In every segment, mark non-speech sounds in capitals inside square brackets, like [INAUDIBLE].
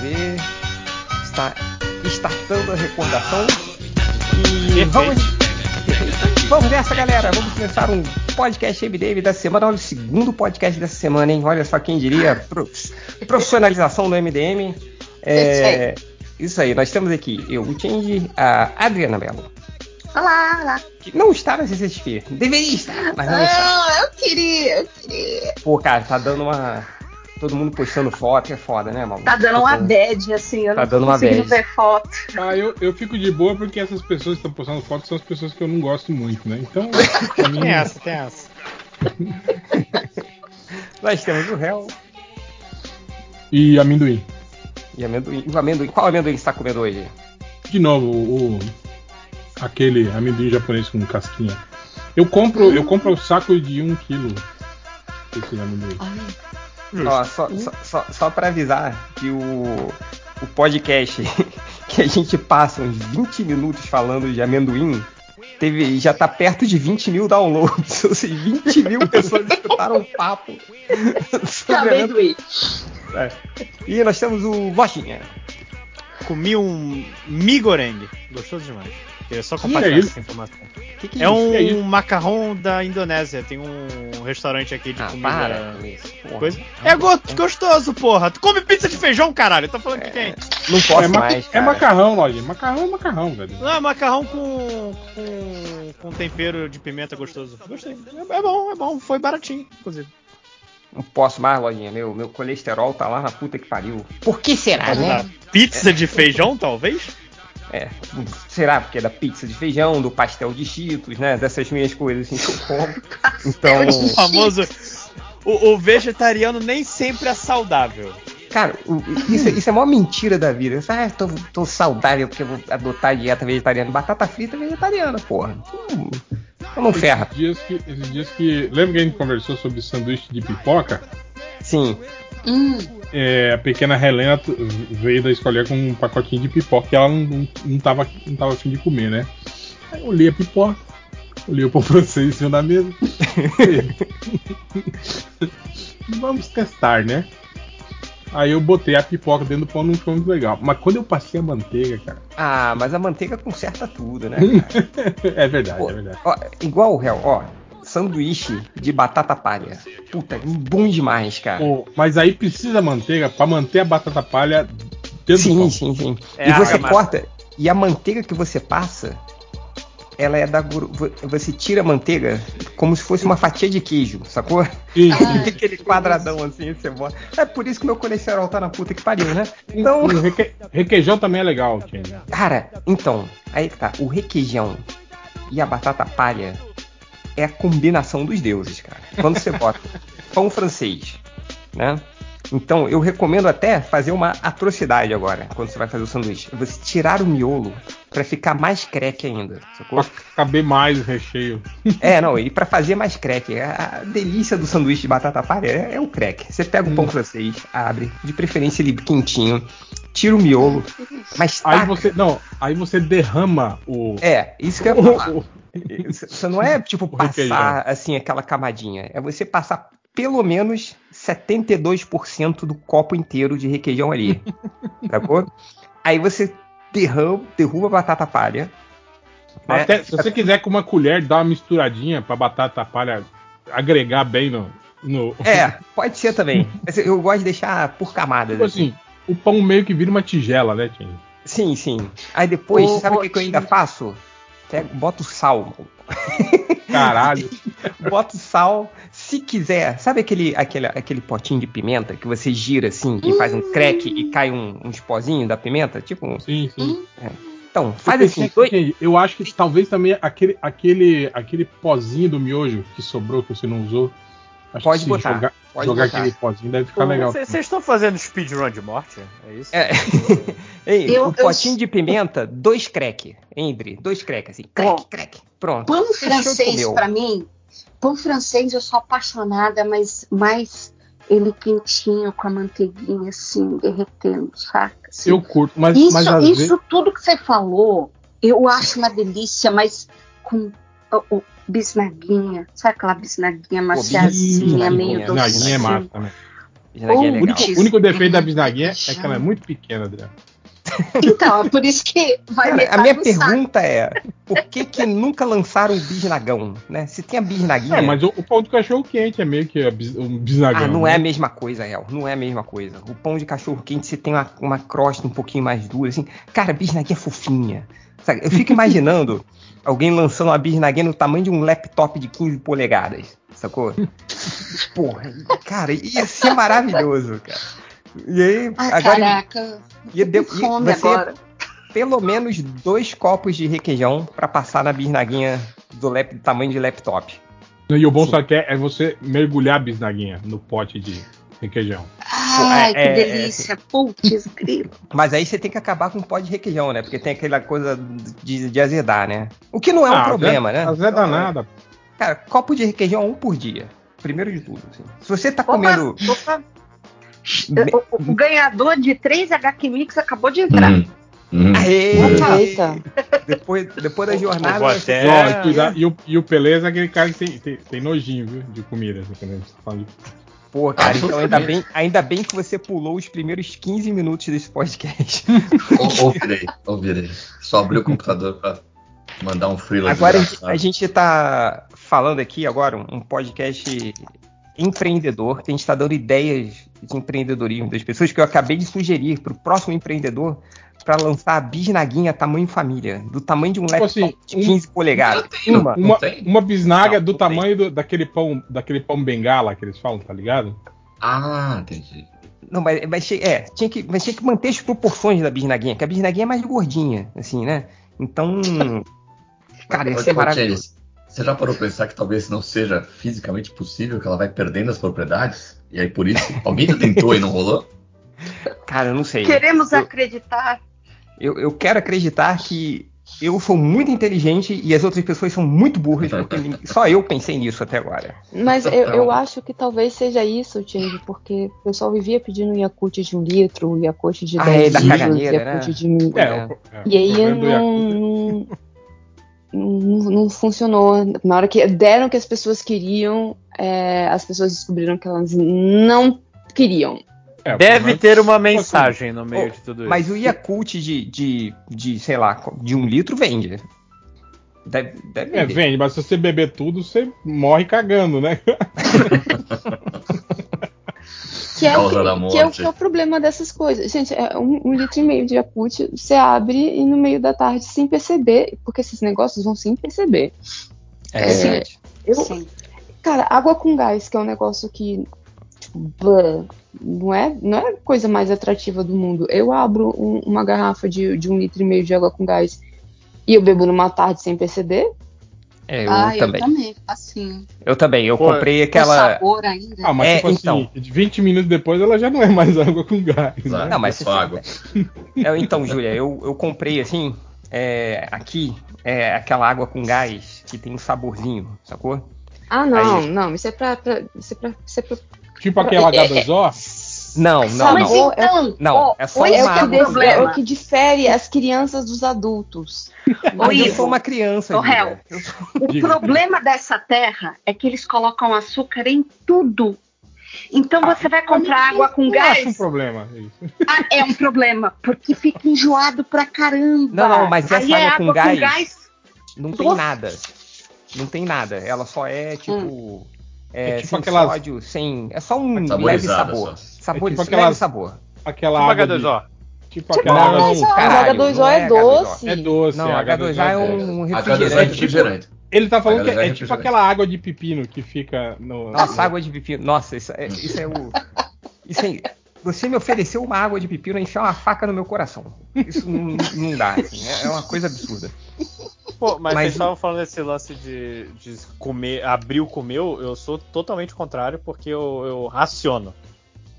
MD está startando a recordação. E vamos, vamos nessa, galera. Vamos começar um podcast MD da semana. Olha o segundo podcast dessa semana, hein? Olha só quem diria. Profissionalização do MDM. É, isso aí, nós temos aqui eu, o Change, a Adriana Mello. Olá, olá. Que não está na CCXP. Deveria estar, mas não, não está. eu queria, eu queria. Pô, cara, tá dando uma. Todo mundo postando foto, é foda, né, maluco? Tá dando uma bad, assim, eu Tá não dando uma bad. ver foto. Ah, eu, eu fico de boa porque essas pessoas que estão postando fotos são as pessoas que eu não gosto muito, né? Então, [LAUGHS] mim. Tem essa, tem essa. [LAUGHS] Nós temos o réu E amendoim. e amendoim. O amendoim. Qual amendoim você tá comendo hoje? De novo, o. Aquele amendoim japonês com casquinha. Eu compro, eu compro o saco de um quilo. Esse amendoim. Ó, só, só, só, só pra avisar que o, o podcast [LAUGHS] que a gente passa uns 20 minutos falando de amendoim teve, já tá perto de 20 mil downloads. [LAUGHS] Ou seja, 20 mil pessoas escutaram o papo sobre amendoim. Amendoim. É. E nós temos o Lojinha. Comi um migoreng. Gostoso demais. Queria só é compartilhar isso? essa informação. Que que É isso? um que é macarrão da Indonésia. Tem um restaurante aqui de Ah, comida. para. Coisa. É go- gostoso, porra. Tu come pizza de feijão, caralho. Tá falando que quem? Não posso é, ma- mais, é macarrão, Lojinha. Macarrão é macarrão, velho. Não, é macarrão com, com, com tempero de pimenta gostoso. Gostei. É, é bom, é bom. Foi baratinho, inclusive. Não posso mais, Lojinha. Meu, meu colesterol tá lá na puta que pariu. Por que será, né? Pizza de feijão, talvez? É, será porque é da pizza de feijão, do pastel de cheetos, né? Dessas minhas coisas assim que eu como. [LAUGHS] Então, O famoso. O, o vegetariano nem sempre é saudável. cara, o- isso, isso é uma mentira da vida. Ah, tô, tô saudável porque eu vou adotar dieta vegetariana. Batata frita é vegetariana, porra. Hum, Eu não ferra. Esses dias que, esses dias que. Lembra que a gente conversou sobre sanduíche de pipoca? Sim. Hum, É, a pequena Helena veio da escolinha com um pacotinho de pipoca que ela não, não, não, tava, não tava afim de comer, né? Aí eu olhei a pipoca, olhei o pão [LAUGHS] francês em cima da mesa. [LAUGHS] Vamos testar, né? Aí eu botei a pipoca dentro do pão, não foi muito legal. Mas quando eu passei a manteiga, cara. Ah, mas a manteiga conserta tudo, né? [LAUGHS] é verdade, Pô, é verdade. ó, igual o réu, ó. Sanduíche de batata palha. Puta, bom demais, cara. Pô, mas aí precisa manteiga pra manter a batata palha dentro do Sim, pão. sim, sim. É e você corta, e a manteiga que você passa, ela é da. vo- Você tira a manteiga como se fosse uma fatia de queijo, sacou? Sim, Ah. [LAUGHS] Aquele quadradão assim, você bota. É por isso que meu colesterol tá na puta que pariu, né? Então, O reque- requeijão também é legal, cara, então, aí que tá. O requeijão e a batata palha é a combinação dos deuses, cara. Quando você bota [LAUGHS] pão francês, né? Então, eu recomendo até fazer uma atrocidade agora, quando você vai fazer o sanduíche. Você tirar o miolo pra ficar mais creque ainda, sacou? Pra caber mais o recheio. É, não, e pra fazer mais creque. A delícia do sanduíche de batata palha é, é o creque. Você pega o pão francês, abre, de preferência ele quentinho, tira o miolo, mas Aí taca- você. Não, aí você derrama o. É, isso que [LAUGHS] o- Isso não é tipo [LAUGHS] passar assim aquela camadinha. É você passar pelo menos 72% do copo inteiro de requeijão ali. [LAUGHS] sacou? Aí você derrama, derruba a batata palha. né? Até, se você quiser com uma colher dar uma misturadinha pra batata palha agregar bem no. no É, pode ser também. Mas eu gosto de deixar por camadas. Tipo assim, o pão meio que vira uma tigela, né, Tim? Sim, sim. Aí depois, sabe o que, que eu ainda faço? Pego, boto sal. Caralho. [LAUGHS] Boto sal. Se quiser, sabe aquele, aquele, aquele potinho de pimenta que você gira assim, que faz um crack e cai um, uns pozinhos da pimenta? Tipo um. Sim, sim. Então, faz Eu assim, dois. Eu acho que talvez também aquele, aquele, aquele pozinho do miojo que sobrou, que você não usou. Acho Pode botar, Jogar, pode jogar botar. aquele pozinho deve ficar legal. Vocês estão fazendo speedrun de morte? É isso? É. [LAUGHS] Ei, Eu- o eu- potinho de pimenta, dois crack. Hein, Dri? Dois crack, assim. Crack, crack. Pronto. Pão francês, pra mim, pão francês eu sou apaixonada, mas mais ele quentinho com a manteiguinha assim, derretendo, saca? Assim. Eu curto, mas, isso, mas às isso vezes. tudo que você falou, eu acho uma delícia, mas com o bisnaguinha, sabe aquela bisnaguinha maciazinha, bisnaguinha, meio bisnaguinha docinha? é massa também. Bisnaguinha é O único, o único defeito da bisnaguinha é que ela é muito pequena, Adriano. Então, é por isso que vai Cara, a metade minha pergunta é: por que que nunca lançaram o bisnagão, né? Se tem a bisnaguinha. É, mas o, o pão do cachorro quente é meio que a bis- um bisnagão. Ah, não né? é a mesma coisa, El. Não é a mesma coisa. O pão de cachorro quente, você tem uma, uma crosta um pouquinho mais dura, assim. Cara, a bisnaguinha é fofinha. Sabe? Eu fico [LAUGHS] imaginando alguém lançando uma bisnaguinha no tamanho de um laptop de 15 polegadas. Sacou? [LAUGHS] Porra, cara, ia ser maravilhoso, cara. E aí, Ai, agora caraca. ia, de, Com fome ser agora. pelo menos dois copos de requeijão pra passar na bisnaguinha do, lap, do tamanho de laptop. E o bom só que é, é você mergulhar a bisnaguinha no pote de requeijão. Ai, é- que é- delícia. Putz, grilo. [LAUGHS] Mas aí você tem que acabar com o pó de requeijão, né? Porque tem aquela coisa de, de azedar, né? O que não é um Ah, problema, Zé, né? A Zé danada. Cara, copo de requeijão um por dia. Primeiro de tudo. assim. Se você tá Opa, comendo. opa. O, ganhador de 3 HQ Mix acabou de entrar. Hum, hum. Eita. Depois, depois da jornada. Até- Ó. E, o, e o Peleza é aquele cara que tem, tem, tem nojinho, viu? De comida. assim, Pô, cara, então ainda bem, ainda bem que você pulou os primeiros 15 minutos desse podcast. Ou- Ouvirei, ouvirei. Só abri o computador pra mandar um freela Agora a gente, desgraçado. a gente tá falando aqui agora um podcast empreendedor, que a gente está dando ideias de empreendedorismo das pessoas que eu acabei de sugerir para o próximo empreendedor para lançar a bisnaguinha tamanho família, do tamanho de um laptop assim, de um- 15 polegadas. Eu tenho, Uma. não Uma, tem? uma bisnaga Não, do tamanho do- daquele pão daquele pão bengala que eles falam, tá ligado? Ah, entendi. Não, mas, mas, é, tinha que, mas tinha que manter as proporções da bisnaguinha, que a bisnaguinha é mais gordinha, assim, né? Então, [LAUGHS] cara, ia ser ô, maravilhoso. Você já parou pra pensar que talvez não seja fisicamente possível, que ela vai perdendo as propriedades? E aí por isso alguém já tentou e não rolou? [LAUGHS] Cara, eu não sei. Queremos Eu- acreditar. Eu, eu quero acreditar que eu sou muito inteligente e as outras pessoas são muito burras, porque [LAUGHS] só eu pensei nisso até agora. Mas eu, eu acho que talvez seja isso, Change, porque o pessoal vivia pedindo Yakult de um litro, Yakult de Ah, 10 é, da litros, caganeira, Yakult né? de mil. É, É. é, E aí não, não, não, não funcionou. Na hora que deram o que as pessoas queriam, é, as pessoas descobriram que elas não queriam. É, Deve problema- ter uma mensagem no meio Ô, de tudo isso. Mas o Yakult de, de, de, sei lá, de um litro vende. Deve, deve É, vender. vende, mas se você beber tudo, você morre cagando, né? [LAUGHS] Que é, o que, que é o que é o problema dessas coisas. Gente, é um, um litro e meio de Yakult, você abre e no meio da tarde, sem perceber, porque esses negócios vão sem perceber. É É, verdade. Eu, Sim. Cara, água com gás, que é um negócio que, tipo, blá, não é, não é a coisa mais atrativa do mundo. Eu abro um- uma garrafa de, de um litro e meio de água com gás e eu bebo numa tarde sem perceber. É, eu ah, também. eu também, assim. Eu também. Eu Pô, comprei aquela. sabor ainda. Ah, mas É, tipo então. assim, de 20 minutos depois ela já não é mais [LAUGHS] água com gás. Não, Né? Não, mas é só água. [LAUGHS] É, então, Júlia, eu, eu comprei assim, é, aqui, é, aquela água com gás que tem um saborzinho, sacou? Ah, não, Aí- não, isso é pra. pra- isso é pra. Isso é pra Tipo aquela H2O. Não, não, Mas não. então, Não, é só é, uma o que água com é gás. o que difere as crianças dos adultos. Mas eu Igor, sou uma criança, Ô, Júlia. réu. O Diga. problema dessa terra é que eles colocam açúcar em tudo. Então você vai comprar água com Eu gás, acho um problema ah, é um problema, porque fica enjoado pra caramba. Não, não, mas essa Aí é água com água gás- Não tem Doce. nada. Não tem nada. Ela só é tipo. É, É tipo sem aquelas- sódio, sem. É só um leve sabor. só. Sabor, É tipo leve aquelas- sabor. Aquela Tipo água. de- H2O. Tipo Tipo, aquela água. Não, H2O, caralho, H2O não é, é doce. É doce. Não, a H2O é um H2O é refrigerante. refrigerante. Ele tá falando que H2O é é tipo refrigerante. aquela água de pepino que fica no. Nossa, água de pepino. Nossa, isso é, isso é o. [LAUGHS] Isso é, você me ofereceu uma água de pepino e enfiar uma faca no meu coração. Isso não, não dá, assim, é, é uma coisa absurda. Pô, mas, Mas- vocês estavam falando desse lance de, de comer, abrir o comeu, eu sou totalmente contrário porque eu, eu raciono.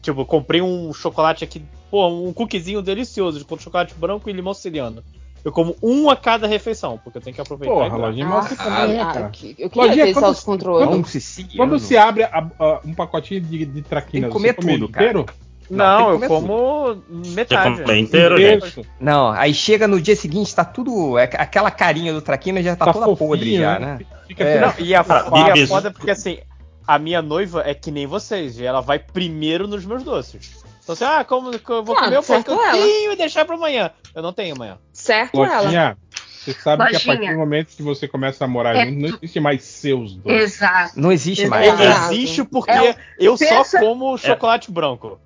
Tipo, eu comprei um chocolate aqui, pô, um cookiezinho delicioso, com chocolate branco e limão siciliano. Eu como um a cada refeição, porque eu tenho que aproveitar. Porra, lojinha Ah, também, né, Ah, cara? eu que- eu queria Lojinha, quando- autocontrole. Não, siciliano. Quando se abre a- a- um pacotinho de, de traquinas, Tem que comer você come tudo, ele cara. Não, Não, eu como metade. Você come inteiro, gente? Isso. Não, aí chega no dia seguinte, tá tudo. é, aquela carinha do traquina já tá, toda fofinho, podre já, né? Fica É. Não, e a, Ah, e a foda é porque assim, a minha noiva é que nem vocês, e ela vai primeiro nos meus doces. Então assim, ah, como eu vou Ah, comer um pouquinho e deixar pra amanhã. Eu não tenho amanhã. Certo ela. Lojinha, você sabe que a Lojinha. partir do momento que você começa a morar É junto, não existe mais seus dois. Exato. Não existe mais. Exato. Existe porque É, eu pensa- só como chocolate branco.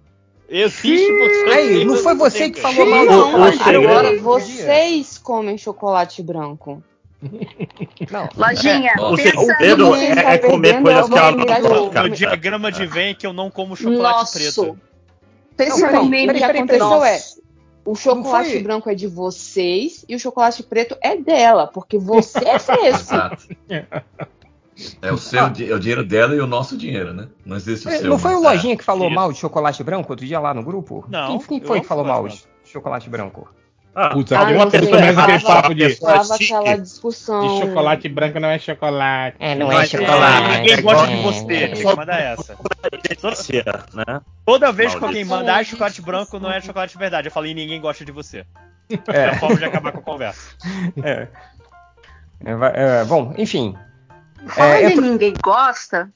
Existe porque Aí, não foi você que falou mal Não, agora vocês comem chocolate branco. Não. Lojinha, O O pensa segredo Quem é, tá é comer coisas é o que ela não. No diagrama de Venn que eu não como chocolate Nosso. preto. Pensa Não, peraí, comigo. O que aconteceu Nossa. é, o chocolate branco é de vocês e o chocolate preto é dela, porque você é [LAUGHS] fresco. Exato. É o, seu, di- é o dinheiro dela e o nosso dinheiro, né? Não existe o É, seu. Não foi o Lojinha que falou Isso. mal de chocolate branco outro dia lá no grupo? Não, Quem, quem foi que falou mal chocolate de chocolate branco? Ah, Putz, Ah, não aquele sei, começa aquele papo de, Tava aquela discussão. de chocolate branco não é chocolate. É, não é chocolate. Ninguém gosta de É. você. Manda essa. Toda, né? Toda vez que alguém manda ah, chocolate branco não é chocolate de verdade. Eu falei, ninguém gosta de você. É É, a forma de acabar com a conversa. [LAUGHS] é. É, é, bom, enfim. Fala É, de eu- ninguém gosta.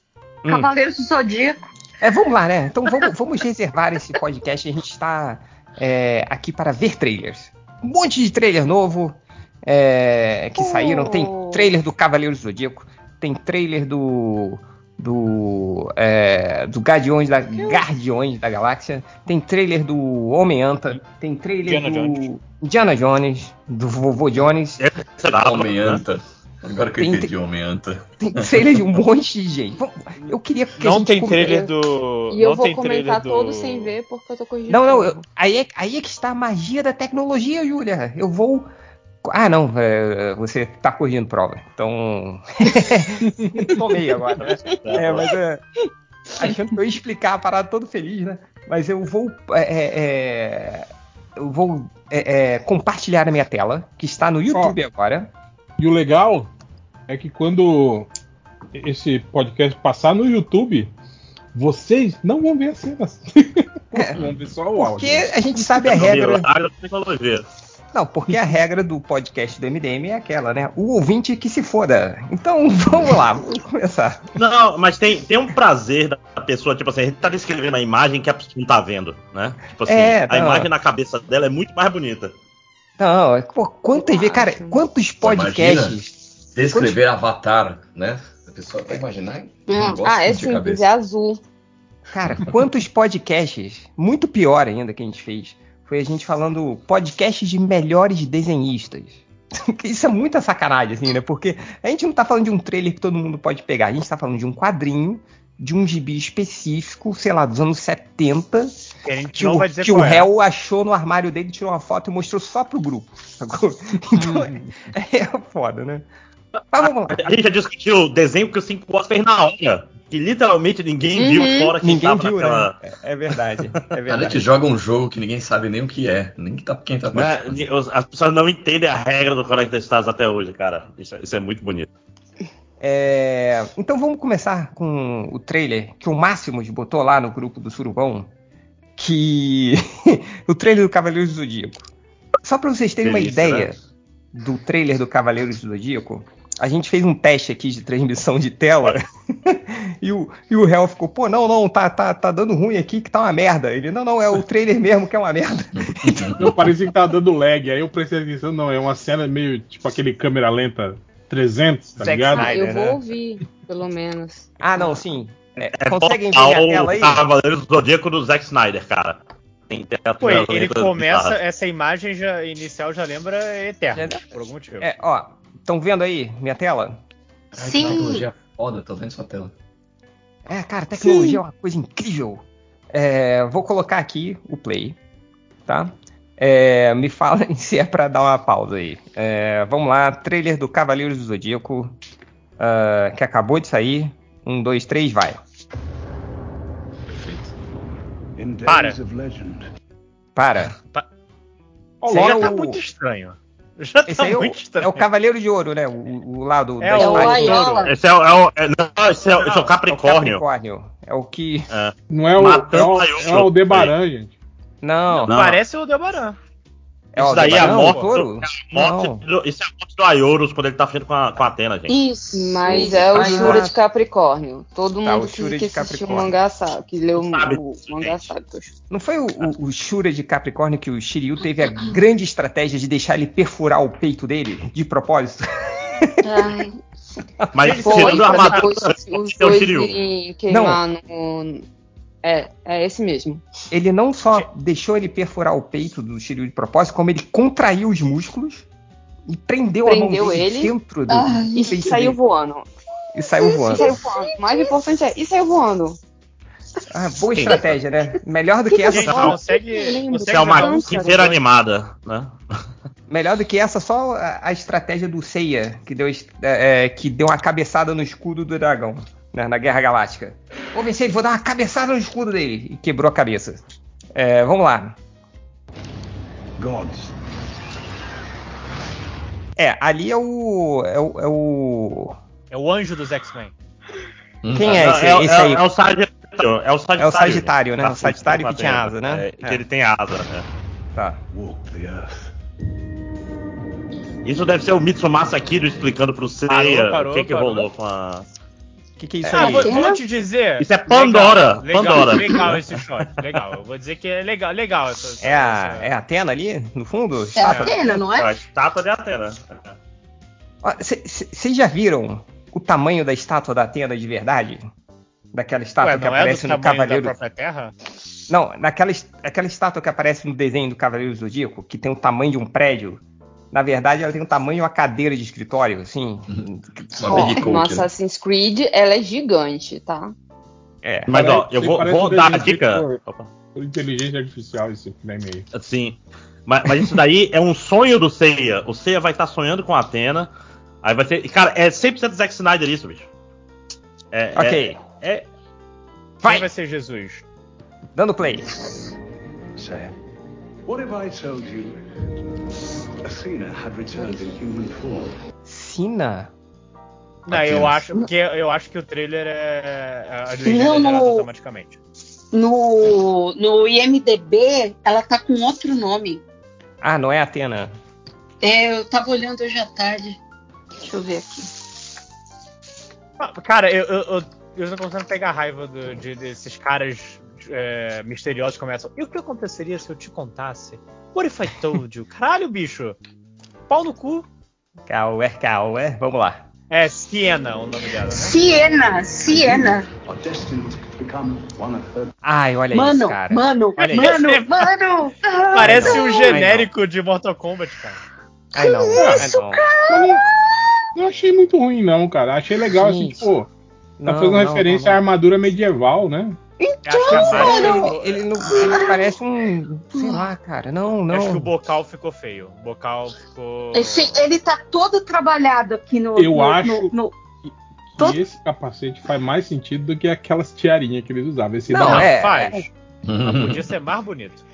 Hum. Cavaleiros do Zodíaco. É, vamos lá, né? Então vamos, vamos reservar esse podcast. A gente está é, aqui para ver trailers. Um monte de trailer novo é, que saíram. Tem trailer do Cavaleiro do Zodíaco, tem trailer do. Do, é, do Guardiões da, Guardiões da Galáxia, tem trailer do Homem-Anta, tem trailer Indiana do Jones. Indiana Jones, do Vovô Jones, Sei lá, Homem-Anta. Agora que eu Tem- entendi Homem-Anta. tem trailer de um [LAUGHS] monte de gente. Eu queria que Não tem com- trailer do. E eu não vou comentar do... todos sem ver porque eu tô corrigindo. Não, não, eu- aí, é, aí é que está a magia da tecnologia, Júlia. Eu vou. Ah, não, é, você tá corrigindo prova. Então. [LAUGHS] Tomei agora, né? É, mas é, achando que eu ia explicar a parada todo feliz, né? Mas eu vou. é, é, é, eu vou é, é, compartilhar a minha tela, que está no YouTube agora. E o legal é que quando esse podcast passar no YouTube, vocês não vão ver as cenas. [LAUGHS] É. vão ver só o áudio. Porque a gente sabe a regra. Tecnologia. Não, porque a regra do podcast do MDM é aquela, né? O ouvinte que se foda. Então [LAUGHS] vamos lá, vamos começar. Não, mas tem, tem um prazer da pessoa, tipo assim, a gente tá descrevendo a imagem que a pessoa não tá vendo, né? Tipo assim, É, a imagem na cabeça dela é muito mais bonita. Não, é, pô, quantas vezes, cara, quantos podcasts. Descrever Avatar, né? A pessoa vai imaginar. um negócio Ah, é de simples, é azul. Cara, quantos [LAUGHS] podcasts, muito pior ainda que a gente fez, foi a gente falando podcasts de melhores desenhistas. [LAUGHS] Isso é muita sacanagem, assim, né? Porque a gente não tá falando de um trailer que todo mundo pode pegar, a gente tá falando de um quadrinho, de um gibi específico, sei lá, dos anos 70, Que a gente que não o, vai dizer que o é. réu achou no armário dele, tirou uma foto e mostrou só pro grupo. [LAUGHS] Então é, é foda, né? Mas vamos lá. A gente já discutiu o desenho que o 5 Boss fez na hora. Que literalmente ninguém Uhum. viu fora quem Ninguém tava viu, naquela. né? É, é verdade. É [LAUGHS] A gente verdade. joga um jogo que ninguém sabe nem o que é. Nem que tá, quem tá Né? participando. As pessoas não entendem a regra do Conecta Stars até hoje, cara. Isso, é- isso é muito bonito. É, então vamos começar com o trailer que o Máximos botou lá no grupo do Surubão. Que. [LAUGHS] o trailer do Cavaleiros do Zodíaco. Só pra vocês terem uma Delícia, ideia né? do trailer do Cavaleiros do Zodíaco, a gente fez um teste aqui de transmissão de tela. [LAUGHS] e o, e o réu ficou, pô, não, não, tá, tá, tá dando ruim aqui que tá uma merda. Ele, não, não, é o trailer mesmo que é uma merda. [LAUGHS] Eu parecia que tava dando lag, aí eu prestei atenção, não, é uma cena meio tipo aquele câmera lenta 300, tá Zack ligado? Snyder. eu né? vou ouvir, pelo menos. Ah, não, sim. É, É conseguem ver a tela aí? o Cavaleiros do Zodíaco do Zack Snyder, cara. Tem teto, Pô, ele começa, essa imagem já, inicial já lembra Eterno, Já- por algum motivo. É, ó, estão vendo aí minha tela? Ai, Sim. tecnologia foda, tô vendo sua tela. É, cara, tecnologia é uma coisa incrível. É, vou colocar aqui o play, tá? É, me falem [LAUGHS] se é pra dar uma pausa aí. É, vamos lá, trailer do Cavaleiros do Zodíaco, ah, que acabou de sair. Um, dois, três, vai. Para. Para. Esse aí já é tá o- muito estranho. Já Esse tá aí é o, muito estranho. é o Cavaleiro de Ouro, né? O, o lado É da o espada. Loyola. Esse é, o- é o. É, não, esse é, o- esse é o É o Capricórnio. Capricórnio. É o que. É. Não é o, Matando é o, é o Aldebaran, gente. Não, Não. Parece o Delbaran. É Isso o daí é a não, morte, o do, morte Não. do- isso é a morte do Aioros quando ele tá frente com a, com a Atena, gente. Isso. Mas é o Shura de Capricórnio. Todo Tá, mundo o que, Shura que de assistiu o Capricórnio. mangá sabe, que leu o, Sabe. o mangá sabe. Não foi o, o, o Shura de Capricórnio que o Shiryu teve a grande estratégia de deixar ele perfurar o peito dele, de propósito? Ai, Mas Foi tirando a armadura, depois os é o dois Shiryu. queimar no... É, é esse mesmo. Ele não só deixou ele perfurar o peito do Shiryu de propósito, como ele contraiu os músculos e prendeu, a Prendeu mão dele ele. dentro do Ai, E saiu dele. voando. E saiu E voando. saiu voando. O mais importante é, e saiu voando. Ah, boa estratégia, né? Melhor do que essa Gente, só, consegue. consegue é uma um- inteira animada, né? melhor do que essa só a, a estratégia do Seiya, que deu, é, é, que deu uma cabeçada no escudo do dragão, né, na Guerra Galáctica. Vou vencer ele, vou dar uma cabeçada no escudo dele. E quebrou a cabeça. É, vamos lá. Gods. É, ali é o. É o. É o, É o anjo dos X-Men. Quem é esse, é, esse é- aí? é o Sagitário. É o Sagitário, É o Sagitário, né? Tá O Sagitário que tinha a asa, né? É, que É. ele tem asa, né? Tá. Walk the earth. Isso deve ser o Mitsumasa Kido explicando pro Seiya o que, que rolou com a. O que, que é isso Ah, aí? vou, vou te dizer. Isso é Pandora, Legal, Pandora. Legal, esse shot. Legal. Eu vou dizer que é legal, legal essa. essa- É a, essa- é a Atena ali, no fundo? é Estátua? Atena, não É é? a estátua de Atena. Vocês já viram o tamanho da estátua da Atena de verdade? Daquela estátua Ué, que é aparece do no Cavaleiro. da própria Terra? Não, naquela est- aquela estátua que aparece no desenho do Cavaleiro Zodíaco, que tem o tamanho de um prédio. Na verdade, ela tem o tamanho de uma cadeira de escritório, assim. Uma Ó, Baby no né? Assassin's Creed, ela é gigante, tá? É. Mas ó, Parece- eu vou, vou dar a dica. Opa. Por inteligência artificial esse meme aí. Assim. Mas, mas isso daí é um sonho do Seiya. O Seiya vai estar sonhando com a Atena. Aí vai ser. Cara, é 100% Zack Snyder isso, bicho. É, Ok. É, é- Vai. Quem vai ser Jesus? Dando play. Say, what if I told you Athena had returned in human form? Sina? Não, eu acho, que, eu acho que o trailer é. A legenda Não, é no- automaticamente. No, no IMDB, ela tá com outro nome. Ah, não é Atena. É, eu tava olhando hoje à tarde. Deixa eu ver aqui. Ah, Cara, eu, eu, eu, eu tô começando a pegar raiva do- de, desses caras é, misteriosos que começam. E o que aconteceria se eu te contasse? What if I told you? Caralho, bicho! Pau no cu. Caué, Caué. Vamos lá. É Siena o nome dela, né? Siena, Siena. Are destined to become one of her Ai, olha Mano, isso, cara. mano, Olha mano, isso. mano. [LAUGHS] Parece não. um genérico de Mortal Kombat, cara. Ai, não. Ai, não. Não achei muito ruim, não, cara. Achei legal, assim, Gente. Tá fazendo não, referência não, à armadura medieval, né? Acho que, a Parece- Mari- ele, ele, não- ele parece um. Sei lá, cara. Não, não. acho que o bocal ficou feio. O bocal ficou. Esse, ele tá todo trabalhado aqui no. Eu no- acho- no- no- Que Todo- esse capacete faz mais sentido do que aquelas tiarinhas que eles usavam. Esse Não, não, é. faz. Mas podia ser mais bonito.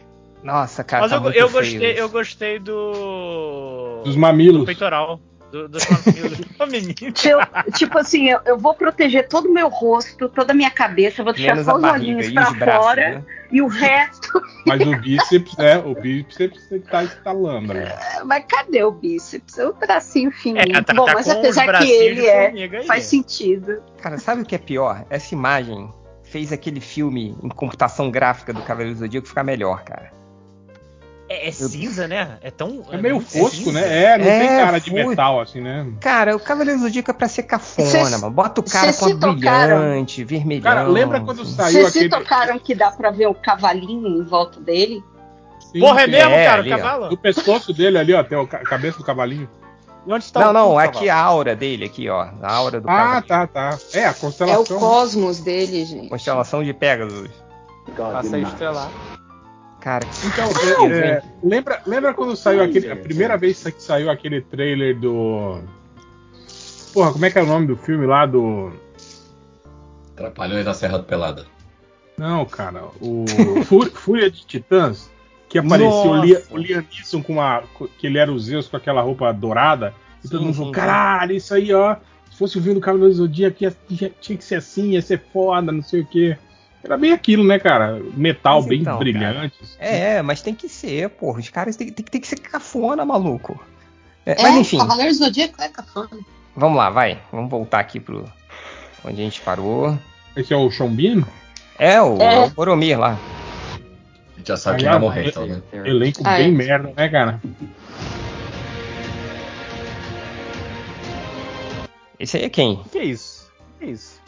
Nossa, cara. Mas tá eu, muito eu feio gostei, isso. eu gostei do. dos do mamilos. peitoral. Do, [LAUGHS] menino. Tipo, tipo assim, eu, eu vou proteger todo o meu rosto, toda a minha cabeça, eu vou deixar Menos só os olhinhos pra os braços. fora né? e o resto. [LAUGHS] Mas o bíceps, é, o bíceps tá estalando, né? Mas cadê o bíceps? O bracinho fininho. É, tá, Bom, tá mas apesar que ele de é, faz sentido. Cara, sabe o que é pior? Essa imagem fez aquele filme em computação gráfica do Cavaleiro do Zodíaco ficar melhor, cara. É, é cinza, né? É tão. É meio muito fosco, cinza. né? É, não É, tem cara de foi. metal, assim, né? Cara, o Cavaleiro do Zodíaco é pra ser cafona, Cês- mano. Bota o cara com se a tocaram? brilhante, vermelhão. Cara, lembra quando saiu Vocês se aquele. tocaram que dá pra ver o cavalinho em volta dele? Sim, Porra, é mesmo, É, cara? ali, o ó. cavalo? No pescoço dele ali, ó, tem a ca- cabeça do cavalinho. E onde tá Não, o não, aqui a aura dele, aqui, ó. A aura do Ah, cavalo. tá, tá. É, a É o constelação. cosmos dele, gente. Constelação de Pegasus. guardian knight. estrelar. Cara, Então, que é, lembra, lembra quando saiu aquele. A primeira vez que saiu aquele trailer do. Porra, como é que é o nome do filme lá do. Trapalhões da Serra do Pelada. Não, cara, o [LAUGHS] Fú- Fúria de Titãs, que apareceu o, Liam Neeson com uma. que ele era o Zeus com aquela roupa dourada. E todo Sim, mundo falou, sim. caralho, isso aí, ó. Se fosse o filme do Cavaleiro do Zodíaco, tinha que ser assim, ia ser foda, não sei o quê. Era bem aquilo, né, cara? Metal Mas bem então, brilhante. assim. É, mas tem que ser, porra. Os caras tem, tem, tem que ser cafona, maluco. É, É, mas enfim, Cavaleiro do Zodíaco é cafona. vamos lá, vai. Vamos voltar aqui pro onde a gente parou. Esse é o Bean? É, o, É. o Boromir lá. A gente já sabe quem vai morrer, então, né? Elenco Ah, bem é. merda, né, cara? Esse aí é quem? Que isso? Que isso?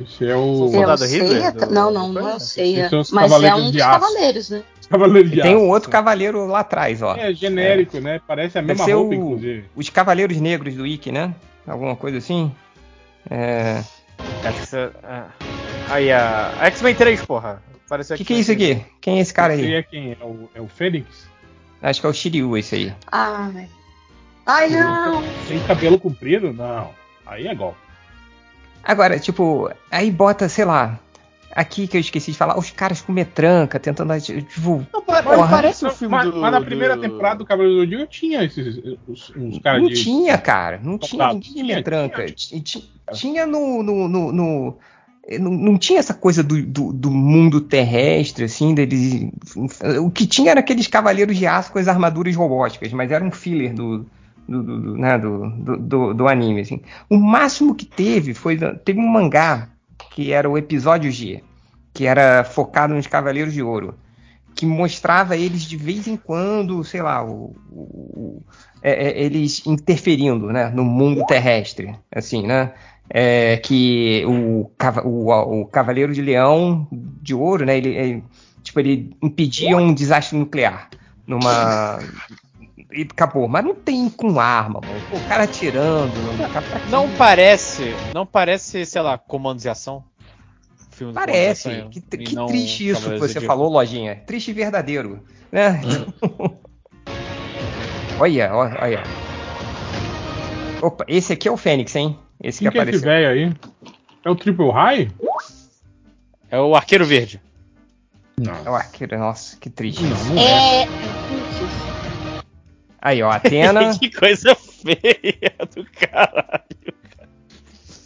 Esse é o É o Soldado Ceia? do- Não, não, do não é o? Ceia. Os Mas é um dos cavaleiros, né? Cavaleiro de Tem um outro cavaleiro lá atrás, ó. É genérico, né? Parece a mesma roupa, o- inclusive. Os Cavaleiros Negros do Wiki, né? Alguma coisa assim. É. Acho que você. ah. Aí, a. X-Men 3, porra. Parece O que, que é isso aqui? Quem é esse cara Esse aí? é quem? É o, é o Fênix? Acho que é o Shiryu esse aí. Ai. Ai, não. Tem cabelo comprido? Não. Aí é golpe. Agora, tipo, aí bota, sei lá. Aqui que eu esqueci de falar, os caras com metranca, tentando. Tipo, Não, parece o filme mas, do. mas na primeira do- temporada do Cavaleiro do Zodíaco tinha esses uns, uns caras não de. tinha, cara. Não tinha ninguém de Tinha, metranca. tinha. Ti- ti- Tinha no. no, no- no- não, não tinha essa coisa do, do, do mundo terrestre, assim, deles. O que tinha era aqueles cavaleiros de aço com as armaduras robóticas, mas era um filler do. Do, do, né, do, do, do- anime, assim. O máximo que teve foi. Teve um mangá que era o episódio G, que era focado nos Cavaleiros de Ouro, que mostrava eles de vez em quando, sei lá, o, o- é, é, eles interferindo né, no mundo terrestre, assim, né? É, que o, o, o Cavaleiro de Leão de Ouro, né? Ele, ele, tipo, ele impedia um desastre nuclear numa e acabou, mas não tem com arma, mano. O cara atirando, Não parece. Não parece, sei lá, comandos de ação? Filme Parece. Que, ação, que e não triste isso que você falou, lojinha. Triste e verdadeiro. Né? [LAUGHS] olha, olha, olha. Opa, esse aqui é o Fênix, hein? Esse que Quem que é esse apareceu. velho aí? É o Triple High? É o Arqueiro Verde. Não. É o arqueiro, nossa, que triste. Não, não é. É. Aí, ó, Atena. [LAUGHS] que coisa feia do caralho.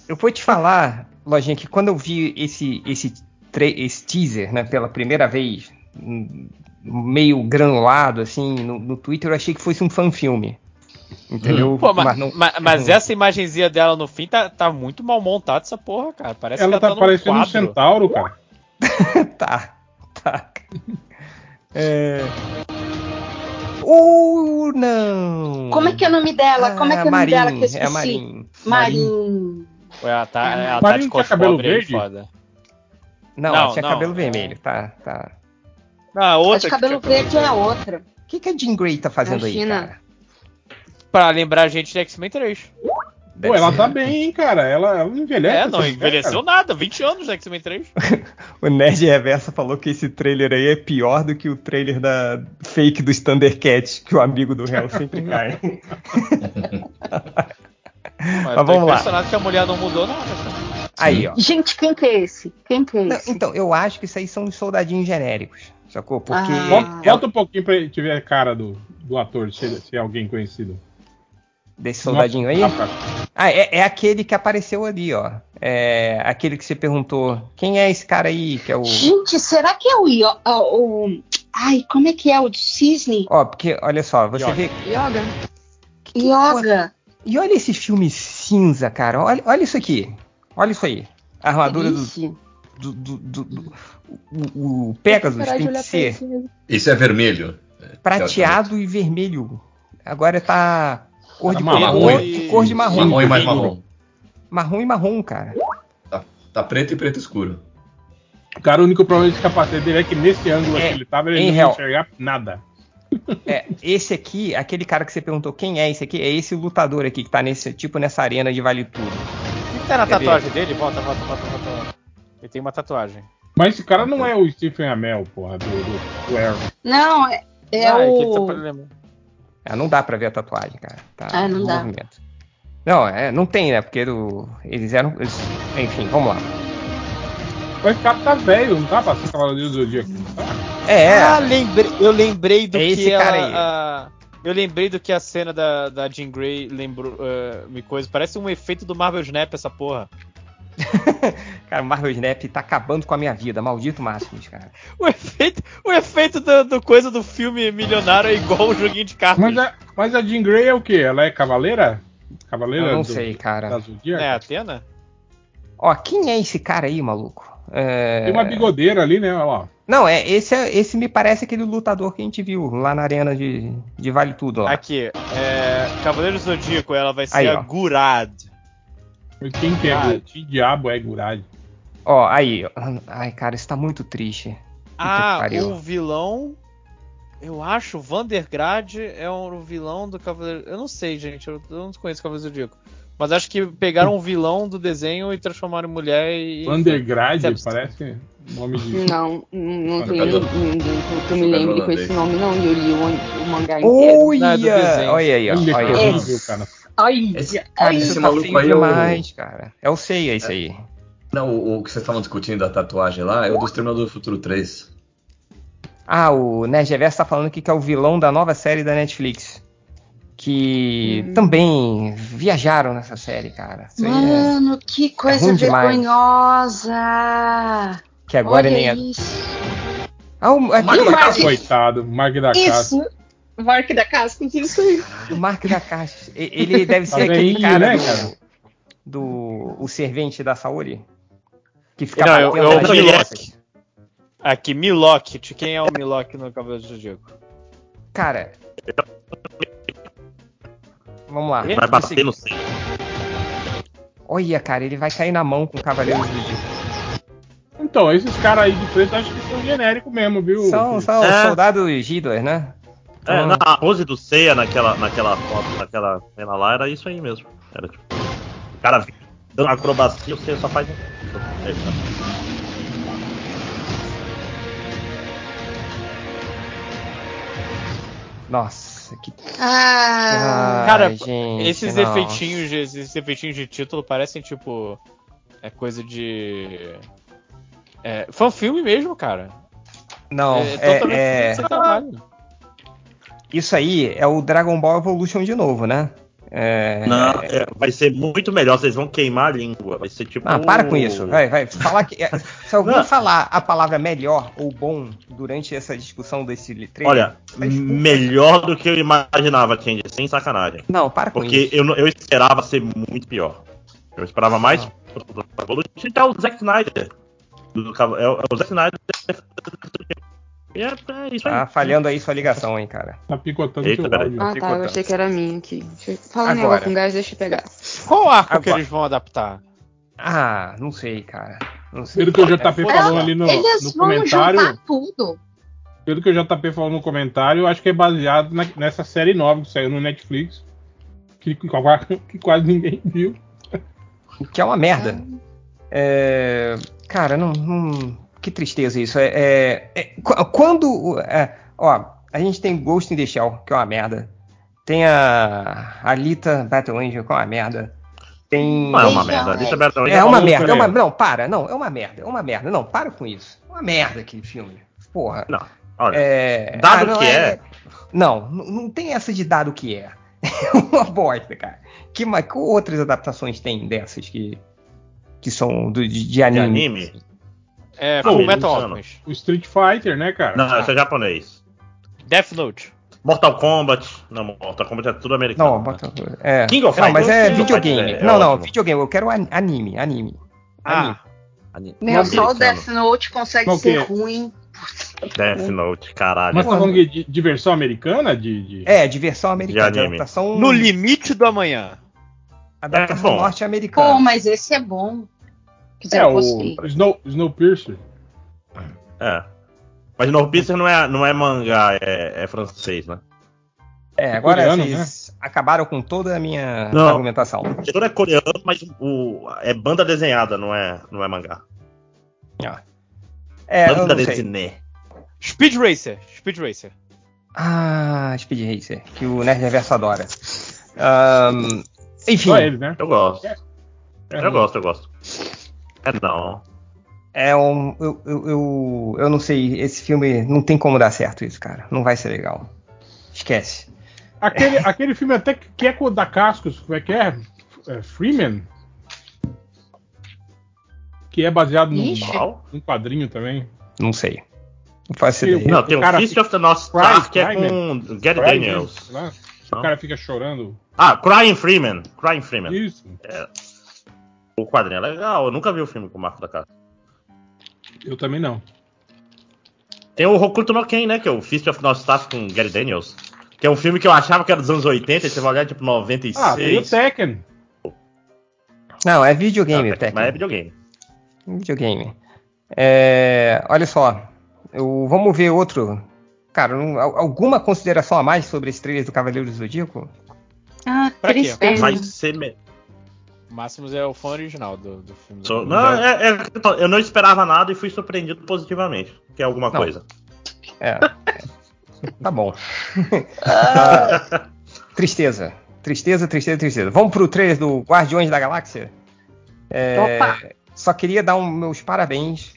eu vou te falar, lojinha, que quando eu vi esse, esse, esse teaser, né, pela primeira vez, meio granulado, assim, no, no Twitter, eu achei que fosse um fan-filme. Entendeu? Pô, mas, não- ma- mas essa imagenzinha dela no fim tá, tá muito mal montada essa porra, cara. Parece Ela que tá ela tá num parecendo um centauro, cara. [LAUGHS] tá, tá. É... Ou não! Como é que é o nome dela? Como é que é o nome Marin, dela que eu esqueci? É a Marin. Marim. Ué, Ela tá, ela tá Marinho de tinha cos cabelo pobre aí, verde? foda. Não, Não, ela tinha não, cabelo é- vermelho, tá, tá. Não, a A outra de que cabelo verde é a outra. O que, que a Jean Grey tá fazendo aí, Imagina. cara? Pra lembrar a gente de X-Men 3. Pô, ela tá bem, hein, cara. Ela, ela não envelhece. É, não envelheceu mulher, nada. 20 anos de X-Men 3. O Nerd Reversa falou que esse trailer aí é pior do que o trailer da fake do Thundercats, que o amigo do réu sempre [LAUGHS] cai. Mas, Mas vamos lá. impressionado que a mulher não mudou nada, cara. Aí, ó. Gente, quem que é esse? Quem que é Não, esse? então, eu acho que isso aí são os soldadinhos genéricos, sacou? Porque Ah. cara. Volta, volta um pouquinho pra gente ver a cara do, do ator, se, se é alguém conhecido. Desse soldadinho aí. Ah, é, é aquele que apareceu ali, ó. É aquele que você perguntou. Quem é esse cara aí? Que é o. Gente, será que é o, ah, o. Ai, como é que é? O do cisne? Ó, porque, olha só, você Yoga. vê. Yoga. Yoga. E olha esse filme cinza, cara. Olha, olha isso aqui. Olha isso aí. A armadura do. Do, do- do- do- o, o Pegasus de tem que ser. Esse é vermelho. prateado e vermelho. Agora tá cor de, Tá marrom cor, e- cor de marrom. Marrom e mais marrom. Marrom e marrom, cara. Tá preto e preto escuro. Cara, o único problema desse capacete dele é que nesse ângulo É, que ele tava, ele não ia real. enxergar nada. É, esse aqui, aquele cara que você perguntou quem é esse aqui, é esse lutador aqui que tá nesse tipo nessa arena de vale tudo. O que tá na Quer tatuagem dele? Volta, volta, volta, volta. Ele tem uma tatuagem. Mas esse cara não é o Stephen Amell, porra, do, do, do Arrow. Não, é, é ah, o. que ele tá. Ah, não dá pra ver a tatuagem, cara. Tá Ah, não dá. movimento. Não, é, não tem, né? Porque do- eles eram. eles- enfim, vamos lá. Mas esse cara tá velho, não tá pra ser Cavaleiro do Zodíaco. não Tá? É, Ah, lembrei, eu lembrei do É que esse ela, cara aí. a- eu lembrei do que a cena da, da Jean Grey lembrou, eh, me coisa. Parece um efeito do Marvel Snap essa porra. [LAUGHS] cara, o Marvel Snap tá acabando com a minha vida. Maldito Máximos, cara. O efeito, o efeito do, do coisa do filme milionário é igual o joguinho de cartas. Mas a, mas a Jean Grey é o quê? Ela é cavaleira? Cavaleira? Eu não do- sei, cara. É, Atena? Ó, quem é esse cara aí, maluco? É... Tem uma bigodeira ali, né? Olha lá. Não, é esse, é- esse me parece aquele lutador que a gente viu lá na arena de, de Vale Tudo lá. Aqui, é, Cavaleiro Zodíaco, ela vai ser Aí, a ó. Gurad. Mas Quem que é? Ah. Que diabo é Gurad? Ó, aí. Ai, cara, isso tá muito triste. Ah, o vilão. Eu acho, Vandergrade é o vilão do Cavaleiro. Eu não sei, gente, eu, não conheço o Cavaleiro do Zodíaco. Mas acho que pegaram um vilão do desenho e transformaram em mulher e. Ser. parece nome de. Não, não Olha, tem ninguém que eu me lembre com esse nome, não. E eu li o, o mangá inteiro. Olha! É. Olha aí, ó. Olha Olha cara. Ai, Esse, Cara, esse tá maluco aí é o- demais, cara. É o Seiya, isso aí. Não, o, o que vocês estavam discutindo da tatuagem lá é o do Exterminador do Futuro 3. Ah, o Nerd Reverso tá falando aqui que é o vilão da nova série da Netflix. Que também viajaram nessa série, cara. Isso é- mano, que coisa ruim demais. Que agora Olha nem é. isso. Ah, o, aqui, Mark o, da Casca. Coitado, Mark da. Isso. Mark da Casca, isso aí. o Mark da Caixa. E- Ele deve [LAUGHS] ser Tá aquele velhinho, cara, né, do, cara? do- o servente da Saori. Que fica Não, eu- batendo eu- eu- crianças. Aqui, Milok. De quem é o Milok no Cavaleiro do Zodíaco? Cara. Vamos lá. Vai bater no centro. Olha, cara, ele vai cair na mão com o Cavaleiro do Zodíaco. Então, esses caras aí de preto acho que são genéricos mesmo, viu? São, são É. soldados Hitler, né? É, Então, na, a pose do Seiya naquela, naquela foto, naquela cena lá, era isso aí mesmo. Era tipo. O cara dando acrobacia, o Seiya só faz. É. Nossa, que. Ah, Cara, gente, esses efeitinhos, de- esses efeitinhos de título parecem tipo. É coisa de. É, fanfilme mesmo, cara. Não, é, é, é- trabalho. isso aí é o Dragon Ball Evolution de novo, né? É, Não, é, vai ser muito melhor, vocês vão queimar a língua. Vai ser tipo. Ah, para com isso. Vai, vai. Falar que, é, se alguém Não. falar a palavra melhor ou bom durante essa discussão desse trailer. Olha, melhor do que eu imaginava, Change, sem sacanagem. Não, para com Porque isso. eu, não- eu esperava ser muito pior. Eu esperava mais. Evolution é o Zack Snyder. Do É o, é Zack Snyder. É, é isso aí. Tá falhando aí sua ligação, hein, cara. Tá picotando Eita, seu peraí. áudio. Ah, tá. Picotando. Eu achei que era minha aqui. Deixa eu... Falando em Agora. com gás, deixa eu pegar. Qual arco que Agora. eles vão adaptar? Ah, não sei, cara. Não sei. Pelo que o JP É, falou ali no, eles no vão comentário, juntar tudo. pelo que o JP falou no comentário, eu acho que é baseado na- nessa série nova que saiu no Netflix, que, que quase [LAUGHS] ninguém viu. O que é uma merda. É, cara, não, não- Que tristeza isso. É, é- é- qu- quando. é, ó, a gente tem Ghost in the Shell, que é uma merda. Tem a Alita Battle Angel, que é uma merda. Tem. Não é uma merda. Deixa é. aberto. É uma falou, merda, é uma, não, para, não, é uma merda, é uma merda, não, para com isso. É uma merda aquele filme. Porra. Não, olha. É, Dado não, que é. Não, n- não tem essa de dado que é. [LAUGHS] É uma bosta, cara. Que, que outras adaptações tem dessas que, que são do, de, de De anime? anime? É, Pô, Full Metal Luciano. Alchemist. O Street Fighter, né, cara? Não, esse é japonês. Death Note. Mortal Kombat. Não, Mortal Kombat é tudo americano. Não, né? bota, é. King of não, mas Fighters é é- videogame. é não, não, ótimo. videogame. Eu quero an- anime, anime. Anime. Ah, Ani- Meu, só o. Death Note consegue ser ruim. Death Note, caralho. Mas tá falando de, de- de versão americana? De, de- É, diversão americana. De anime. Adaptação, no limite do amanhã. adaptação É, bom. Pô, norte-americana. mas esse é bom. Dizer, É, o. Snow, Snowpiercer. É. Mas Snowpiercer não é, não é mangá, é, é francês, né? É, agora coreano, vocês acabaram com toda a minha Não. argumentação. O diretor é coreano, mas o, é banda desenhada, não é, não é mangá. É, eu banda desenhada. Speed Racer. Speed Racer. Ah, Speed Racer, que o Nerd Reverso adora. Ahn, enfim, Só ele, né? Eu gosto. É, Eu gosto, eu gosto. É não. é um. Eu, eu, eu, eu não sei, esse filme não tem como dar certo isso, cara. Não vai ser legal. Esquece. Aquele, aquele filme até que é com o da Cascos, como é que é? É, Freeman? que é baseado num, num quadrinho também. Não sei. Não faço Eu- ideia. Não, tem o cara Fist of the North Star, que é com Gary Daniels. Não. O cara fica chorando. Ah, Crying Freeman. Crying Freeman. Isso. O quadrinho é legal. Eu nunca vi o filme com o Marco da Casa. Eu também não. Tem o Hokuto no Ken, né? Que é o Fist of North Star com Gary Daniels. Que é um filme que eu achava que era dos anos 80, e você vai olhar tipo 96. Ah, tem o Tekken. Não, é videogame, Ah, Tekken. Mas é videogame. Videogame. É, olha só. Eu- vamos ver outro. Cara, não- al- alguma consideração a mais sobre esse trailer do Cavaleiro do Zodíaco? Ah, Pra quê? tristeza. Vai ser. Me... Máximos é o fã original do, do filme. do- Só- Não, é- é- eu não esperava nada e fui surpreendido positivamente. Que é alguma Não. coisa. É. tá bom. [LAUGHS] Ah, tristeza. Tristeza, tristeza, tristeza. Vamos pro trailer do Guardiões da Galáxia? É, Opa. Só queria dar um- meus parabéns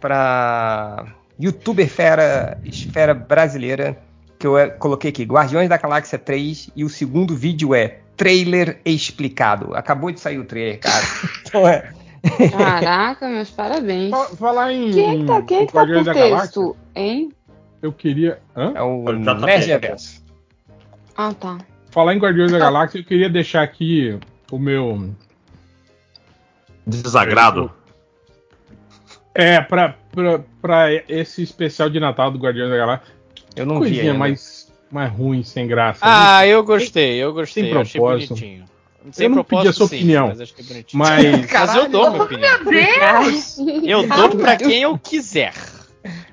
pra youtuber fera, esfera brasileira, que eu é, coloquei aqui, Guardiões da Galáxia 3, e o segundo vídeo é Trailer Explicado. Acabou de sair o trailer, cara. [LAUGHS] Então é. Caraca, meus parabéns. Fa- Falar em, Quem é que tá, quem é que tá Guardiões por da Galáxia, texto, hein? eu queria. Hã? É o. Nerd Reverso. Ah, tá. Falar em Guardiões da Galáxia, eu queria deixar aqui o meu. Desagrado. É, pra, pra, pra esse especial de Natal do Guardiões da Galáxia. Eu não vi Coisinha ainda. mais, mais ruim, sem graça. Ah, eu gostei, eu gostei. Sem eu propósito. bonitinho. Eu não pedi a sua sim, opinião. Mas, achei bonitinho. Mas, [LAUGHS] Mas eu dou minha opinião. Deus! Eu dou pra quem eu quiser.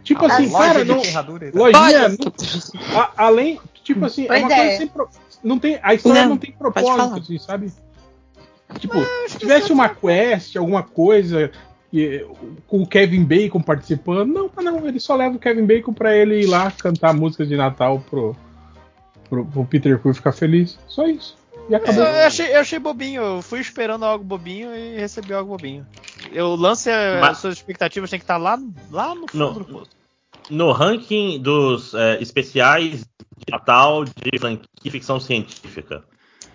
tipo assim, Loja cara, não, tal. lojinha, não- a- além, tipo assim, é uma ideia. coisa sem pro- não tem, a história Não, não, tem propósito, assim, sabe? Tipo, se tivesse uma quest, alguma coisa e- com o Kevin Bacon participando, não, mas não, ele só leva o Kevin Bacon pra ele ir lá cantar músicas de Natal pro, pro, pro Peter Quill ficar feliz. Só isso. E acabou. Eu achei, eu achei bobinho, eu fui esperando algo bobinho e recebi algo bobinho. Eu lance eh, Mas- as suas expectativas tem que estar lá, lá no fundo Não. do poço. No ranking dos é, especiais de Natal de franquia ficção científica.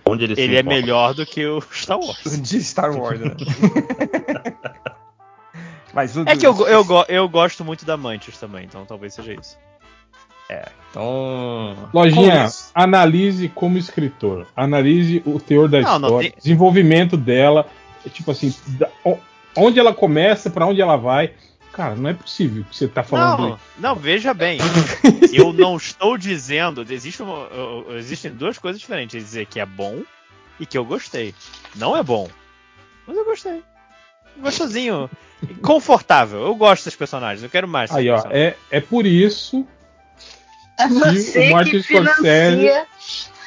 Onde ele, Ele é encontra? melhor do que o Star Wars. [LAUGHS] De Star Wars, né? [LAUGHS] Mas o É que eu, eu, eu gosto muito da Mantis também, então talvez seja isso. Então. Lojinha, com isso- analise como escritor. Analise o teor da Não, não história, tem- desenvolvimento dela. é Tipo assim, da- onde ela começa, pra onde ela vai. Cara, não é possível que você tá falando. Não, não, veja bem. [LAUGHS] eu não estou dizendo. Existe uma- existem duas coisas diferentes. Dizer que é bom e que eu gostei. Não é bom. Mas eu gostei. Gostosinho. Confortável. Eu gosto desses personagens. Eu quero mais. desses Aí, ó, personagens. é, é por isso É você o Martin que Scorsese-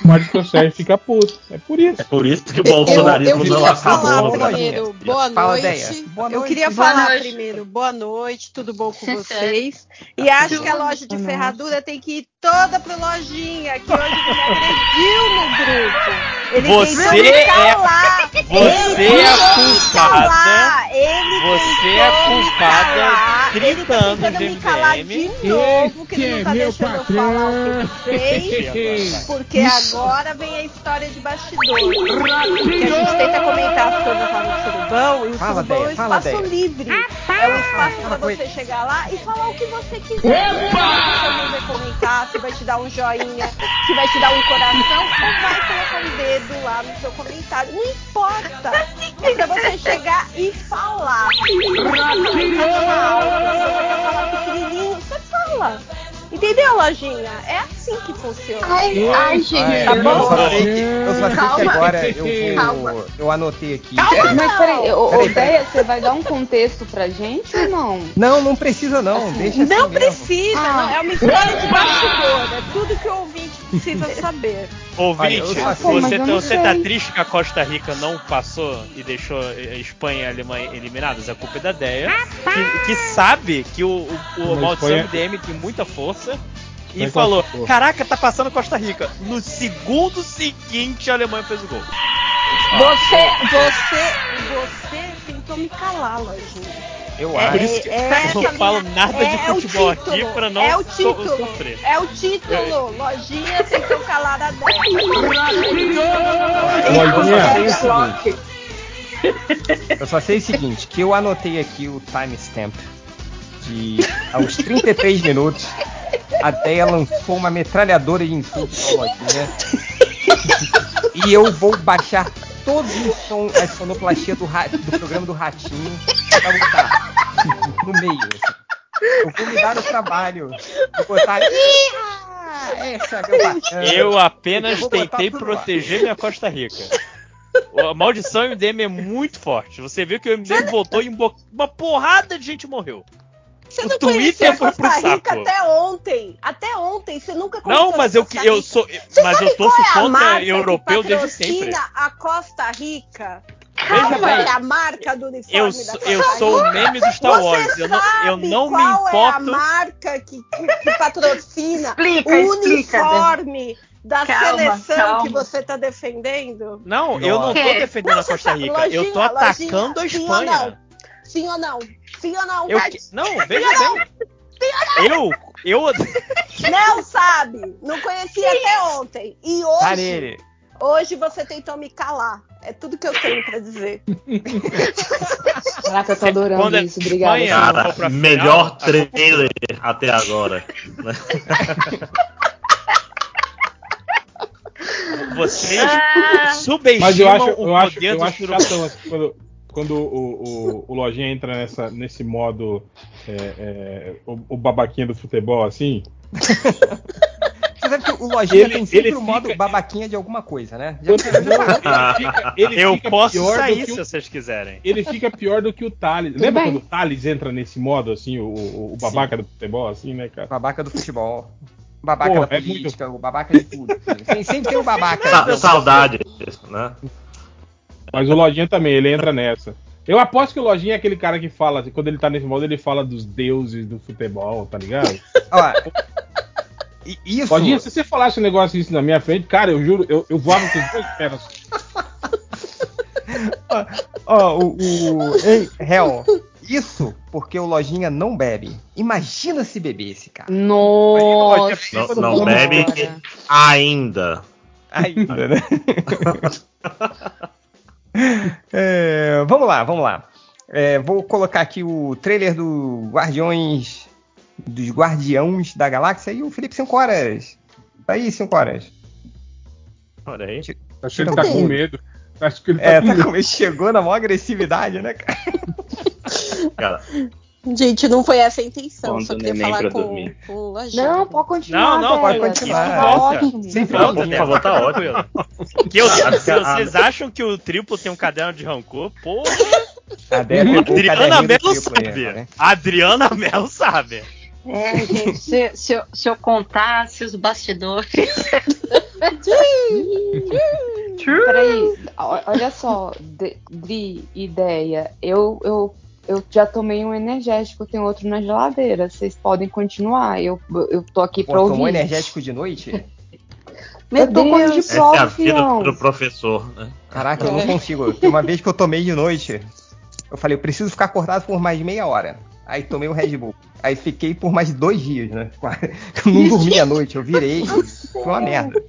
o Martin Scorsese fica puto. É por isso. É por isso que o bolsonarismo eu não queria acabou Brasil. primeiro, boa Fala, noite. Boa Eu noite. queria Boa falar noite. primeiro, boa noite, tudo bom com [LAUGHS] vocês? E acho que a loja de ferradura tem que ir toda pro lojinha, que hoje ele me agrediu no grupo. Ele Você é- calar. Você Ele é tentou me culpada. Ele Você é culpada calar. Ele tá 30 anos tentando de me calar MDM. de novo, que ele não tá é meu deixando eu falar o que ele fez. Porque agora vem a história de bastidores. Que a gente tenta comentar as coisas lá no Surubão e o Fala, Surubão é um espaço livre. É um espaço pra você chegar lá e falar o que você quiser. Se você vai comentar, se vai te dar um joinha, se vai te dar um coração, ou vai colocar um dedo lá no seu comentário. Não importa. É pra você chegar e falar. Se você falar pequenininho, você fala. Entendeu, lojinha? É assim que funciona. Ai, ai, gente. Ah, Tá eu bom? só sei que, eu só sei que Calma. agora eu Calma. vou. Eu anotei aqui. Mas peraí, ô, ô Peraí, peraí. Deia, você vai dar um contexto pra gente ou não? Não, não precisa não. Deixa assim Não mesmo. precisa, Ah. não, é uma história de bastidor, é tudo que o ouvinte precisa saber. Ouvinte, Olha, mas você, tá- você tá triste que a Costa Rica não passou e deixou a Espanha e a Alemanha eliminadas? A culpa é da Deia, que, que sabe que o, o, o Mas Maldição Espanha- MDM tem muita força. E Espanha falou. Caraca, tá passando Costa Rica. No segundo seguinte, a Alemanha fez o gol. Você, você, você tentou me calar, Lojinha. Eu É, acho. Por isso que é [LAUGHS] eu não falo nada de é o futebol título, aqui pra não é o so- título, sofrer. É o título. Lojinha tentou calar a dela. Seguinte. Eu só sei o seguinte, que eu anotei aqui o timestamp de aos 33 minutos a Deia lançou uma metralhadora de insultos pra lojinha. E eu vou baixar todos os som, a sonoplastia do, ra- do programa do Ratinho pra botar [LAUGHS] no meio. assim. Eu vou me dar o trabalho de botar. [LAUGHS] "Ih, Essa é. Eu apenas Eu tentei lá. proteger minha Costa Rica. A maldição MDM é muito forte. Você viu que o MDM voltou e uma uma porrada de gente morreu. Você O não Twitter foi pro Costa Rica saco. até ontem. Até ontem, você nunca conheceu Não, mas eu, eu sou. Você Mas eu torço é contra marca europeu desde sempre. patrocina a Costa Rica. Bem, é a marca do uniforme Eu, da sou- Costa eu sou o meme do Star Você Wars. Eu não, eu sabe não me qual é a importo. marca que, que, que patrocina Explica, o explica, uniforme da Calma, seleção calma. que você tá defendendo? Não, eu não tô Nossa. defendendo Não, a Costa Rica. Eu tô lojinha, atacando a lojinha, sim ou Espanha. não? Sim ou não? Sim ou não? Eu, que- não, veja bem. Eu, eu, [LAUGHS] Não sabe. Não conhecia até ontem. E hoje, hoje você tentou me calar. É tudo que eu tenho pra dizer. Caraca, eu tô adorando Quando é isso. Obrigada. Cara, final, melhor trailer até agora. vocês Ah, subestimam Mas eu acho, o eu acho, poder eu do acho chatão assim, quando, quando o, o, o Lojinha entra nessa, nesse modo é, é, o, o babaquinha do futebol, assim. Você sabe que o Lojinha Ele- tem sempre o modo fica- babaquinha de alguma coisa, né? Já- [LAUGHS] Ele fica, ele Eu fica posso pior do sair se vocês quiserem. Ele fica pior do que o Thales. Lembra bem. quando o Thales entra nesse modo, assim, o, o, o babaca do futebol, assim, né, cara? Babaca do futebol. Babaca Porra, da é política, o babaca de tudo. assim. Tem- sempre tem o babaca. Sa- Saudade, né? Mas o Lojinha também, ele entra nessa. Eu aposto que o Lojinha é aquele cara que fala, assim, quando ele tá nesse modo, ele fala dos deuses do futebol, tá ligado? [LAUGHS] Ó, e- isso. Lojinha, se você falasse um negócio isso na minha frente, cara, eu juro, eu, eu voava com os dois pés. Ó, o, o. Ei, Hell, isso porque o Lojinha não bebe. Imagina se bebesse, cara. Nossa. Não, não bebe Senhora. ainda. Ainda, né? [LAUGHS] É, vamos lá, vamos lá. É, vou colocar aqui o trailer do Guardiões. Dos Guardiões da Galáxia e o Felipe 5 horas. Tá aí, 5 horas. Olha aí. Acho que ele tá com medo. Acho que ele tá É, com tá medo. ele chegou na maior agressividade, né, cara? Cara, Gente, não foi essa a intenção. Pondo só queria falar com, com. Não, pode continuar. Não, não, pode continuar. Tá ótimo. Sem não, fala, por né? favor, tá ótimo. [LAUGHS] Que eu, se vocês acham que o triplo tem um caderno de rancor, porra, Adriana aí, sabe. né? Adriana Mello sabe. É, gente, se, se eu, se eu contasse os bastidores. Peraí, olha só, de, Dri, ideia. Eu, eu, eu já tomei um energético, tem outro na geladeira. Vocês podem continuar. Eu, eu tô aqui Pô, pra tomou ouvir. energético de noite? [LAUGHS] Eu tô com de Essa é a vida do professor, né? Caraca, eu não consigo. Tem uma vez que eu tomei de noite, eu falei, eu preciso ficar acordado por mais meia hora. Aí tomei um Red Bull. Aí fiquei por mais dois dias, né? Eu [LAUGHS] não dormi à noite, eu virei. Foi uma merda.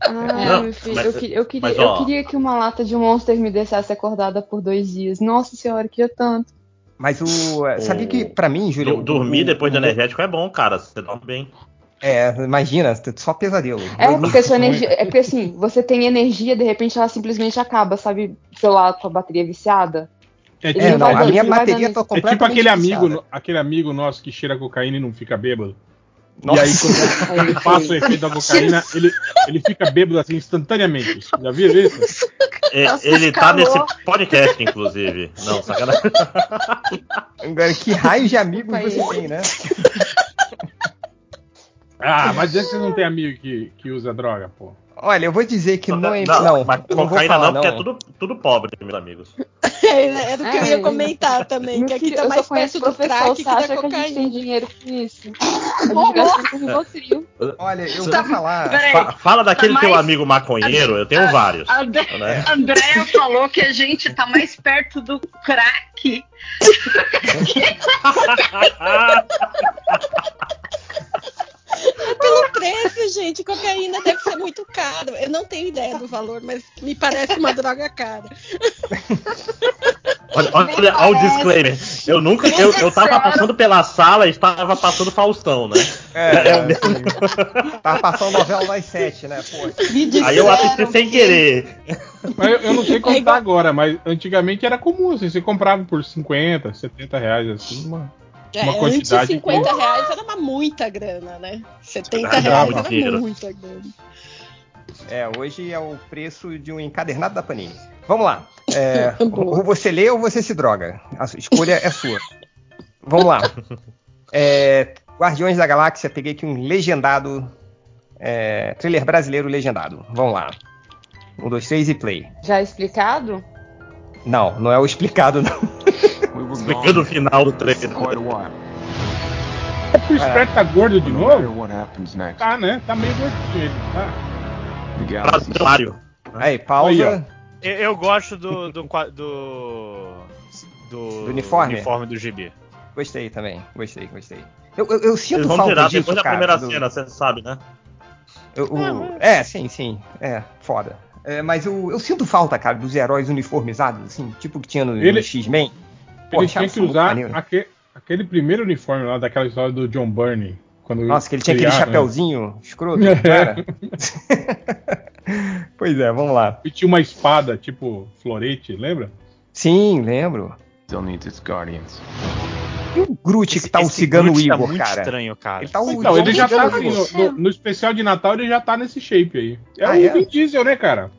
Ah, Não, meu filho, mas- eu, que- eu queria, mas, eu queria que uma lata de Monster me deixasse acordada por dois dias. Nossa senhora, eu queria tanto. Mas o. Sabia que, pra mim, Júlio. Dormir o- depois do o- energético é bom, cara. Você dorme bem. É, imagina, só pesadelo. É, porque sua energia. É porque assim, você tem energia, de repente ela simplesmente acaba, sabe? Celular com a bateria viciada. É, Ele É, tipo, não, vai a minha bateria tá é tipo completamente aquele amigo, viciada. aquele amigo nosso que cheira cocaína e não fica bêbado. Nossa. E aí, quando [LAUGHS] ele passa o efeito da cocaína, ele, ele fica bêbado assim instantaneamente. Já viu isso? É, Nossa, ele tá escalou. nesse podcast, inclusive. Não, sacanagem. Agora, que raio de amigos você tem, né? Ah, mas é que você não tem amigo que, que usa droga, pô. Olha, eu vou dizer que não é. não, Não, mas não cocaína falar, não, porque é tudo, tudo pobre, meus amigos. [LAUGHS] É, era o que eu ia É. comentar também, que aqui tá mais perto do crack você que da acha que a gente tem cocaína. dinheiro com isso? [LAUGHS] A. Olha, eu Tá- vou falar. Fa- fala daquele Tá teu mais- amigo maconheiro, eu tenho vários. a André- Né? a Andréia falou que a gente tá mais perto do crack. [LAUGHS] Pelo preço, gente, cocaína deve ser muito caro. Eu não tenho ideia do valor, mas me parece uma droga cara. Olha, olha, olha o disclaimer. Eu nunca. Eu, eu tava passando pela sala e estava passando Faustão, né? É, é, Tava passando novela das sete, né? Pô. Aí eu assisti sem querer. Mas eu, eu não sei É contar igual- agora, mas antigamente era comum, assim, você comprava por 50, 70 reais, assim, uma, É, uma antes quantidade. 50 reais era uma muita grana, né? 70 Era reais era muita grana. É, hoje é o preço de um encadernado da Panini. Vamos lá. É, [LAUGHS] ou você lê ou você se droga. A escolha é sua. Vamos lá. É, Guardiões da Galáxia, peguei aqui um legendado. é, trailer brasileiro legendado. Vamos lá. Um, dois, três e play. Já explicado? Não, não é o explicado, não. Explicando o final do trailer. O Chris Pratt tá gordo de novo? what happens next, Tá, né? Tá meio gordinho ele, tá? Aí, pausa. Aí, Eu, eu gosto do do, do. do. Do uniforme? uniforme do GB. Gostei também. Gostei, gostei. Eu, eu, eu sinto falta tirar disso, depois da primeira do- cena, você sabe, né? Eu- o- é, sim, sim. É, foda. É, mas eu, eu sinto falta, cara, dos heróis uniformizados, assim, tipo que tinha no, no Ele- X-Men. Pô, Ele tinha que usar maneiro. aque- aquele primeiro uniforme lá daquela história do John Burney. Quando Nossa, que ele tinha aquele né? chapeuzinho escroto, [LAUGHS] não era? [LAUGHS] pois é, vamos lá. E tinha uma espada, tipo florete, lembra? Sim, lembro. still needs its guardians. E o Groot que tá o Esse cigano Groot tá Igor, muito cara? estranho, cara. Ele tá o Então, ele já tá assim, Igor. no, no- no especial de Natal ele já tá nesse shape aí. É Ah, o é? Vin Diesel, né, cara?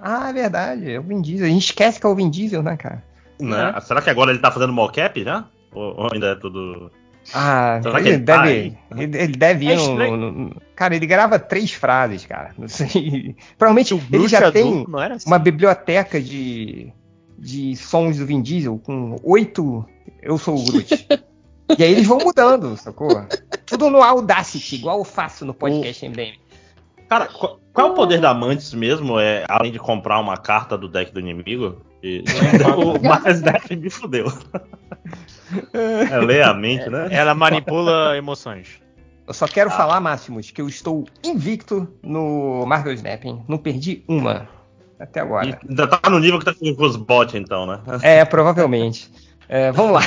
Ah, é verdade, é o Vin Diesel. A gente esquece que é o Vin Diesel, né, cara? Né? Será que agora ele tá fazendo mocap já? Ou, ou ainda é tudo. Ah, Será que ele, ele tá deve. aí? ele, ele deve ir É no, estranho. no- no- Cara, ele grava três frases, cara. Não sei. [LAUGHS] Provavelmente O ele já adulto tem não era assim. uma biblioteca de, de sons do Vin Diesel com oito Eu sou o Groot. [LAUGHS] e aí eles vão mudando, sacou? Tudo no Audacity, igual eu faço no podcast MDM. Cara, qual, qual é o poder da Mantis mesmo? É, além de comprar uma carta do deck do inimigo? E, [LAUGHS] o Marcus Death me fudeu. É, lê a mente, né? Ela manipula emoções. Eu só quero falar, Máximos, que eu estou invicto no Marvel Snap, hein? Não perdi uma até agora. E ainda tá no nível que tá com os bots, então, né? É, provavelmente. É, vamos lá.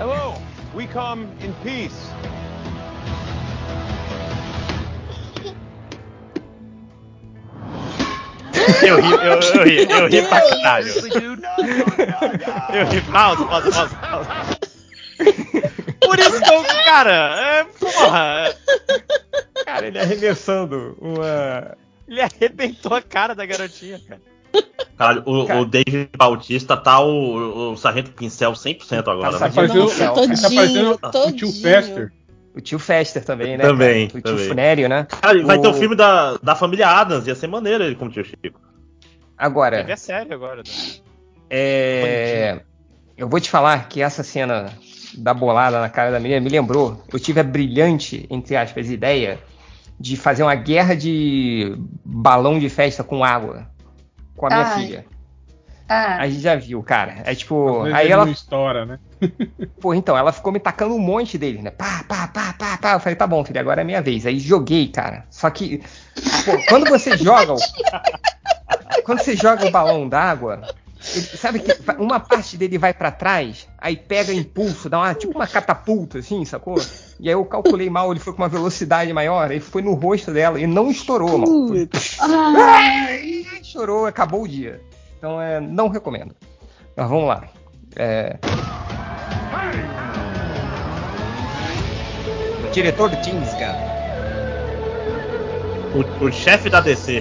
Hello, we come in peace. Eu ri, eu, eu ri, eu ri pra caralho. Eu ri, pausa, pausa, pausa, pausa. Por isso que eu, cara, é, porra, Cara, ele arremessando uma. ele arrebentou a cara da garotinha, cara. Caralho, o, Cara. o Dave Bautista tá o, o Sargento Pincel 100% agora, Tá né? Ele tá Todinho, o tio. Fester. O tio Fester também, né? Também, cara? O tio também. Funério, né? Cara, vai ter o O- filme da, da família Adams, ia ser maneiro ele como tio Chico. Agora, Teve a série agora. Né? é... eu vou te falar que essa cena da bolada na cara da menina me lembrou. Eu tive a brilhante, entre aspas, ideia de fazer uma guerra de balão de festa com água com a minha Ai. filha. Ah, A gente já viu, cara. É tipo, Às aí ele ela não estoura, né? [LAUGHS] Pô, então, ela ficou me tacando um monte dele, né? Pá, pá, pá, pá, pá. Eu falei, tá bom, filho, agora é minha vez. Aí joguei, cara. Só que, pô, quando você [LAUGHS] joga o. Quando você joga o balão d'água, ele- sabe que uma parte dele vai pra trás, aí pega impulso, dá uma, tipo uma catapulta, assim, sacou? E aí eu calculei mal, ele foi com uma velocidade maior, aí foi no rosto dela e não estourou, mano. Ai, chorou, acabou o dia. Então, é, não recomendo. Mas vamos lá. É, o diretor do James Gunn, O, o chefe da DC.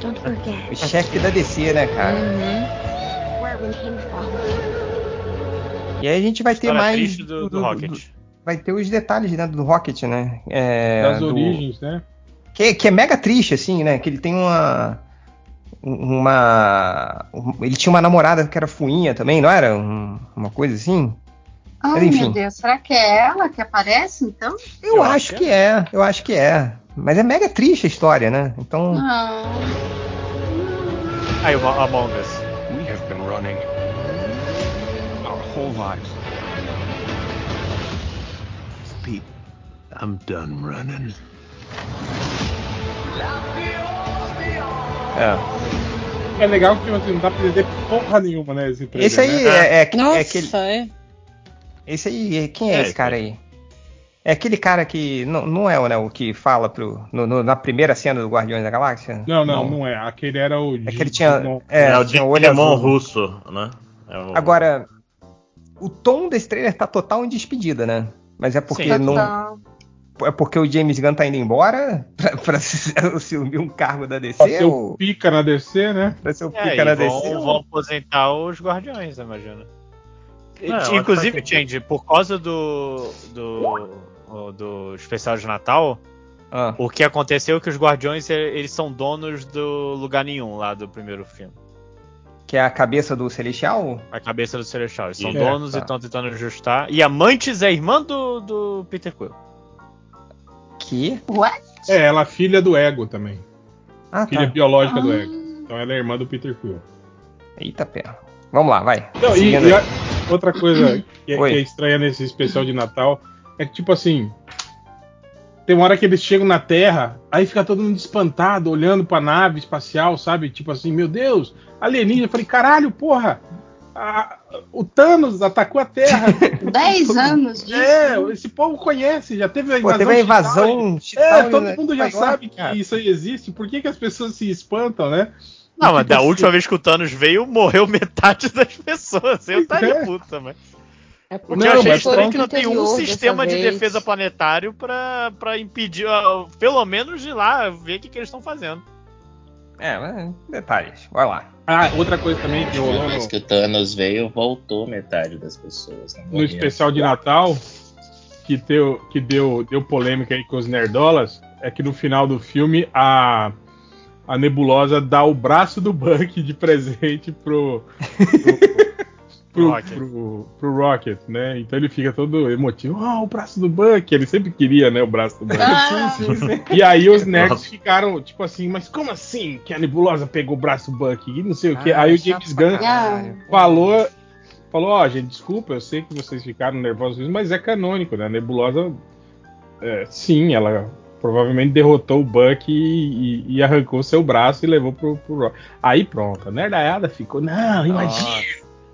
o chefe da DC, né, cara? Uhum. where we came from. E aí a gente vai ter mais. triste do, do Rocket. vai ter os detalhes né, do Rocket, né? É, Das do- origens, né? Que, que é mega triste, assim, né? Que ele tem uma. Uma. um- Ele tinha uma namorada que era fuinha também, não era? Um- uma coisa assim? Ai, Mas enfim. meu Deus, será que é ela que aparece então? Eu, Eu acho acho que é, eu acho que é. Mas é mega triste a história, né? Então. Não. Aí o Among Us. We have been running our whole lives. Pete, I'm done running. É. é legal que assim, não dá pra entender porra nenhuma, né? Esse, trailer, Esse aí né? é, é, é Nossa, aquele. é. Esse aí, quem é, É, esse cara aí? É aquele cara que. Não, não é o, né, o que fala pro, no- no- na primeira cena do Guardiões da Galáxia? Não, não, não, é. Aquele era o. É que ele tinha. É, É, o tinha olho azul. russo, né? É o- Agora, o tom desse trailer tá total em despedida, né? Mas é porque Sim. não. Total. É porque o James Gunn tá indo embora [LAUGHS] pra, pra se- assumir um cargo da Pra DC ser o ou pica na DC, né? pra ser o É, pica na vão, DC? ou- vão aposentar os Guardiões. É, acho que Inclusive. Change, por causa do, do, do especial de Natal, Ah, o que aconteceu é que os Guardiões eh, eles são donos do lugar nenhum lá do primeiro filme. que é a cabeça do Celestial? A cabeça do Celestial. Eles são É, donos tá. e estão tentando ajustar. E a Mantis é irmã do, do Peter Quill. Que? What? É, ela é filha do Ego também. Ah, Filha tá. biológica do Ah. Ego. Então ela é irmã do Peter Quill. Eita pé. Vamos lá, vai. Não, e, e a- outra coisa [COUGHS] que é, que é estranha nesse especial de Natal é que, tipo assim. Tem uma hora que eles chegam na Terra, aí fica todo mundo espantado, olhando pra nave espacial, sabe? Tipo assim, meu Deus, alienígena. Eu falei, caralho, porra, a- o Thanos atacou a Terra. [LAUGHS] 10 anos disso. é, esse povo conhece, já teve a Pô, invasão. teve a invasão É, todo né? mundo já York, sabe que cara. isso aí existe. Por que, que as pessoas se espantam, né? Não, mas da assim, última vez que o Thanos veio, morreu [LAUGHS] metade das pessoas. Eu estaria É. puto também. É O porque que eu Não, achei mas estranho é que não tem um sistema de vez. defesa planetário pra, pra impedir, pelo menos de ir lá, ver o que, que eles estão fazendo. É, mas detalhes. Vai lá. Ah, outra coisa também que rolou Depois que o Thanos veio, voltou metade das pessoas. né? no especial de Natal, que, deu, que deu, deu polêmica aí com os nerdolas, é que no final do filme a, a Nebulosa dá o braço do Buck de presente pro. pro, [LAUGHS] Rocket. pro, pro Rocket, né? Então ele fica todo emotivo. Ah, o braço do Buck! Ele sempre queria, né, o braço do Buck. Ah, E aí os nerds Nossa. ficaram, tipo assim, mas como assim que a Nebulosa pegou o braço do Buck? E não sei o que. Ah, aí o James pra Gunn caralho. falou, falou, ó, gente, desculpa, eu sei que vocês ficaram nervosos, mas é canônico, né? A Nebulosa, é, sim, ela provavelmente derrotou o Buck e, e- e arrancou seu braço e levou pro, pro Rock. Aí pronto, a nerdaiada ficou, não, imagina,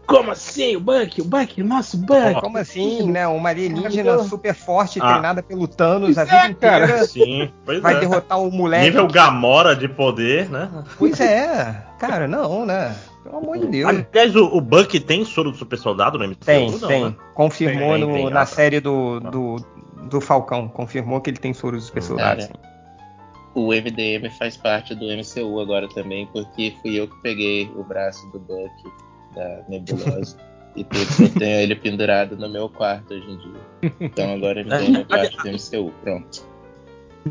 como assim, o Buck, o Buck, nosso Buck. Como assim, né? Uma alienígena Caramba. super forte, Ah. treinada pelo Thanos a é, vida cara. inteira, Sim, pois vai é. derrotar o moleque. Nível Gamora de poder, né? Pois é. Cara, não, né? Pelo amor de Deus. Aliás, o, o Buck tem soro do super soldado no MCU? Tem, Não, tem. né? Confirmou Tem, no- tem, na ah, tá. série do, do, do Falcão. Confirmou que ele tem soro dos super soldados. Cara, o MDM faz parte do MCU agora também, porque fui eu que peguei o braço do Buck da Nebulosa. e por isso eu tenho ele pendurado no meu quarto hoje em dia. Então agora o MDM é parte do MCU. Pronto.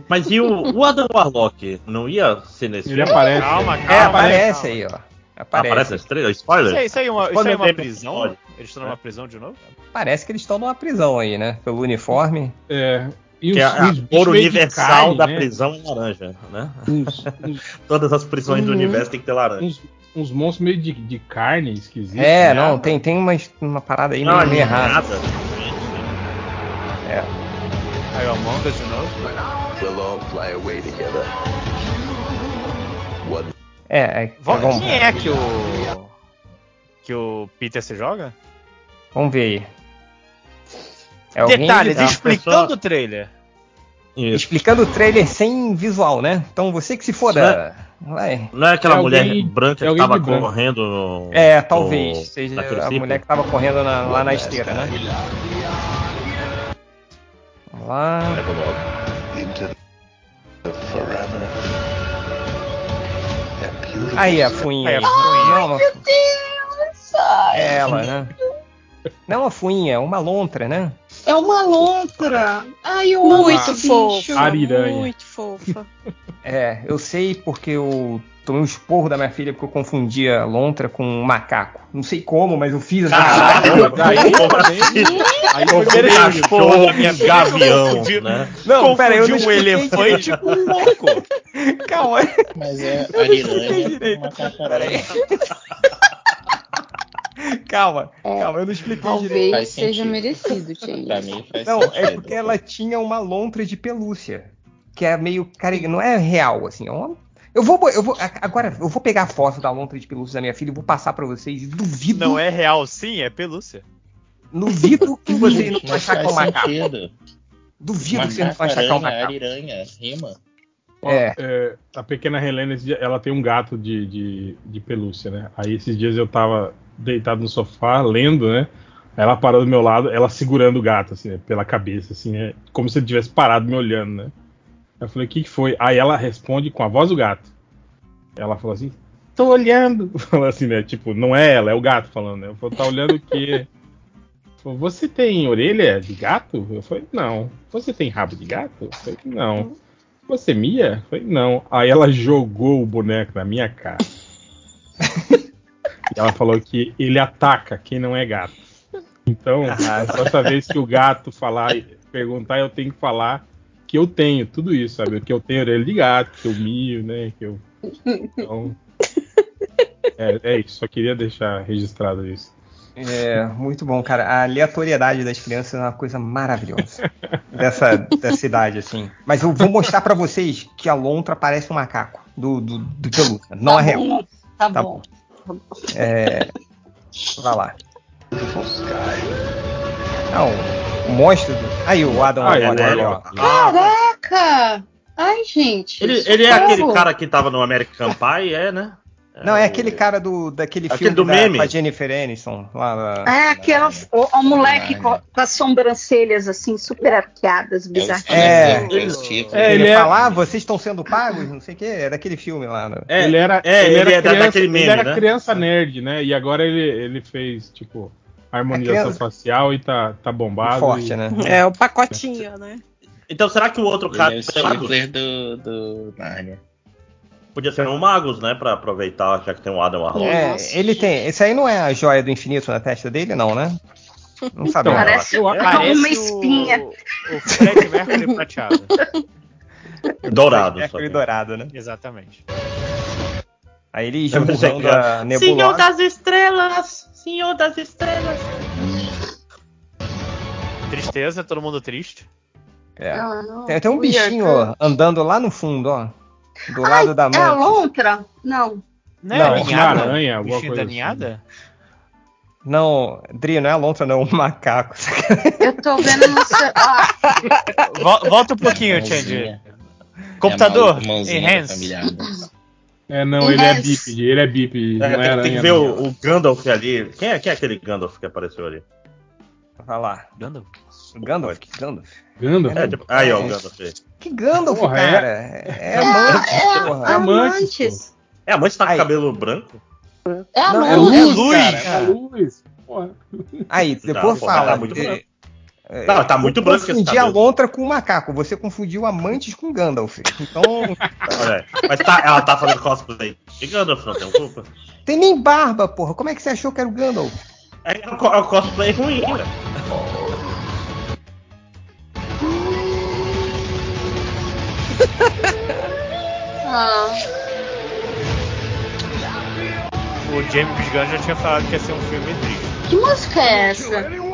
Mas e o, o Adam Warlock? Não ia ser nesse Ele filme? aparece. Calma, calma. É, aparece calma. aí, ó. Aparece Aparece. na estrela? Spoiler? Isso aí, isso aí é uma, isso aí é uma tem prisão? Eles estão numa prisão de novo? Parece que eles estão numa prisão aí, né? Pelo uniforme. É, e Que é a bichos cor universal carne, da né? prisão é laranja, né? Uns, [LAUGHS] uns, Todas as prisões do universo tem que ter laranja. Uns, monstros meio de, de carne esquisitos. É, né? não, tem, tem uma, uma parada aí Não, meio, meio errada. nada. Aí Among Us de novo? We'll all fly away together. One É, é, Vamos- vamos, Quem é que o. que o Peter se joga? vamos ver aí. É Detalhes, é explicando pessoa- o trailer. Isso. explicando o trailer sem visual, né? Então você que se foda. Vai. Não é aquela É mulher alguém- branca é que tava correndo no. É, talvez. no- seja a círculo? mulher que tava correndo na- lá na esteira, né? Vamos lá. Aí a fuinha Aí, a. Não, uma- é ela, né? Não uma fuinha, é uma lontra, né? É uma lontra. Ai, eu amo Muito bicho. fofa. Ariranha. Muito fofa. [LAUGHS] É, eu sei porque eu tomei um esporro da minha filha porque eu confundia lontra com um macaco. Não sei como, mas eu fiz essa Caralho, [LAUGHS] aí, assim? [LAUGHS] Aí Como primeiro um cachorro da minha gavião, né? Não, pera, eu não um elefante com um louco. Calma aí. Mas é Eu Ariranha direito. uma Pera catarata. aí. [LAUGHS] Calma, É, calma, eu não expliquei direito. Talvez seja sentido. merecido, Change. [LAUGHS] Pra mim faz Não, sentido. é porque ela tinha uma lontra de pelúcia. Que é meio. Cara, não é real, assim. É uma, Eu vou, eu vou. Agora, eu vou pegar a foto da lontra de pelúcia da minha filha e vou passar pra vocês. E duvido. Não é real, sim, é pelúcia. Duvido que [LAUGHS] você não vai achar é macaco. sentido. Duvido que você não vai achar que é Macaco, rima. É. é, a pequena Helena, ela tem um gato de, de, de pelúcia, né? Aí esses dias eu tava deitado no sofá, lendo, né? Ela parou do meu lado, ela segurando o gato, assim, né? Pela cabeça, assim, né? Como se ele tivesse parado me olhando, né? Eu falei, o que, que foi? Aí ela responde com a voz do gato. Ela falou assim, tô olhando. [LAUGHS] Falou assim, né? Tipo, não é ela, é o gato falando, né? Eu falei, tá olhando o quê? Falou, Você tem orelha de gato? Eu falei, não. Você tem rabo de gato? Eu falei, não. Você mia? Eu falei, não. Aí ela jogou o boneco na minha cara. [LAUGHS] e ela falou que ele ataca quem não é gato. Então, [LAUGHS] a próxima vez que o gato falar, perguntar, eu tenho que falar que eu tenho tudo isso, sabe? Que eu tenho orelha de gato, que eu mio, né? Que eu. Então. É, é isso, só queria deixar registrado isso. É, muito bom, cara. A aleatoriedade das crianças é uma coisa maravilhosa. dessa, dessa idade, assim. Mas eu vou mostrar pra vocês que a lontra parece um macaco do, do, do pelúcia. Não Tá é real. bom, Tá, Tá bom. É. Vai lá. Não, o monstro do. Aí o Adam Ah, é, agora, é, ele, é. ó. Caraca! Ai, gente. Ele, ele é aquele cara que tava no American Pie, é, né? Não, é aquele cara do, daquele Aquele filme do da, meme? com a Jennifer Aniston. Lá, lá. É, aquela, o, o moleque com, com as sobrancelhas assim, super arqueadas, bizarras. É. Tipos. É, ele ele é- vocês estão sendo pagos, não sei o que, é daquele filme lá. né? É, ele era, é, ele ele era é criança, daquele meme, ele era né? criança nerd, né? E agora ele, ele fez, tipo, harmonização criança- facial e tá, tá bombado. Forte, e- né? É, o pacotinho, né? Então será que o outro Ele cara é o do, do Narnia. Podia ser um Magus, né? Pra aproveitar, já que tem um Adam Arnold. É, ele tem. Esse aí não é a joia do infinito na testa dele, não, né? Não sabemos. Então, Parece eu- uma Parece espinha. O, o Fred [LAUGHS] Mercury prateado. [LAUGHS] Dourado. só Mercury que- dourado, né? Exatamente. Aí ele empurrando que a nebulosa. estrelas! Senhor das estrelas! Tristeza, todo mundo triste. É. Ah, não. Tem, tem um bichinho ó, andando lá no fundo, ó. Do Ai, lado da É a mão. lontra? Não. Não, Não, é uma ninhada? aranha, alguma coisa da assim. Não, Dri, não é a lontra, não, é um macaco. Eu tô vendo no seu. [LAUGHS] Ah, Vol- Volta um pouquinho, Change. Mãozinha. Computador, É mão- mãozinha enhance. É, não, ele é bípede, ele é bípede, É, não é tem, aranha. tem que ver o, o Gandalf ali. Quem é, quem é aquele Gandalf que apareceu ali? Vai lá. Gandalf. Gandalf? Gandalf? Gandalf? É, tipo, aí, ó, o Gandalf aí. Que Gandalf, Porra, é- cara? É, é amante, é, porra. é Amantes, amantes. É, a mãe tá com Aí. cabelo branco? É a Não, é luz. luz, luz, cara. é luz. Porra. Aí, Tá, depois fala. tá muito é, branco. é, Não, tá muito branco esse confundi a cabelo. lontra com o macaco. Você confundiu amantes com Gandalf. Então. [LAUGHS] Mas tá, ela tá fazendo cosplay de Gandalf, não tem culpa. tem nem barba, porra. Como é que você achou que era o Gandalf? É o cosplay ruim, né? O James Gunn já tinha falado que ia ser um filme triste. que música é essa?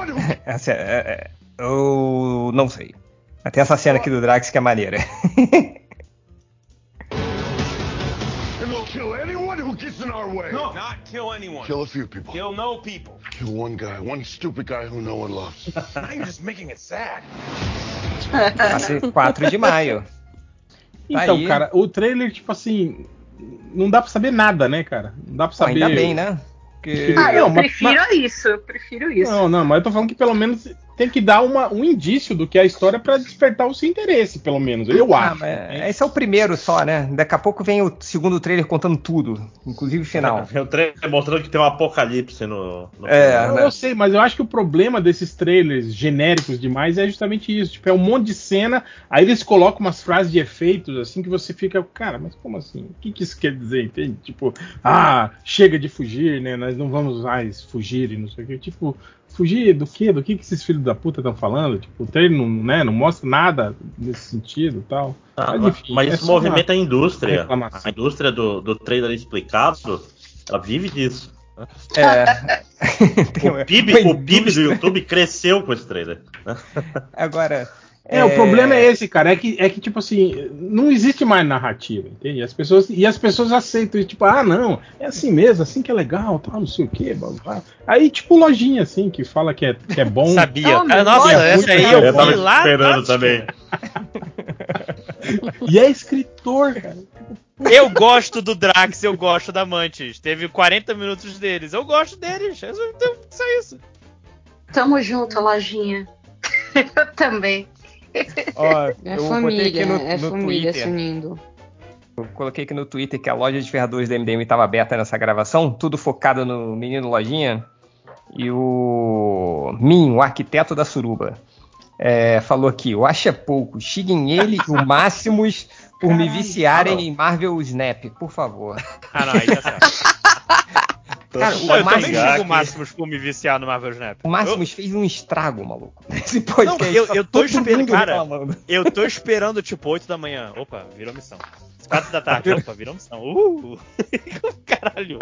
[LAUGHS] Essa, é, é, eu não sei. Até essa cena aqui do Drax que é maneira. [LAUGHS] kill anyone who gets in our way. No, not kill anyone. Kill a few people. Kill no people. Kill one guy, one stupid guy who no one loves. [LAUGHS] Now you're just making it sad. Vai ser 4 de maio. Tá Então, aí. cara, o trailer, tipo assim, não dá pra saber nada, né, cara? Não dá pra Pô, saber. ainda bem, né? Porque... Ah, eu Não, mas- prefiro isso, eu prefiro isso. Não, não, mas eu tô falando que pelo menos tem que dar uma, um indício do que é a história pra despertar o seu interesse, pelo menos. Eu Ah, acho. mas esse é o primeiro só, né? Daqui a pouco vem o segundo trailer contando tudo, inclusive o final. O trailer mostrando que tem um apocalipse no. no É, Eu, né? eu sei, mas eu acho que o problema desses trailers genéricos demais é justamente isso. Tipo, é um monte de cena, aí eles colocam umas frases de efeitos assim que você fica, cara, mas como assim? O que, que isso quer dizer? Entende? Tipo, ah, chega de fugir, né? Nós não vamos mais fugir e não sei o que. Tipo, fugir do quê? Do que, que esses filhos da puta estão falando? Tipo, o trailer não, né, não mostra nada nesse sentido e tal. Ah, Mas, enfim, mas é isso movimenta a indústria. reclamação. A indústria do, do trailer explicado, ela vive disso. É. [LAUGHS] O PIB, o PIB do indústria. YouTube cresceu com esse trailer. Agora, É, o problema é esse, cara. É que, é que, tipo assim, não existe mais narrativa, entende? As pessoas, e as pessoas aceitam, tipo, ah, não, é assim mesmo, assim que é legal, tal, não sei o quê. blá, blá. Aí, tipo, lojinha, assim, que fala que é, que é bom. [LAUGHS] Sabia. Não, nossa, pode. essa aí Eu eu tava vi lá. esperando também. E é escritor, cara. Eu gosto do Drax, eu gosto da Mantis. Teve 40 minutos deles. Eu gosto deles. É Só isso. Tamo junto, lojinha. [LAUGHS] Eu também. Ó, É eu botei família, aqui no, é no família se Twitter. unindo. Eu coloquei aqui no Twitter que a loja de ferradores da MDM estava aberta nessa gravação, tudo focado no menino Lojinha. E o Min, o arquiteto da suruba, é, falou aqui: eu acho é pouco, xinguem ele e o [LAUGHS] Máximos por me viciarem em Marvel Snap, por favor. Ah, não, aí tá certo. [LAUGHS] Cara, Pô, eu o também o Máximos por me viciar no Marvel Snap. o Máximos fez um estrago, maluco. [LAUGHS] Esse podcast. Não, eu- tá eu tô todo esperando, cara. reclamando. Eu, eu tô esperando tipo 8 da manhã. Opa, virou missão. 4 da tarde. [LAUGHS] Opa, virou missão. Uh! [LAUGHS] Caralho.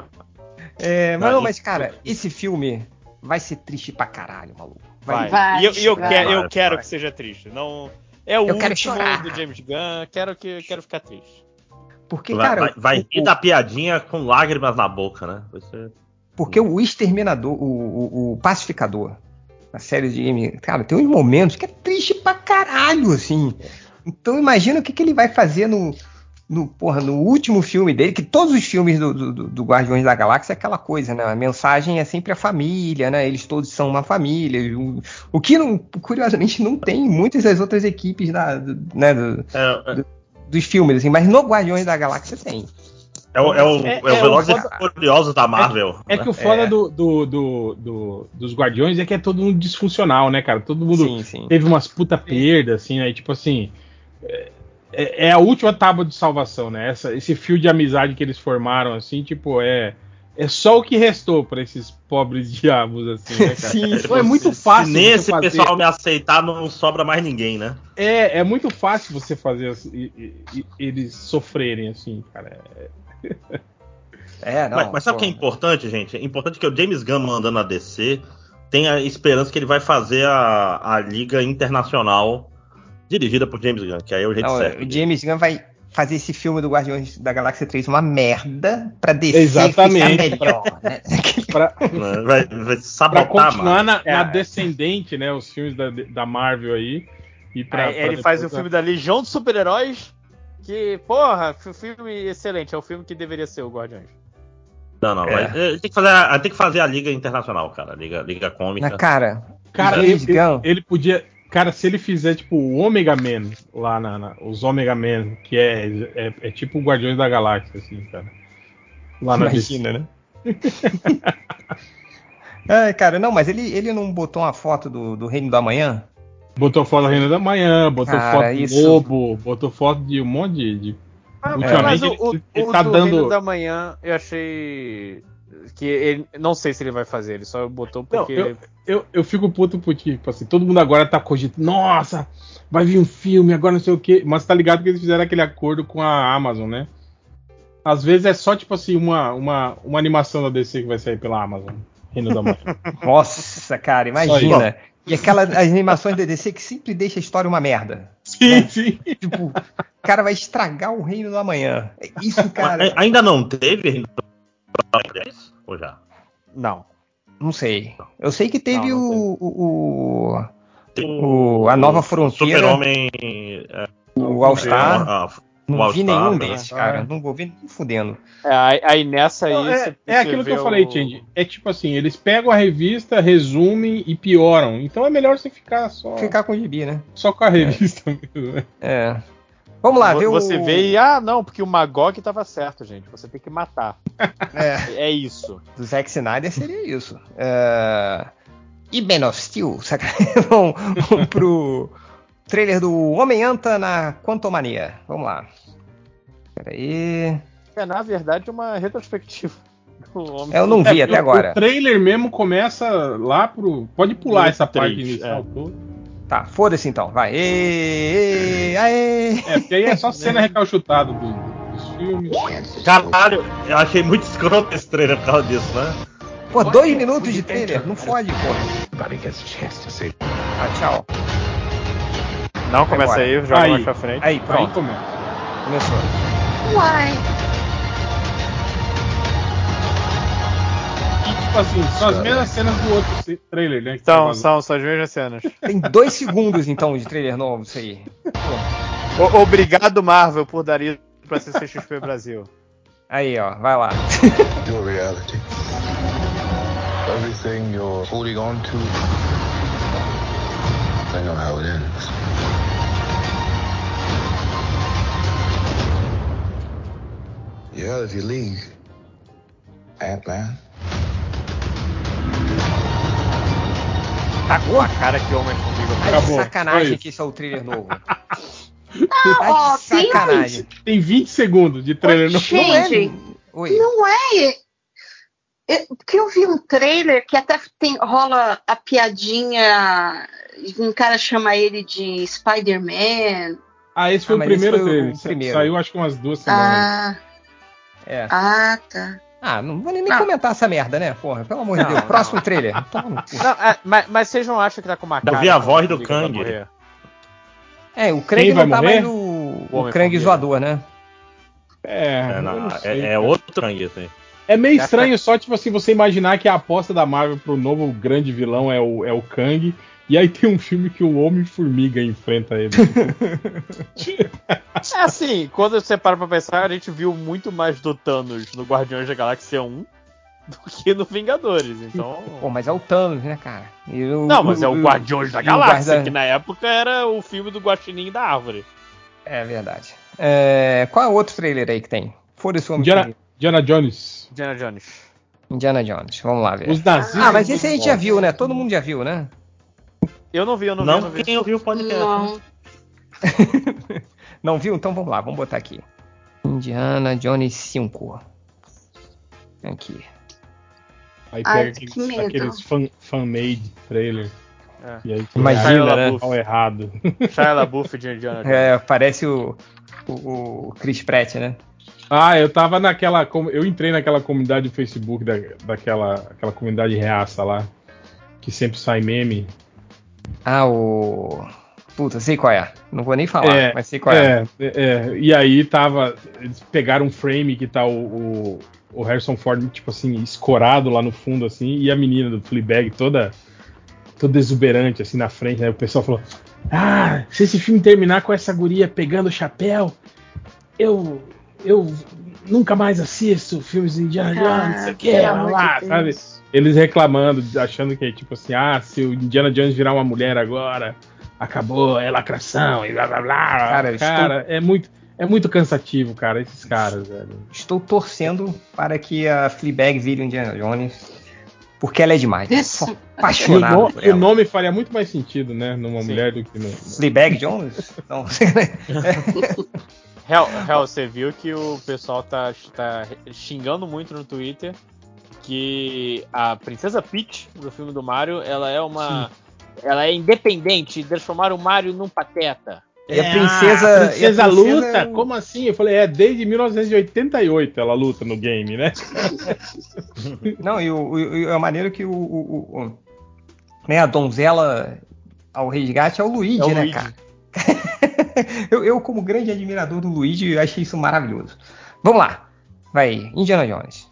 É, mas, Não, mas, cara, esse filme vai ser triste pra caralho, maluco. Vai. Vai, e eu, eu, vai. quero, eu quero vai. que seja triste. Não. É o Eu último do James Gunn. Quero que quero ficar triste. Porque, Vai, cara, vai, vai o- rir da piadinha com lágrimas na boca, né? Ser- Porque o Exterminador, o, o, o Pacificador, a série de game, cara, tem uns momentos que é triste pra caralho, assim. Então imagina o que, que ele vai fazer no, no, porra, no último filme dele, que todos os filmes do, do, do Guardiões da Galáxia é aquela coisa, né? A mensagem é sempre a família, né? Eles todos são uma família. O, o que, não, curiosamente, não tem em muitas das outras equipes da, do- né, do- É, é, dos filmes, assim, mas no Guardiões da Galáxia tem. é o, é o, É- é o é o Velozes foda- Furiosos da Marvel. É né? que o foda É. do, do, do, do- dos Guardiões é que é todo mundo disfuncional, né, cara? Todo mundo Sim, sim. teve umas puta perdas, assim, né? E, tipo assim. É, é a última tábua de salvação, né? Essa, esse fio de amizade que eles formaram, assim, tipo, é. É só o que restou pra esses pobres [LAUGHS] diabos, assim, né, cara? Sim, é muito Se fácil. nesse fazer- pessoal me aceitar, não sobra mais ninguém, né? É, é muito fácil você fazer assim, e- e- e- eles sofrerem, assim, cara. É- [LAUGHS] É, não. mas, mas sabe o que é importante, gente? É importante que o James Gunn mandando na DC tenha a esperança que ele vai fazer a, a Liga Internacional dirigida por James Gunn, que aí é o jeito Não, certo. o James Gunn vai fazer esse filme do Guardiões da Galáxia 3 uma merda pra descer Exatamente. ficar melhor, né? [LAUGHS] Pra? Vai, vai pra sabotar, continuar mano. na, na É. descendente, né? Os filmes da, da Marvel aí. E pra, Aí pra ele faz o depois- filme da Legião dos Super-Heróis. Que, porra, filme excelente. É o filme que deveria ser o Guardiões. Não, não. É. vai- ele tem que fazer a, tem que fazer a Liga Internacional, cara. Liga, Liga Cômica. Mas, cara, Cara, ele, Gunn, ele podia. Cara, se ele fizer tipo o Omega Man lá na, na- os Omega Man, que é, é, é tipo o Guardiões da Galáxia, assim, cara. Lá na imagina, né? [LAUGHS] Ai, cara, não, mas ele, ele não botou uma foto do, do Reino do Amanhã? Botou foto da Reina da Manhã, botou Cara, foto do isso- Lobo, botou foto de um monte de. de- Ultimamente mas o, ele- o, ele o tá do dando- Reino da Manhã eu achei que ele não sei se ele vai fazer, ele só botou Não, porque eu, eu, eu fico puto porque, tipo assim, todo mundo agora tá cogitando, nossa, vai vir um filme, agora não sei o quê. Mas tá ligado que eles fizeram aquele acordo com a Amazon, né? Às vezes é só, tipo assim, uma, uma, uma animação da DC que vai sair pela Amazon. Reino da Manhã. [LAUGHS] Nossa, cara, imagina. E aquelas as animações da DC que sempre deixa a história uma merda. sim, sim. Tipo, o cara vai estragar o Reino do Amanhã. Isso, cara, A- Ainda não teve Ou já? não. não sei. Eu sei que teve Não, não o, o, o- o- a nova fronteira, Super-Homem. é, o All-Star. ah, Não o vi nenhum né? desses, cara. Não vou ver nem fudendo. É, aí, aí nessa aí Não, é, você- é aquilo que eu falei, o- Change. É tipo assim, eles pegam a revista, resumem e pioram. Então é melhor você ficar só, Ficar com o gibi, né? só com a revista mesmo, né? É. Vamos lá, o. Você vê e, ah, não, porque o Magog tava certo, gente. Você tem que matar. [LAUGHS] É, É isso. do Zack Snyder seria isso. É... E Man of Steel, [LAUGHS] saca? Vamos, pro trailer do Homem-Anta na Quantumania. Vamos lá. Peraí. É, na verdade, uma retrospectiva. do Homem- Eu não vi É, até o- agora. O trailer mesmo começa lá pro. Pode pular essa parte inicial é. toda. Tá, foda-se então. Vai. Ê, ê, aê. É, porque aí é só cena recalchutada do- dos filmes. Caralho, eu achei muito escroto esse trailer por causa disso, né? Pô, dois minutos de trailer. Não fode, pô. Ah, tchau. Não, começa Agora. aí, joga Aí. mais pra frente. Aí, Aí pronto. começa. Começou. Uai. Assim, são as mesmas cenas do outro trailer, né? que São, são, são as mesmas cenas. Tem dois segundos, então, de trailer novo, isso aí. O- Obrigado, Marvel, por dar isso pra CCXP Brasil. Aí, ó, vai lá. Your reality. Everything you're holding on to. I know how it ends. Reality League. Ant-Man. Tá com a cara que Homem-Formiga Tá de Acabou, foi sacanagem que isso é o trailer novo. [LAUGHS] Ah, ó, Tá de tem sacanagem. Tem 20 segundos de trailer no Gente, Não é... Não é. Eu, porque eu vi um trailer que até tem, rola a piadinha. Um cara chama ele de Spider-Man. Ah, esse foi Ah, o primeiro foi o trailer. Sa- primeiro. Saiu acho que umas duas semanas. Ah, É. ah, tá. Ah, não vou nem, nem Não. comentar essa merda, né? Porra, pelo amor de Deus. Próximo trailer. [LAUGHS] No cu. Não, é, mas, mas vocês não acham que tá com uma cara. ver a voz do Kang. É, o Krang não tá morrer? mais o, o. Krang zoador, né? É, É, não, sei. é, é outro Kang, assim. É meio estranho só, tipo assim, você imaginar que a aposta da Marvel pro novo grande vilão é o, é o Kang, e aí tem um filme que o Homem-Formiga enfrenta ele. [LAUGHS] É assim, quando você para pra pensar, a gente viu muito mais do Thanos no Guardiões da Galáxia 1 do que no Vingadores, então. Pô, mas é o Thanos, né, cara? E o- Não, mas é o Guardiões da Galáxia, Guarda- que na época era o filme do Guaxinim da Árvore. É verdade. É, Qual é o outro trailer aí que tem? Foda-se o homem Indiana, Indiana Jones. Indiana Jones. Indiana Jones. Vamos lá ver. Os nazistas. Ah, mas esse a gente já viu, né? Todo mundo já viu, né? Eu não vi, eu não, vi, eu Não, não vi. quem ouviu o podcast. Não. [LAUGHS] Não viu? Então vamos lá, vamos botar aqui. Indiana Jones 5. Aqui. Aí Ai, pega que aqueles, medo. aqueles fan, fan-made trailer. É. E aí Imagina, né? Ao errado. [LAUGHS] Shia LaBeouf de Indiana Jones. É, parece o, o, o Chris Pratt, né? Ah, eu tava naquela. Eu entrei naquela comunidade do Facebook da, daquela aquela comunidade reaça lá. Que sempre sai meme. Ah, o. Puta, sei qual é. Não vou nem falar, É, mas sei qual é. É, é, é. E aí tava. Eles pegaram um frame que tá o, o, o Harrison Ford, tipo assim, escorado lá no fundo, assim, e a menina do Fleabag toda. toda exuberante, assim, na frente, né? O pessoal falou. Ah, se esse filme terminar com essa guria pegando o chapéu, eu. eu nunca mais assisto filmes de Indiana Jones, não sei o que, pelo lá, sabe? Deus. Eles reclamando, achando que, tipo assim, ah, se o Indiana Jones virar uma mulher agora, acabou, é lacração e blá blá blá. Cara, Cara, é muito. É muito cansativo, cara, esses caras, velho. Estou torcendo para que a Fleabag vire o Indiana Jones. Porque ela é demais. Isso. Apaixonado no- por o nome faria muito mais sentido, né? Numa Sim. mulher do que no. Fleabag Jones? Não. [LAUGHS] [LAUGHS] Hell, [LAUGHS] Hell, você viu que o pessoal tá, tá xingando muito no Twitter que a Princesa Peach do filme do Mario, ela é uma. Ela é independente, transformaram o Mario num pateta. E a É, princesa. a princesa e a luta? Como assim? Eu falei, é desde 1988 ela luta no game, né? [LAUGHS] Não, e, o, o- e a maneira que o, o- o- né, a donzela ao resgate é o Luigi, É o né, Luigi. cara? [LAUGHS] [LAUGHS] eu, eu, como grande admirador do Luigi, achei isso maravilhoso. Vamos lá. Vai, Indiana Jones.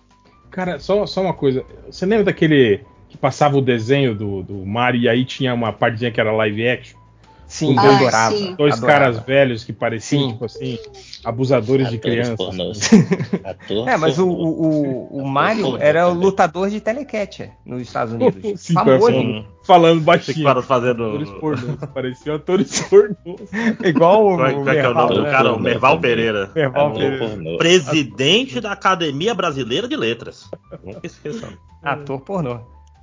Cara, só, só uma coisa. Você lembra daquele que passava o desenho do, do Mario e aí tinha uma partezinha que era live action? Sim, eu dois- adorava. sim. Dois adorava. caras velhos que pareciam, Sim. tipo assim, abusadores de Atores crianças. pornôs. [LAUGHS] Ator É, mas o, o, o, o Mario era o lutador de telecat nos Estados Unidos. Sim, Famoso. falando, falando Esse baixinho. cara fazendo. Atores pornôs. Pareciam atores pornôs. [LAUGHS] Igual o, Como é, como é que é o nome do né? cara? O Merval. Pereira. Merval Ator Pereira. Presidente da Academia Brasileira de Letras. Nunca esqueçam. Ator pornô.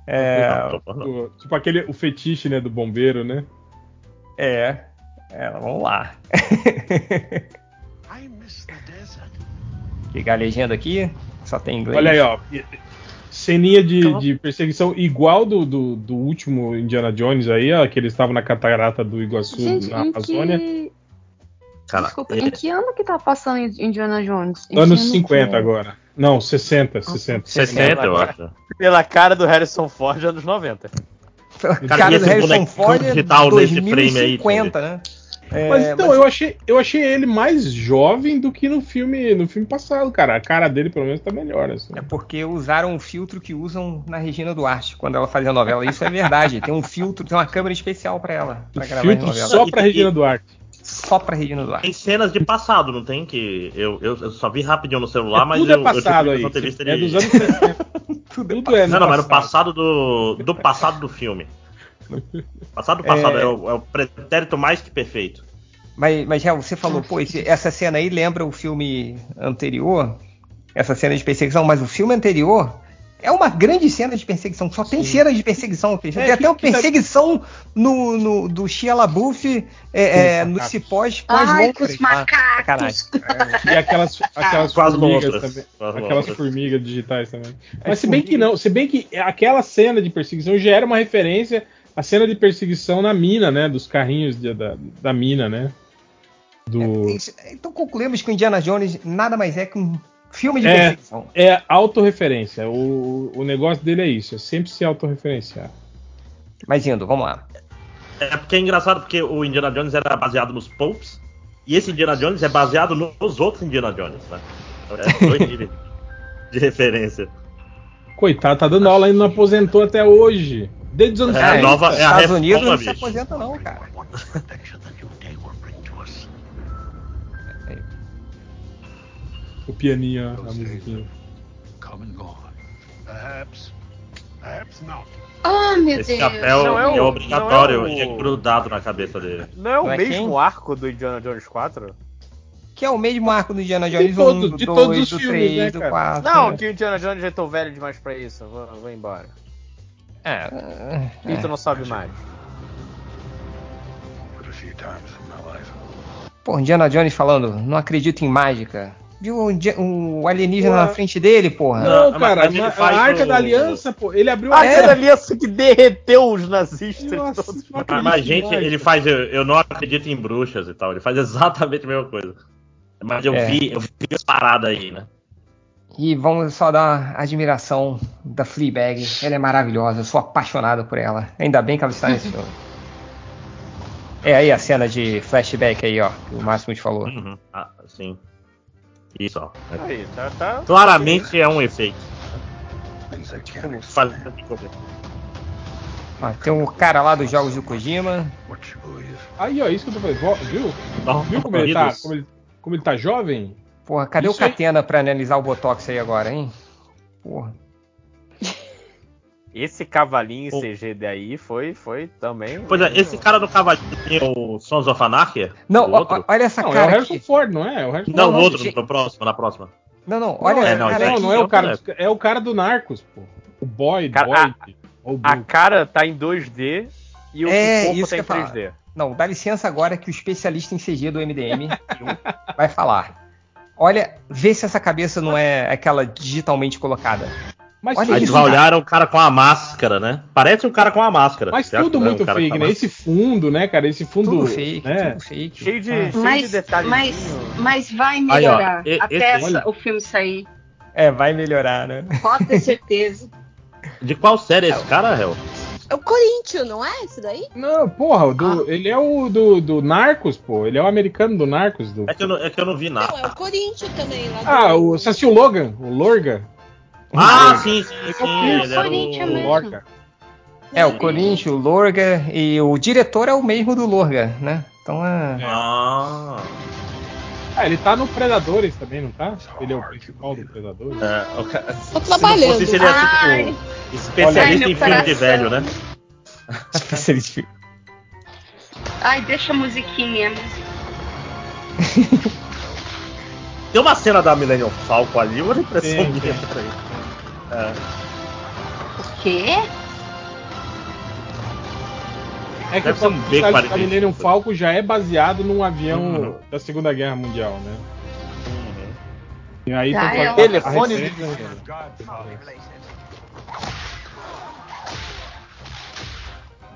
É, Ator pornô. O- tipo aquele o fetiche, né, do bombeiro, né? É, é, vamos lá. [LAUGHS] Ligar a legenda aqui, só tem inglês. Olha aí, ó. Ceninha de, de perseguição igual do, do, do último Indiana Jones aí, ó, que eles estavam na catarata do Iguaçu, Gente, na Amazônia. que... Cara, Desculpa, é- em que ano que tá passando Indiana Jones? Em Anos que ano 50 que é? agora. Não, 60, 60. 60, eu acho. Pela cara do Harrison Ford, anos 90. Cara, e do Harrison Ford é digital nesse frame aí, 2050, né? É, Mas então, eu, achei, eu achei ele mais jovem do que no filme no filme passado, cara. A cara dele, pelo menos, tá melhor. Assim. É porque usaram um filtro que usam na Regina Duarte quando ela fazia novela. Isso é verdade. Tem um filtro, tem uma câmera especial pra ela. Pra gravar Filtro novela. só pra E- Regina Duarte. Só pra Regina Duarte. Tem cenas de passado, não tem? Que eu, eu, eu só vi rapidinho no celular, mas Tudo eu, é passado eu aí. tive que entrevista É de- dos anos 60. [LAUGHS] Tudo é no Não, não, mas no passado. passado do. Do passado do filme. Passado do passado, É. é, o, é o pretérito mais que perfeito. Mas, mas Real, você falou, pô, esse- essa cena aí lembra o filme anterior, essa cena de perseguição, mas o filme anterior é uma grande cena de perseguição. Só tem cena de perseguição. Tem É, até que- uma que tá- perseguição no, no- do Shia LaBeouf é, é, no macacos. cipós pós Ai, com os Londres. Ah, macacos. E aquelas, aquelas Com as formigas também. Com as Aquelas lontras. formigas digitais também. É Mas se bem que não, se bem que aquela cena de perseguição já era uma referência à cena de perseguição na mina, né? Dos carrinhos de- da, da mina, né? Do. Isso- Então concluímos que o Indiana Jones nada mais é que um filme de É. perseguição. É autorreferência. O, o negócio dele é isso, é sempre se autorreferenciar. Mas indo, vamos lá. É porque é engraçado porque o Indiana Jones era baseado nos Popes e esse Indiana Jones é baseado nos outros Indiana Jones, né? É dois [LAUGHS] níveis de referência. Coitado, tá dando aula ainda, não aposentou até hoje. Desde os anos É, a 30. nova- é a Estados reforma, Unidos não se bicho. aposenta não, cara. O pianinho, a musiquinha. Come and gone. Perhaps. Perhaps not. Oh, meu Esse Deus. chapéu Não é é, o- obrigatório, não é o- é grudado na cabeça dele. Não é o Não é mesmo quem? arco do Indiana Jones 4? Que é o mesmo arco do Indiana Jones todos- 1, do de 2, todos os do filmes, 3, né, do cara? 4. Não, que o Indiana Jones já tô velho demais pra isso. Vou, vou embora. É, E tu não sabe mais. Pô, Indiana Jones falando, não acredito em mágica. Viu o, Indi- o alienígena Porra. na frente dele, porra? Não, mas- cara, a Arca da Aliança, pô, ele abriu a aquela aliança que derreteu os nazistas Nossa, todos. não Mas, gente, mágica. ele faz. Eu, eu não acredito em bruxas e tal. Ele faz [LAUGHS] exatamente a mesma coisa. Mas eu É. vi, eu vi as paradas aí, né? E vamos só dar admiração da Fleabag. Ela é maravilhosa, eu sou apaixonado por ela. Ainda bem que ela está nesse filme. É aí a cena de flashback aí, ó, que o Máximo te falou. Uhum. Ah, sim. Isso, ó. Aí, tá, tá. Claramente é um efeito. Ó, tem um cara lá dos jogos do Kojima. Aí, ó, isso que eu tô falando. Viu? Viu como ele, tá, como, ele, como ele tá jovem? Porra, cadê Isso o aí- Catena pra analisar o Botox aí agora, hein? Porra. Esse cavalinho. CG daí foi, foi também. Pois é, esse cara do cavalinho, o Sons of Anarchy? Não, o olha essa Não, é o cara Harrison aqui. Ford, não é? É o Harrison Não, não, o outro, gente. no próximo, na próxima. Não, não, olha não, essa é, não, cara não, não é o cara, é o cara do Narcos, pô. O Boy, Cara, Boyd. ou A Blue. cara tá em 2D e o É, corpo isso tá em que eu ia 3D. Não, dá licença agora que o especialista em CG do MDM vai falar. Olha, vê se essa cabeça não é aquela digitalmente colocada. Mas olha cara. olhar o cara com a máscara, né? Parece um cara com a máscara. mas acha tudo não é um muito fake, né? Esse fundo, né, cara? Esse fundo. Tudo fake, né? tudo fake. Cheio de, Ah. cheio de Mas, detalhes. mas, mas vai Aí, ó, melhorar e- até esse- o filme sair. É, vai melhorar, né? Pode ter certeza. [LAUGHS] De qual série é esse cara, Hel? É o Corinthians, não é esse daí? Não, porra, o do- ele é o do, do Narcos, pô. Ele é o americano do Narcos. Do... É que eu não, é que eu não vi Não, nada. é o Corinthians também. Lá do- Ah, o, você assistiu o Logan? O Lorga? Ah, sim, sim, Esse é o sim. Pierce. Ele era O. Lorca. É, o Corinthians, o Lorga e o diretor é o mesmo do Lorga, né? Então é. Ah. Ah, ele tá no Predadores também, não tá? Ele é o principal do Predadores. É, o ca- Tô Se não trabalhando. fosse ele Ai. tipo especialista Ai, em filme de velho, né? [LAUGHS] Especialista. Ai, deixa a musiquinha. [LAUGHS] Tem uma cena da Millennium Falcon ali, uma impressão minha. peraí. É. O quê? É que Deve um o Millennium B-45. Millennium Falcon já é baseado num avião Uhum. da Segunda Guerra Mundial, né? E aí Tá, tem é a- Telefone a de- referência-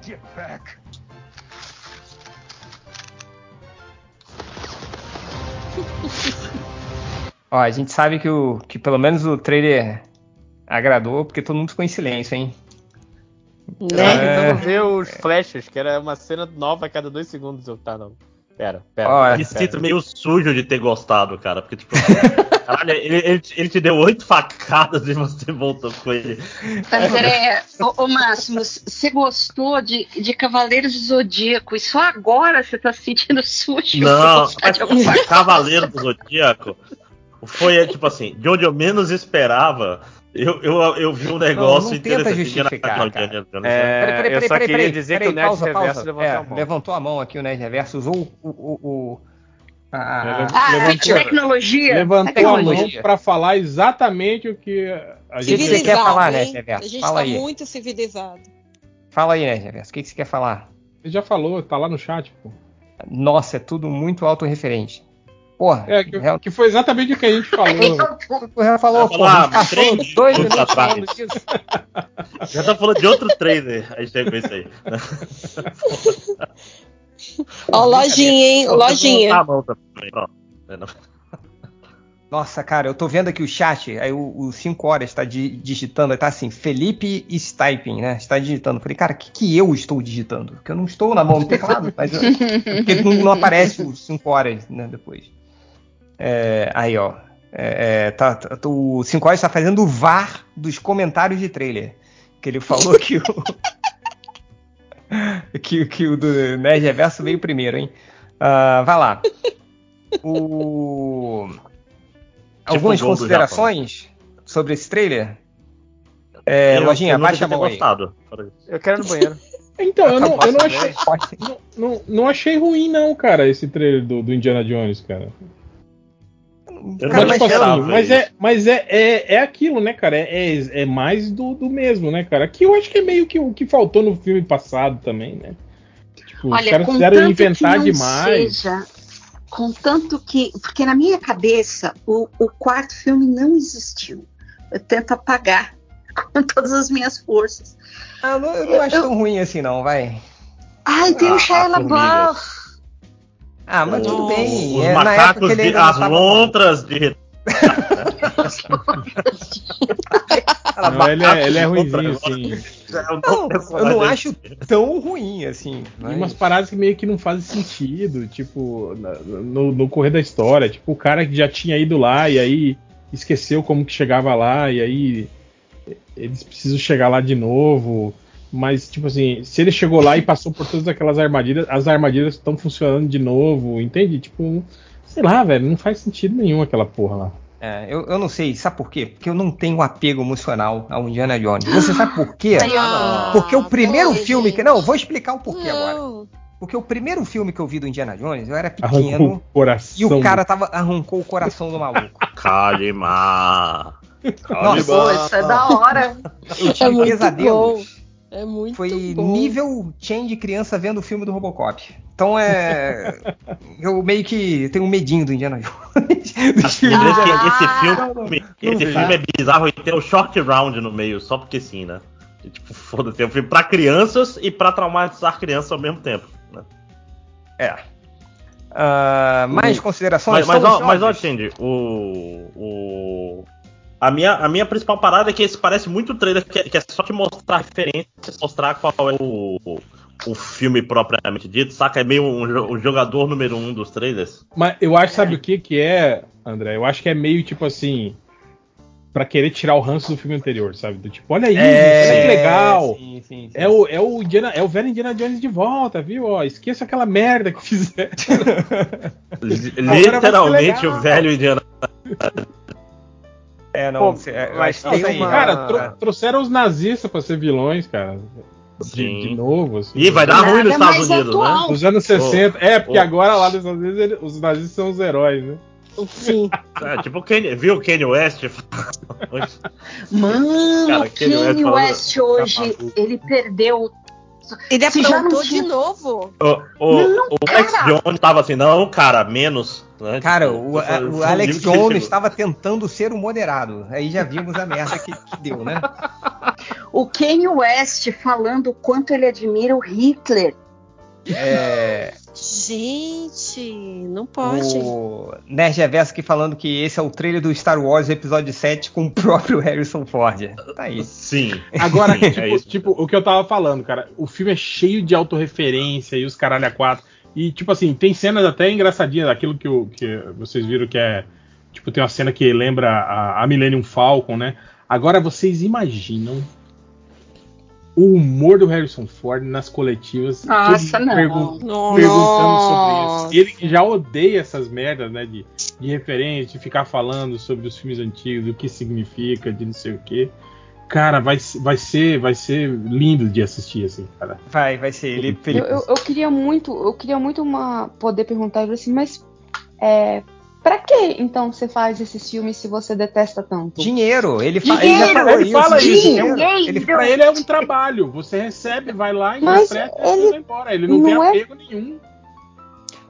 Get back. Ó, a gente sabe que, o, que pelo menos o trailer agradou, porque todo mundo ficou em silêncio, hein? Tava É. tentando ver os flashes, que era uma cena nova a cada dois segundos. Eu, tá, não. Pera, pera. Olha, Me sinto pera. meio sujo de ter gostado, cara. Porque, tipo, [LAUGHS] caralho, ele, ele, ele te deu oito facadas e você voltou com ele. André, ô, ô Máximo, você gostou de, de Cavaleiros do Zodíaco e só agora você tá se sentindo sujo? Não, mas [LAUGHS] Cavaleiro do Zodíaco foi, é, tipo assim, de onde eu menos esperava, eu, eu, eu vi um negócio não tenta interessante. justificar, Não, cara. É, né? Peraí, peraí, eu só peraí, queria peraí, dizer peraí, que o Nerd pausa, Reverso pausa. levantou É, a mão. levantou a mão aqui o Nerd Reverso, usou o. o, o a- a- Ah, Levantou- tecnologia. Levantou a Tecnologia. mão pra falar exatamente o que a que gente. você quer falar, né? Reverso? A gente Fala tá aí. muito civilizado. Fala aí, Nerd Reverso, o que, que você quer falar? Ele já falou, tá lá no chat, pô. Nossa, é tudo muito autorreferente. Porra, É, que, real- que foi exatamente o que a gente falou. [LAUGHS] o Real falou, a gente falar passou três dois minutos atrás. falando disso. Já tá falando de outro trailer. Aí chegou isso aí. Ó, lojinha, hein? Lojinha. Ah, a mão também. Ó, é. Nossa, cara, eu tô vendo aqui o chat, aí o 5 horas tá di- digitando, tá assim, Felipe Stiping, né? Está digitando. Falei, cara, o que, que eu estou digitando? Porque eu não estou na mão do teclado, mas eu- porque não, não aparece os 5 horas, né, depois. É, aí, ó. É, é, tá, tá- o 5 horas tá fazendo o VAR dos comentários de trailer. Que ele falou que o. [LAUGHS] que, que o do Nerd Reverso veio primeiro, hein? Ah, vai lá. O. Algumas o gol do considerações sobre esse trailer? É, Eu- Lojinha, eu baixa a mão aí. Eu quero ir no banheiro. [LAUGHS] Então, eu não, eu não achei, não, não achei ruim, não, cara, esse trailer do, do Indiana Jones, cara. Eu Cara, não mas, eu- esperava mas, é, mas é, é, é aquilo, né, cara? É, é, é mais do, do mesmo, né, cara? Aqui eu acho que é meio que o que faltou no filme passado também, né? Tipo, os Olha, caras com quiseram tanto inventar que não demais. seja, contanto que, porque na minha cabeça o, o quarto filme não existiu. Eu tento apagar [LAUGHS] com todas as minhas forças. Ah, eu não, eu não acho tão ruim assim, não, vai. Ai, tem Ah, o Shia. LaBeouf. Ah, mas tudo Os- bem. Os é, macacos, de, as tava- lontras de. [LAUGHS] Não, ele, é, ele é ruimzinho, assim. Não, eu não acho tão ruim assim. E mas- umas paradas que meio que não fazem sentido, tipo, no, no correr da história. Tipo, o cara que já tinha ido lá e aí esqueceu como que chegava lá, e aí eles precisam chegar lá de novo. Mas, tipo assim, se ele chegou lá e passou por todas aquelas armadilhas, as armadilhas estão funcionando de novo, entende? Tipo, sei lá, velho, não faz sentido nenhum aquela porra lá. É, eu, eu não sei, sabe por quê? Porque eu não tenho apego emocional ao Indiana Jones. Você sabe por quê? [GASPS] Ah, Porque o primeiro filme que. Não, vou explicar o porquê agora. Não. Porque o primeiro filme que eu vi do Indiana Jones, eu era Arrancou pequeno o coração. e o cara tava, arrancou o coração do maluco. [LAUGHS] Kalima. Nossa, isso é da hora. eu É tive pesadelos. bom. É muito Foi bom. nível chain de criança vendo o filme do Robocop. Então é. [LAUGHS] eu meio que tenho um medinho do Indiana Jones. Dos filmes do Lembrei que Indiana esse Ah, filme, esse filme é bizarro e tem o short round no meio, só porque sim, né? E, tipo, foda-se, é um filme pra crianças e pra traumatizar crianças ao mesmo tempo. Né? É. Ah, mais considerações? Mas, mas, ó, mas ó. Change, o. o a, minha, a minha principal parada é que esse parece muito trailer, que, é- que é só te mostrar referências, mostrar qual é o, o filme propriamente dito, saca? É meio um, o jogador número um dos trailers. Mas eu acho, sabe o que que é, André? Eu acho que é meio tipo assim. Pra querer tirar o ranço do filme anterior, sabe? Do tipo, olha aí, É, olha que legal. sim, sim, sim. É o, é, o Indiana, é o velho Indiana Jones de volta, viu? Ó, esqueça aquela merda que fizeram. [LAUGHS] Literalmente o velho Indiana. É, não. Pô, é, mas tem uma- Cara, tro- trouxeram os nazistas pra ser vilões, cara. De, Sim. de novo, assim. Ih, vai dar ruim nos Estados Unidos, atual. né? Nos anos 60. é, porque oh. agora lá nos Estados Unidos ele- os nazistas são os heróis, né? Sim. [LAUGHS] É, tipo, o Kanye, viu o Kanye West? Mano, Cara, Kanye West Kanye West hoje, maluco. ele perdeu. Ele Se já não aprontou tinha- de novo. o o, Não, o Alex. Jones tava assim, não, cara, menos. Né? Cara, o, a- o um Alex Jones estava tentando ser o moderado. Aí já vimos a merda que, que deu, né? [LAUGHS] O Kanye West falando o quanto ele admira o Hitler. É, Gente, não pode. o Nerd Reverso aqui falando que esse é o trailer do Star Wars Episódio 7 com o [LAUGHS] próprio Harrison Ford. Tá aí. Sim. Agora, Sim, tipo, é isso. tipo, o que eu tava falando, cara, o filme é cheio de autorreferência e os caralho a quatro. E, tipo assim, tem cenas até engraçadinhas, aquilo que, que vocês viram que é. Tipo, tem uma cena que lembra a, a Millennium Falcon, né? Agora vocês imaginam o humor do Harrison Ford nas coletivas. Nossa, não. pergun- Nossa. perguntando sobre isso. Ele que já odeia essas merdas, né? De, de referência, de ficar falando sobre os filmes antigos, o que significa, de não sei o quê. Cara, vai, vai ser vai ser lindo de assistir, assim, cara. Vai, vai ser ele. Eu, eu, eu queria muito, eu queria muito uma, poder perguntar ele assim, mas é, pra que então você faz esses filmes se você detesta tanto? Dinheiro. Ele, fa ele já Dinheiro, falou ele isso. fala isso. dinheiro. Ele Pra ele é um trabalho. Você recebe, vai lá, Mas interpreta ele e vai embora. Ele não, tem não é- apego nenhum.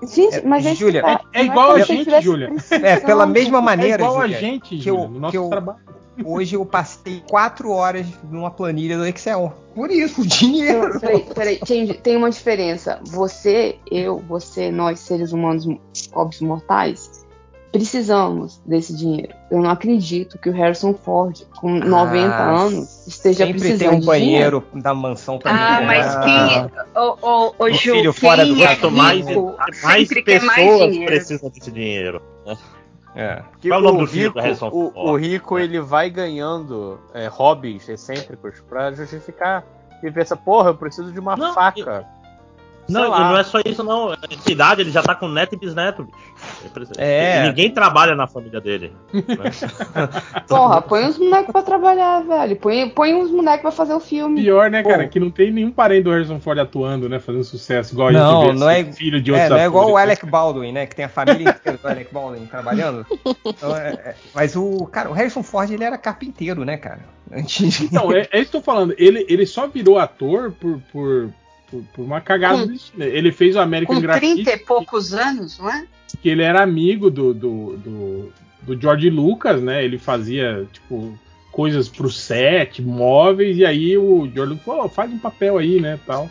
Gente, É, mas esse Júlia, tá, é não igual a gente, Júlia. É, pela mesma É maneira, igual a Júlia, gente, que Júlia, eu, no nosso que eu- trabalho. hoje eu passei quatro horas numa planilha do Excel. Por isso, dinheiro. Não, Peraí, peraí, tem, tem uma diferença. Você, eu, você, nós, seres humanos pobres mortais, precisamos desse dinheiro. Eu não acredito que o Harrison Ford, com 90 Ah, anos, esteja Sempre precisando tem um de banheiro da mansão pra Ah, mim. mas Ah, quem. Ô, ô, ô, O Ju, filho fora do quem é Quanto mais, mais sempre mais pessoas dinheiro. precisam desse dinheiro. né? é. Que Qual é o nome o do filho rico, do Harrison o, Ford? o rico ele vai ganhando é, hobbies excêntricos pra justificar. E pensa, porra, eu preciso de uma Não, faca. Não, e não é só isso, não. Essa idade ele já tá com neto e bisneto, bicho. Precisa- É. E ninguém trabalha na família dele. né? [LAUGHS] Porra, põe os bonecos pra trabalhar, velho. Põe, põe os bonecos pra fazer o filme. Pior, né, cara? Pô. Que não tem nenhum parente do Harrison Ford atuando, né? Fazendo sucesso igual a Não, gente vê não é- filho de É, outros não é igual o? Alec Baldwin, né? Que tem a família inteira do Alec Baldwin trabalhando. Então, é- é- mas o cara, o Harrison Ford ele era carpinteiro, né, cara? Antes de... Então, é, é isso que eu tô falando. Ele, ele só virou ator por, por, por, por uma cagada Com-. Ele fez o American Com Graffiti, 30 e poucos anos, não é? que ele era amigo do, do, do, do George Lucas, né? Ele fazia, tipo, coisas pro set, móveis, e aí o George Lucas falou, "Ô, faz um papel aí, né, tal.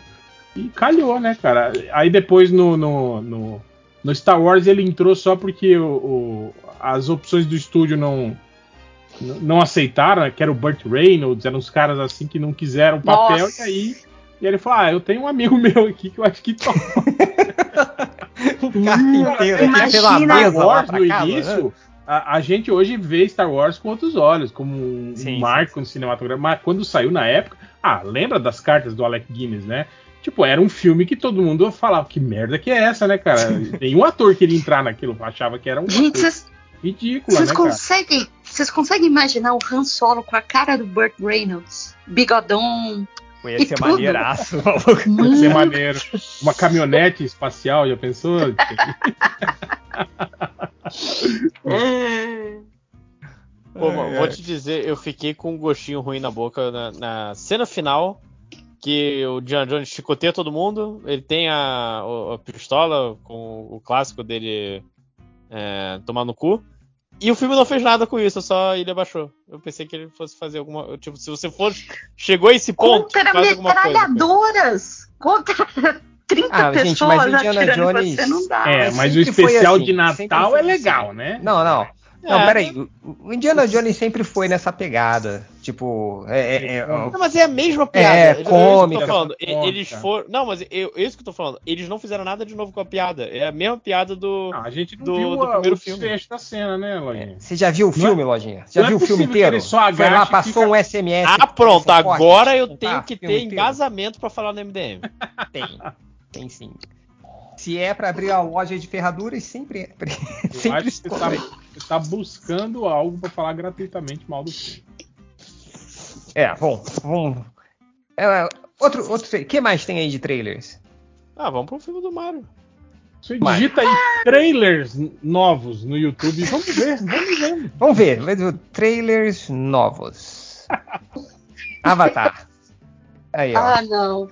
E calhou, né, cara? Aí depois no, no, no, no Star Wars ele entrou só porque o, o- as opções do estúdio não não aceitaram, né, que era o Burt Reynolds, eram uns caras assim que não quiseram o papel, Nossa. e aí e ele falou, ah, eu tenho um amigo [LAUGHS] meu aqui que eu acho que um [LAUGHS] carpinteiro Imagina mesa Star lá Wars, pra no casa, início, né? a, a gente hoje vê Star Wars com outros olhos, como um, um Sim, marco no cinematográfico. Mas quando saiu na época, ah, lembra das cartas do Alec Guinness, né? Tipo, era um filme que todo mundo falava, que merda que é essa, né, cara? [LAUGHS] Nenhum ator queria entrar naquilo, achava que era um Gente, vocês ridículo, vocês né, cara? conseguem, vocês conseguem imaginar o Han Solo com a cara do Burt Reynolds? Bigodão. Pô, Ia ser E tudo. maneiraço, [LAUGHS] maluco. Ia ser maneiro. Uma caminhonete espacial, já pensou? [LAUGHS] Pô, Ai, vou ai. te dizer, eu fiquei com um gostinho ruim na boca na, na cena final. Que o John Jones chicoteia todo mundo. Ele tem a, a pistola com o clássico dele é, tomar no cu. E o filme não fez nada com isso, só ele abaixou. Eu pensei que ele fosse fazer alguma. Tipo, se você for. Chegou a esse ponto, Contra faz alguma coisa. cara. metralhadoras! Contra [LAUGHS] 30 Ah, pessoas gente, mas o Indiana Jones- você, não dá. É, mas mas o especial assim, de Natal é assim. legal, né? Não, não. Não, É. peraí. O Indiana Jones sempre foi nessa pegada. Tipo, é, é- é- Não, mas é a mesma piada. É, isso que eu cômica, tô falando. Cômica. Eles foram. Não, mas eu, isso que eu tô falando. Eles não fizeram nada de novo com a piada. É a mesma piada do. Não, a gente não Do- viu do a- primeiro o filme. da cena, né, Lojinha? Você já viu o Não é- filme, Lojinha? Já não é viu o filme inteiro? ele só Foi lá, passou fica- um SMS. Ah, pronto. Agora eu tá, tenho que ter inteiro. embasamento pra falar no MDM. [LAUGHS] Tem. Tem sim. Se é pra abrir a loja de ferraduras, sempre é. [LAUGHS] Eu sempre acho que você tá, você tá buscando algo pra falar gratuitamente mal do filme. É, bom, vamos. É, outro, outro. O que mais tem aí de trailers? Ah, vamos pro filme do Mario. Você digita aí trailers novos no YouTube. Vamos ver, vamos ver. Vamos ver, trailers novos. [LAUGHS] Avatar. Aí, ó. Ah, não.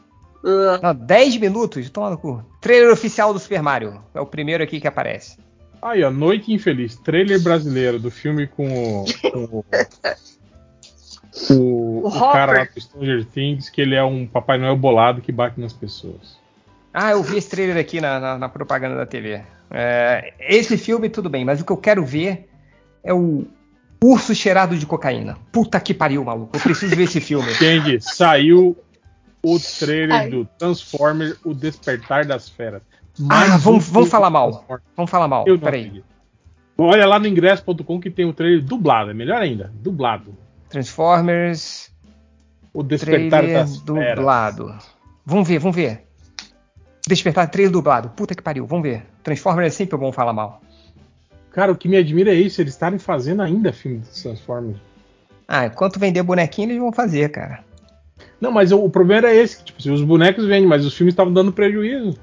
Uh, Não, 10 minutos, toma no cu. Trailer oficial do Super Mario. É o primeiro aqui que aparece. Aí, ó, Noite Infeliz, trailer brasileiro do filme com o. Com o, [LAUGHS] o, O o cara lá do Stranger Things, que ele é um Papai Noel bolado que bate nas pessoas. Ah, eu vi esse trailer aqui na, na- na propaganda da TV. É, esse filme, tudo bem, mas o que eu quero ver é o urso cheirado de cocaína. Puta que pariu, maluco. Eu preciso ver esse filme. [LAUGHS] Entende? Saiu o trailer Ai. do Transformer O Despertar das Feras. mais Ah, um vamos, vamos falar mal. Vamos falar mal. Eu não Peraí. Olha lá no ingresso.com que tem o trailer dublado, é melhor ainda, dublado. Transformers O Despertar das Feras. dublado. Vamos ver, vamos ver. Despertar trailer dublado. Puta que pariu, vamos ver. Transformers é sempre bom falar mal. Cara, o que me admira é isso, eles estarem fazendo ainda filme de Transformers. Ah, enquanto vender bonequinho, eles vão fazer, cara. Não, mas o, o problema era esse, que, tipo, os bonecos vendem, mas os filmes estavam dando prejuízo.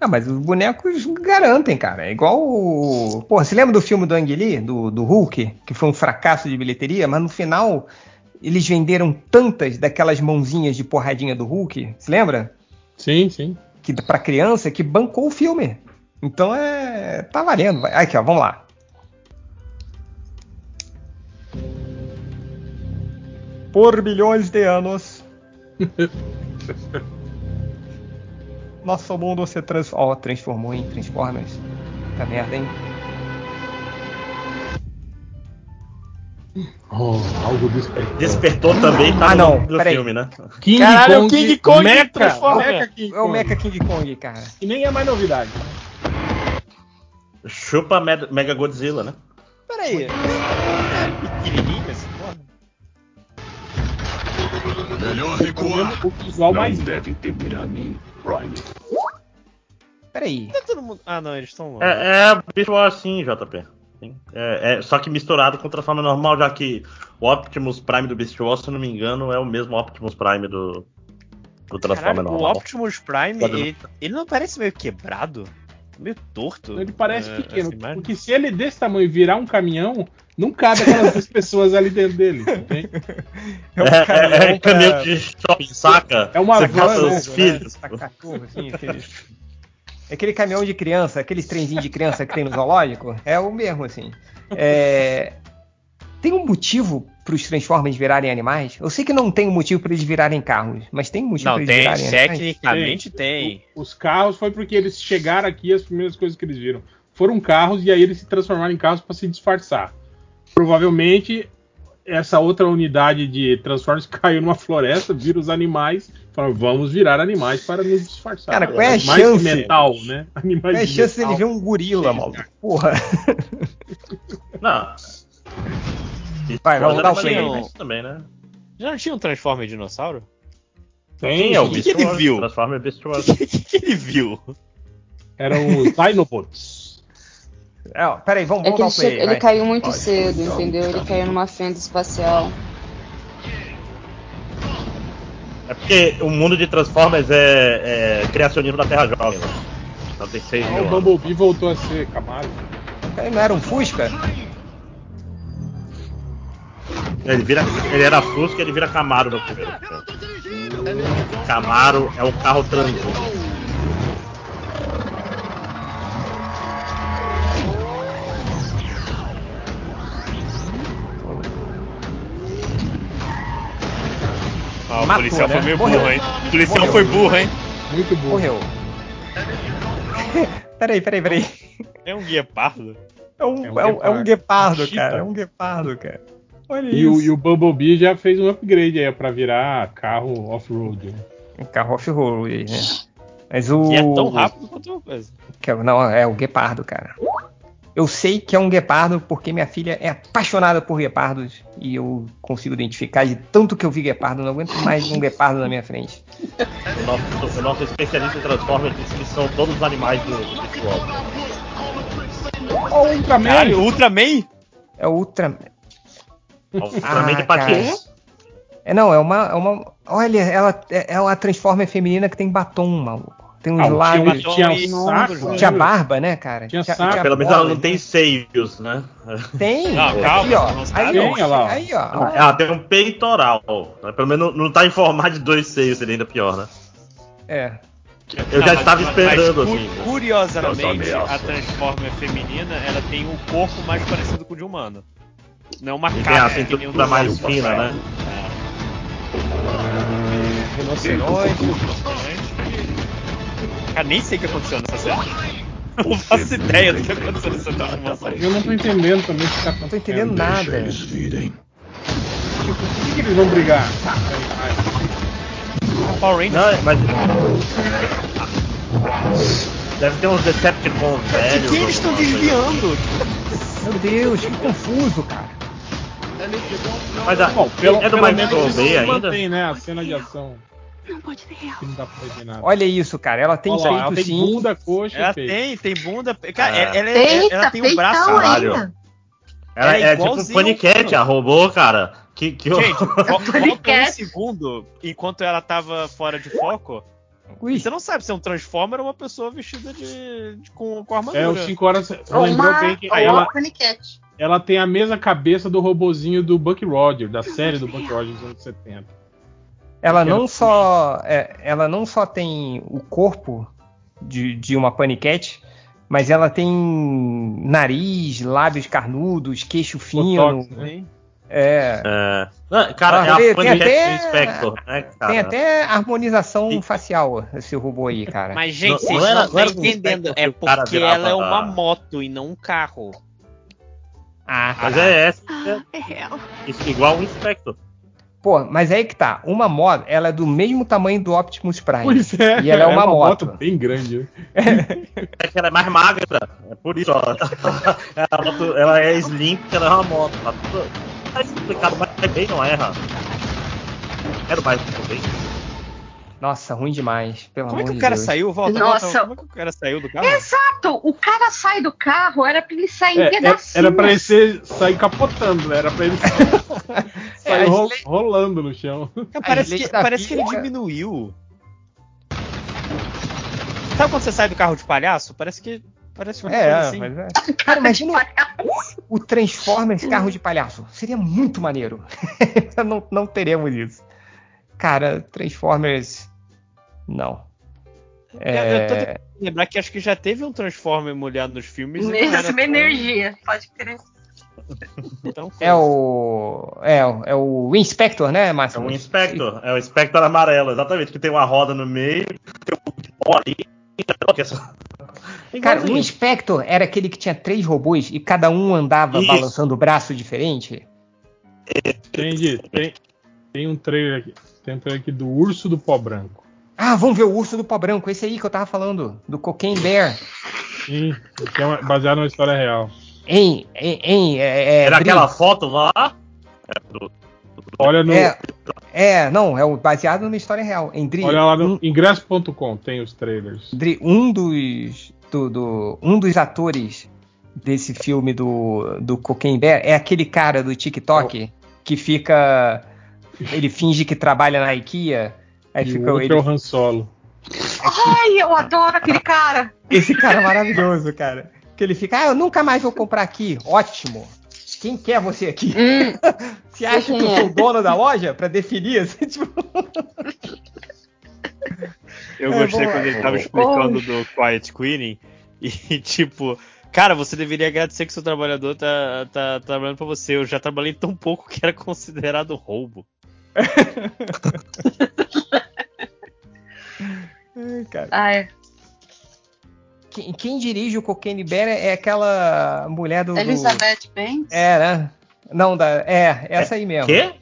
Ah, mas os bonecos garantem, cara. É igual o. Pô, você lembra do filme do Ang Lee, do, do Hulk, que foi um fracasso de bilheteria, mas no final eles venderam tantas daquelas mãozinhas de porradinha do Hulk, você lembra? Sim, sim. Que pra criança que bancou o filme. Então é. tá valendo. Aqui, ó, vamos lá. Por bilhões de anos. [LAUGHS] Nosso mundo se trans... ó, transformou em Transformers. Tá merda, hein? Oh, algo despertou. Despertou também, tá Ah, no não, peraí. filme, né? King Caralho, Kong, o King Kong Mecha, Transformer. Mecha King É o Kong. Mecha King Kong, cara. E nem é mais novidade. Chupa Med- Mega Godzilla, né? Peraí. É pequenininho esse porra? Melhor O visual mais. devem temer a mim, right? Peraí. Tá todo mundo... Ah, não, eles estão longe. É, é visual assim, JP. Sim. É, é- só que misturado com o Transformer normal, já que o Optimus Prime do Beast Wars, se eu não me engano, é o mesmo Optimus Prime do, do Transformer Caralho, o normal. Optimus Prime, ele, ele não parece meio quebrado? Meio torto? Ele parece É, pequeno. Porque se ele desse tamanho virar um caminhão, não cabe aquelas duas [LAUGHS] pessoas ali dentro dele. entende? É um É, é, é caminhão pra- caminhão de shopping, saca? É uma Você van, né, os filhos. Tá assim, aquele... É aquele caminhão de criança, aqueles trenzinhos de criança que tem no zoológico. É o mesmo, assim. É, Tem um motivo para os Transformers virarem animais? Eu sei que não tem um motivo para eles virarem carros, mas tem um motivo para eles tem, virarem animais? tecnicamente tem. O- Os carros foi porque eles chegaram aqui as primeiras coisas que eles viram foram carros e aí eles se transformaram em carros para se disfarçar. Provavelmente essa outra unidade de Transformers [LAUGHS] caiu numa floresta, viram os animais, falaram vamos virar animais para nos disfarçar. Cara, qual é a Mais chance? que metal, né? Animais Qual é a de chance metal. dele ver um gorila, maluco? Porra. [LAUGHS] Não. Vai, vamos Pode dar o ser play. mais isso também, né? Já não tinha um Transformer dinossauro? Tem, é o. Beast que ele viu? Transformer Beast [LAUGHS] Wars. O que, que ele viu? Eram os Dinobots. É, ó, peraí, vamos, É vamos que dar ele, o play. ele caiu muito cedo, entendeu? Ele caiu numa fenda espacial. É porque o mundo de Transformers é, é criacionismo da Terra Jovem. né? Então tem seis Ah, mil o. Bumblebee voltou a ser Camaro. Peraí, Não era um Fusca? Ele, vira, ele era Fusca ele vira Camaro no primeiro. Camaro é um carro tranquilo. Ah, o Matou, policial né? foi meio Morreu. burro, hein? O policial Morreu. foi burro, hein? Muito bom. Morreu. [LAUGHS] peraí, peraí, peraí. É um guepardo. É um, É um é um, é um guepardo, Cheetah. cara. É um guepardo, cara. Olha E o, isso. e o Bumblebee já fez um upgrade aí pra virar carro off-road. né? Um carro off-road, né? Mas o. E é tão rápido quanto uma coisa. que é- Não, é o guepardo, cara. Eu sei que é um guepardo porque minha filha é apaixonada por guepardos e eu consigo identificar de tanto que eu vi guepardo, não aguento mais um guepardo na minha frente. O nosso, o nosso especialista em Transformers disse que são todos os animais do, do Beast Wars. Ó, o Ultraman! Caralho, o Ultraman? É o Ultra. O Ultraman de Ah, cara. patins. É, não, é uma. É uma... Olha, ela é é uma Transformer feminina que tem batom, maluco. Tem uns Ah, lábios. tinha, tinha saco. Tinha né? barba, né, cara? Tinha saco. Pelo menos ela não tem seios, né? Tem. Não, aqui, calma, ó. não Aí, tem, ó. olha lá. Aí, ó. Ela tem um peitoral. né? Pelo menos não tá em formato de dois seios, seria ainda pior, né? É. Eu Não, já mas- estava mas esperando, cu- assim. Curiosamente, a Transformer feminina, ela tem um corpo mais parecido com o de humano. Não uma E tem cara a que nem o cintura mais fina, né? Rinoceronte. Cara, nem sei o que aconteceu nessa cena. Não faço ideia do que aconteceu nessa transformação. Eu não tô entendendo também o que tá acontecendo. Não tô entendendo nada. Eles virem. Tipo, por que, que eles vão brigar? Power Rangers. Não, mas Deve ter uns Decepticons velhos. que eles estão coisa. desviando? Meu Deus, que confuso, cara. Mas a, Bom, pelo, é do pelo menos ainda? mantém, né? A cena de ação. Que não dá pra ver nada. Olha isso, cara. Ela tem Olha lá, peito ela tem sim. bunda, coxa Ela peito. tem, tem bunda. Cara, É. ela, ela, ela, Eita, tem um braço. Caralho. ainda. Ela É é, tipo ao- a robô, cara. Que, que Gente, vo- volta um segundo enquanto ela tava fora de foco. Ui, você não sabe se é um Transformer ou uma pessoa vestida de, de- com, com armadura. É, os 5 horas. Ou uma, bem que ou ela, uma paniquete. ela tem a mesma cabeça do robozinho do Buck Rogers, da série do Buck Rogers dos anos 70. Ela não só é, ela não só tem o corpo de, de uma paniquete, mas ela tem nariz, lábios carnudos, queixo fino. Botox, né? Sim. É, É. Não, cara, Ah, é a tem- tem até- né, cara? tem até harmonização E- facial esse robô aí, cara. Mas, gente, vocês não não estão não do entendendo. É porque virava- ela é uma moto e não um carro. Ah, Mas é essa. É real. Isso igual o Inspector. Pô, mas aí que tá. Uma moto, ela é do mesmo tamanho do Optimus Prime. Pois é, E ela é uma moto. bem grande. né? É que ela é mais magra. É por isso, ó. [LAUGHS] Ela, moto- ela é slim porque ela é uma moto. Tá tudo tá explicado, mas é bem não erra. Quero mais um bem. Nossa, ruim demais. Pelo Como é amor que o cara Deus. saiu? Volta, Nossa. volta. Como é que o cara saiu do carro? Exato, o cara sai do carro, era pra ele sair em É, é- pedacinhos. era pra ele ser, sair capotando, né? Era pra ele [LAUGHS] É, sair a ro- rolando no chão. Cara, parece que, da parece que ele diminuiu. Sabe quando você sai do carro de palhaço? Parece que. Parece uma coisa É, assim. mas é. Cara, imagina o Transformers carro de palhaço. Seria muito maneiro. [LAUGHS] não, não teremos isso. Cara, Transformers. Não. Eu- eu tô É, tentando lembrar que acho que já teve um Transformer mulher nos filmes. Mesma energia, pode crer. tão é o. É, o- é o Inspector, né, É Márcio? um Inspector. É o Inspector amarelo, exatamente. Que tem uma roda no meio, tem um pó ali. é Cara, o. Inspector era aquele que tinha três robôs e cada um andava Isso. balançando o braço diferente? Entendi. Tem, tem um trailer aqui. Tem um trailer aqui do Urso do Pó Branco. Ah, vamos ver o urso do pó branco, esse aí que eu tava falando, do Cocaine Bear. Sim, que é uma- baseado numa história real. Hein, hein, hein, é, é, Era aquela foto lá. É, do- Olha no. É, é, não, é o- baseado numa história real. Em Dri, Olha lá no um, ingresso.com, tem os trailers. Dri, um dos do, do- um dos atores desse filme do, do Cocaine Bear é aquele cara do TikTok que fica ele finge que trabalha na IKEA, aí E o fica outro ele, é o Han Solo. Ai, eu adoro aquele cara. esse cara é maravilhoso, cara. Que ele fica, ah, eu nunca mais vou comprar aqui. Ótimo. Quem quer você aqui? Hum, [LAUGHS] Você acha que eu sou o dono da loja? Pra definir assim, [LAUGHS] tipo, Eu É, gostei vamos quando lá. ele tava explicando do Quiet Quitting. E [LAUGHS] tipo, cara, você deveria agradecer que seu trabalhador tá, tá trabalhando pra você. Eu já trabalhei tão pouco que era considerado roubo. Ai, cara. Ai, Quem, quem dirige o Cocaine Bear é aquela mulher do. do- Elizabeth Banks? É, né? Não, da... é, essa aí mesmo. Quê?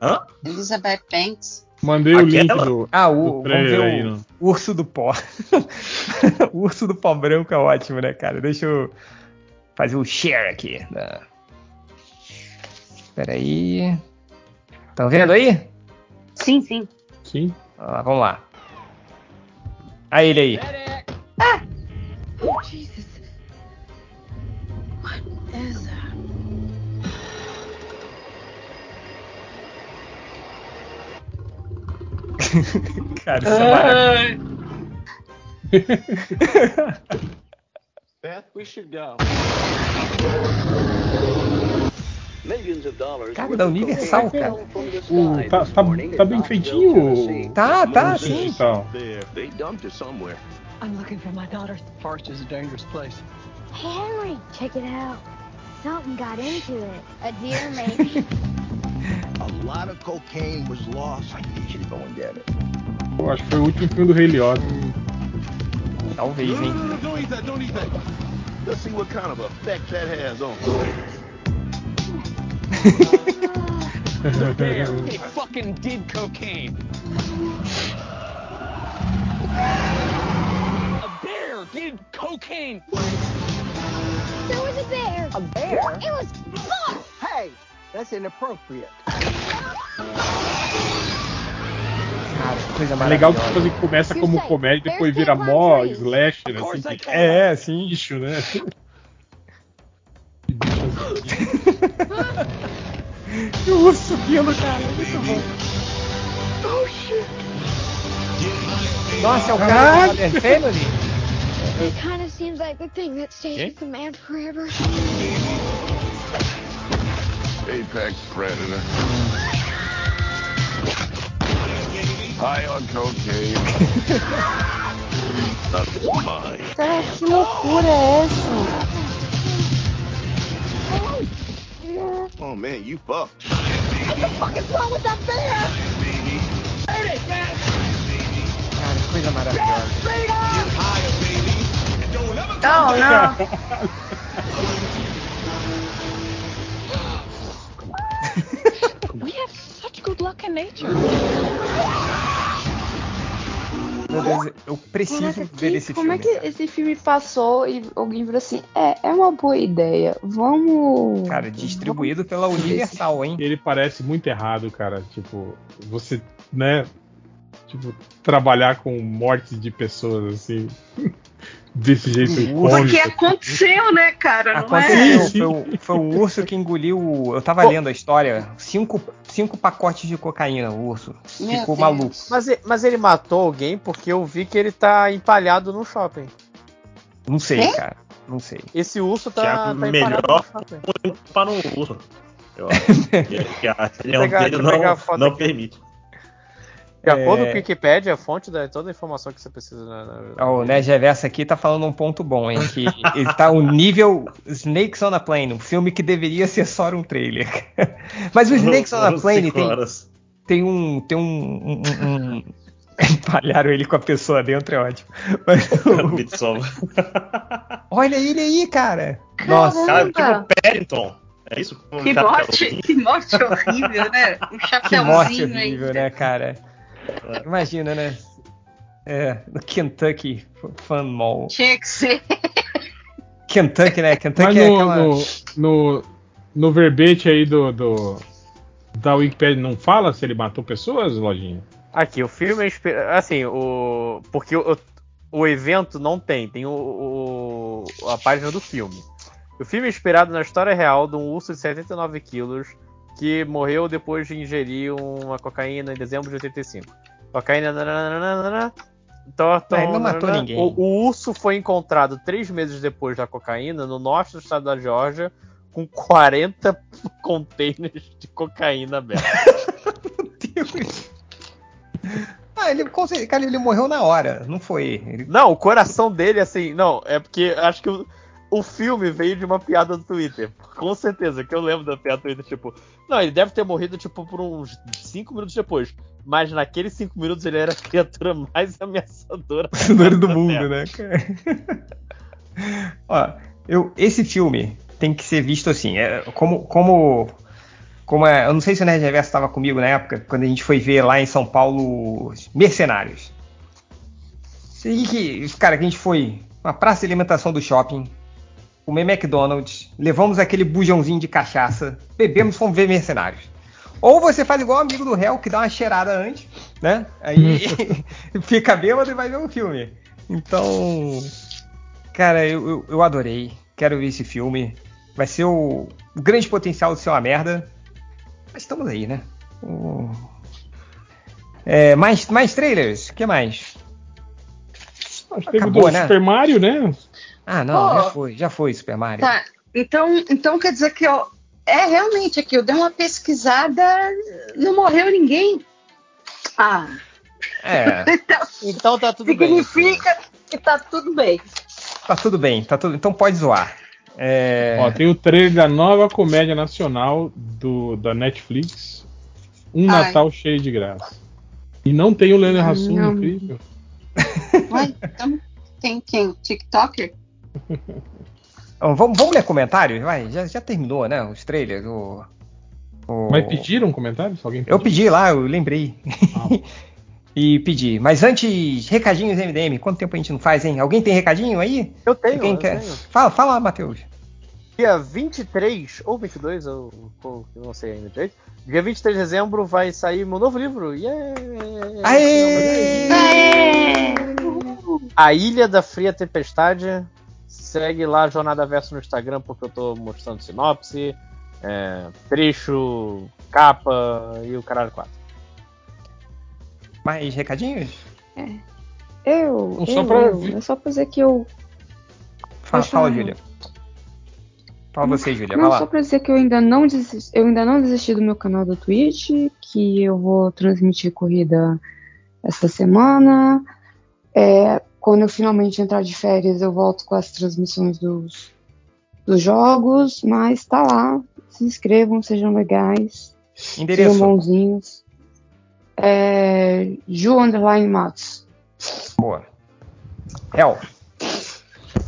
Hã? Elizabeth Banks. Mandei o link Aquela? do. Ah, do o, vamos trailer ver aí, o no- urso do pó. [LAUGHS] o urso do pó branco é ótimo, né, cara? Deixa eu fazer o share aqui. Da... Espera aí. Estão vendo aí? Sim, sim. Sim. Ah, vamos lá. Aí ele aí. Jesus. What is that? [LAUGHS] Cara, isso é maravilhoso. [LAUGHS] Beth, we should go. Millions of dollars Cara, da Universal, cara. fell from the O, tá, tá, tá bem feitinho. Tá, tá, sim. they dumped it somewhere. I'm looking for my daughter. Forest is a dangerous place. Hey, Henry, check it out. Something got into it. A deer, [LAUGHS] maybe. A lot of cocaine was lost. I need you to go and get it. Eu acho que foi o último filme do Rei Liotta. Talvez, hein? don't eat that, don't eat that. Let's see what kind of effect that has on Bear, he fucking did cocaine. A bear did cocaine. There was a bear. A bear? It was fun. Hey, that's inappropriate. Cara, que coisa É legal que quando começa como comédia, depois vira mó slasher, assim, que É, assim. [LAUGHS] bicho, né? [LAUGHS] [LAUGHS] E o urso subindo, cara. Muito bom. Oh shit. Nossa, é o cara Caraca. do Modern Family? It kind of seems like the thing that stays with the man forever. Apex predator. High on cocaine. [LAUGHS] That's mine. Cara, que loucura é essa? Oh man, you fucked. What the fuck is wrong with that bear? Cara, que coisa maravilhosa. Oh, não. [LAUGHS] We have such good luck in nature. [LAUGHS] Meu Deus, eu preciso Caraca, ver que- esse como filme. é que esse filme passou e alguém falou assim: é, é uma boa ideia, vamos. Cara, distribuído pela Universal, hein? Ele parece muito errado, cara. Tipo, você, né? Tipo, trabalhar com mortes de pessoas assim. [LAUGHS] Desse jeito Porque aconteceu, né, cara? Não é? Aconteceu, foi, o, foi o urso que engoliu. Eu tava lendo a história. Cinco, cinco pacotes de cocaína, o urso. Meu Ficou Deus. maluco. Mas, mas ele matou alguém porque eu vi que ele tá empalhado no shopping. Não sei, Quê? cara. Não sei. Esse urso tá, Que é tá empalhado melhor no shopping. para um urso. Eu acho que, que a religião dele não, não permite. De acordo É. com o Wikipedia, a fonte da toda a informação que você precisa. né, na- na- O Nerd Reverso aqui tá falando um ponto bom, hein? Que ele tá o nível Snakes on a Plane, um filme que deveria ser só um trailer. [LAUGHS] Mas o Snakes on a Plane tem, tem um. Tem um. um, um- um- [LAUGHS] Empalharam ele com a pessoa dentro, é ótimo. Mas [LAUGHS] o- olha ele aí, cara! Nossa, Cara, Caramba. tipo Paddington. É isso? Um Que morte, que morte horrível, né? Um que chapéuzinho morte aí. horrível, né, cara? Imagina, né? É, no Kentucky Fun Mall. Tinha que ser. Kentucky, né? Mas Kentucky é no, aquela. no, no, no verbete aí do, do da Wikipedia não fala se ele matou pessoas, lojinha? Aqui, o filme é inspi- Assim, o. Porque o, o evento não tem, tem o, o- a página do filme. O filme é inspirado na história real de um urso de 79 quilos que morreu depois de ingerir uma cocaína em dezembro de 85. Cocaína. nananana, tó, tó, Ah, ele não matou nanana. ninguém. O, o urso foi encontrado três meses depois da cocaína no norte do estado da Geórgia com 40 [LAUGHS] containers de cocaína abertos. [LAUGHS] Ah, ele, com certeza- cara, ele morreu na hora, não foi? Ele- Não, o coração dele, assim, não, é porque acho que o, filme veio de uma piada do Twitter. Com certeza, que eu lembro da piada do Twitter, tipo, não, ele deve ter morrido, tipo, por uns 5 minutos depois. Mas naqueles 5 minutos ele era a criatura mais [LAUGHS] ameaçadora. [LAUGHS] Do mundo, né? [LAUGHS] Ó, eu, esse filme tem que ser visto assim, é, como, como, como é, eu não sei se o Nerd Reverso estava comigo na época, quando a gente foi ver lá em São Paulo Mercenários. Sei que, cara, que a gente foi uma praça de alimentação do shopping, comer McDonald's, levamos aquele bujãozinho de cachaça, bebemos, fomos ver Mercenários. Ou você faz igual o amigo do réu, que dá uma cheirada antes, né? Aí [LAUGHS] fica bêbado e vai ver o filme. Então, cara, eu, eu, eu adorei. Quero ver esse filme. Vai ser o, o grande potencial de ser uma merda. Mas estamos aí, né? O- É, mais, mais trailers? O que mais? Acho que teve Acabou, do né? Super Mario, né? Ah, não, Pô. já foi, já foi Super Mario. Tá, então, então quer dizer que ó, é realmente aqui, eu dei uma pesquisada, não morreu ninguém. Ah, É, [LAUGHS] então Então tá tudo bem. significa que tá tudo bem. tá tudo bem, tá tudo. Então pode zoar. É, Ó, tem o trailer da nova comédia nacional do, da Netflix. Um Ai. Natal cheio de graça. E não tem o Leandro Hassum, Não. incrível. Ué, então, tem quem? TikToker? [LAUGHS] Vamos, vamos ler comentários? Vai, já, já terminou, né? Os trailers. O, o- Mas pediram comentários? Alguém Eu pediu? pedi lá, eu lembrei. [LAUGHS] e pedir. Mas antes, recadinhos MDM. Quanto tempo a gente não faz, hein? Alguém tem recadinho aí? Eu tenho, Alguém eu quer? tenho. Fala, fala, Matheus. Dia 23 ou 22, eu, eu não sei ainda direito. Dia 23 de dezembro vai sair meu novo livro. Yeah! Aê! A Ilha da Fria Tempestade. Segue lá a Jornada Verso no Instagram, porque eu tô mostrando sinopse, é, trecho, capa e o caralho 4. Mais recadinhos? Eu, Não só eu, pra eu. É só pra dizer que eu. Fala, Pode fala. Júlia. Fala você, Júlia. Vai Não, lá. só pra dizer que eu ainda não desisti, eu ainda não desisti do meu canal do Twitch, que eu vou transmitir corrida essa semana. É, quando eu finalmente entrar de férias, eu volto com as transmissões dos, dos jogos, mas tá lá. Se inscrevam, sejam legais. Endereço. Sejam bonzinhos. É, Ju Underline Matos. Boa. Hel.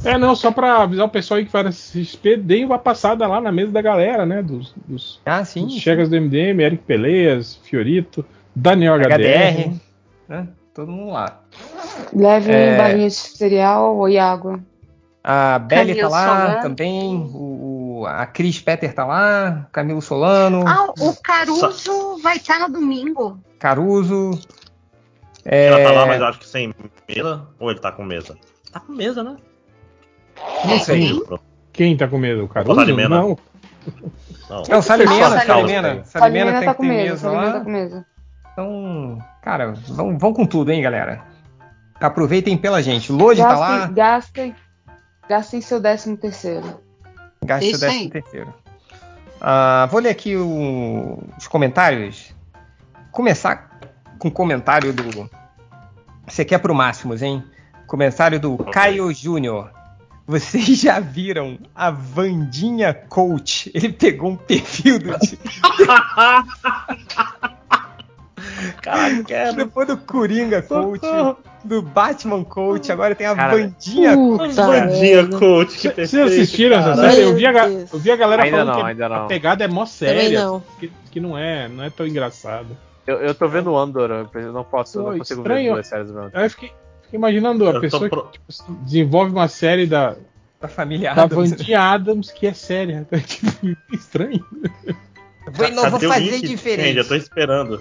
É, não, só pra avisar o pessoal aí que vai na CXP, deem uma passada lá na mesa da galera, né? Dos, dos, ah, sim, dos chegas do MDM, Eric Peleias, Fiorito, Daniel HDR. HDR. Né? Todo mundo lá. Levem É. balinhas de cereal e água. A Belly tá lá Solano. também. O, o- a Cris Petter tá lá. Camilo Solano. Ah, o Caruso vai estar no domingo. Caruso. Ela tá lá, É, mas acho que sem mesa. Ou ele tá com mesa? Tá com mesa, né? Não sei. Quem tá com medo? O Caruso? Salimena. Não. Não. É o Salimena, Salimena. Salimena. Salimena Salimena tem tá que com ter mesa, mesa lá. tá com mesa. Então, cara, vão, vão com tudo, hein, galera. Aproveitem pela gente. Lodi tá lá. Gastem, gastem, gastem seu décimo terceiro. Gaste o Isso décimo aí. terceiro. Ah, vou ler aqui o- os comentários. Começar com o comentário do. Você quer pro Máximos, hein? Comentário do Caio Júnior. Vocês já viram a Vandinha Coach? Ele pegou um perfil do. [LAUGHS] Caralho. Depois do Coringa Coach, do Batman Coach, agora tem a Cara, Vandinha Coach. Puta Bandinha coach, que Vocês perfeito, assistiram essa série? Eu vi, a, eu vi a galera Ainda falando não, que ainda não. a pegada é mó séria. não. Que, que não, é, não é tão engraçada. Eu, eu tô vendo Andor, eu não posso, eu Pô, não consigo estranho. ver duas séries ao mesmo eu fiquei, fiquei imaginando a Eu tô pessoa pro- que tipo, desenvolve uma série da, Da família da Adams. Vandinha Adams que é séria. [LAUGHS] Tipo, estranho. Vou- não vou fazer diferente. Gente, eu tô esperando.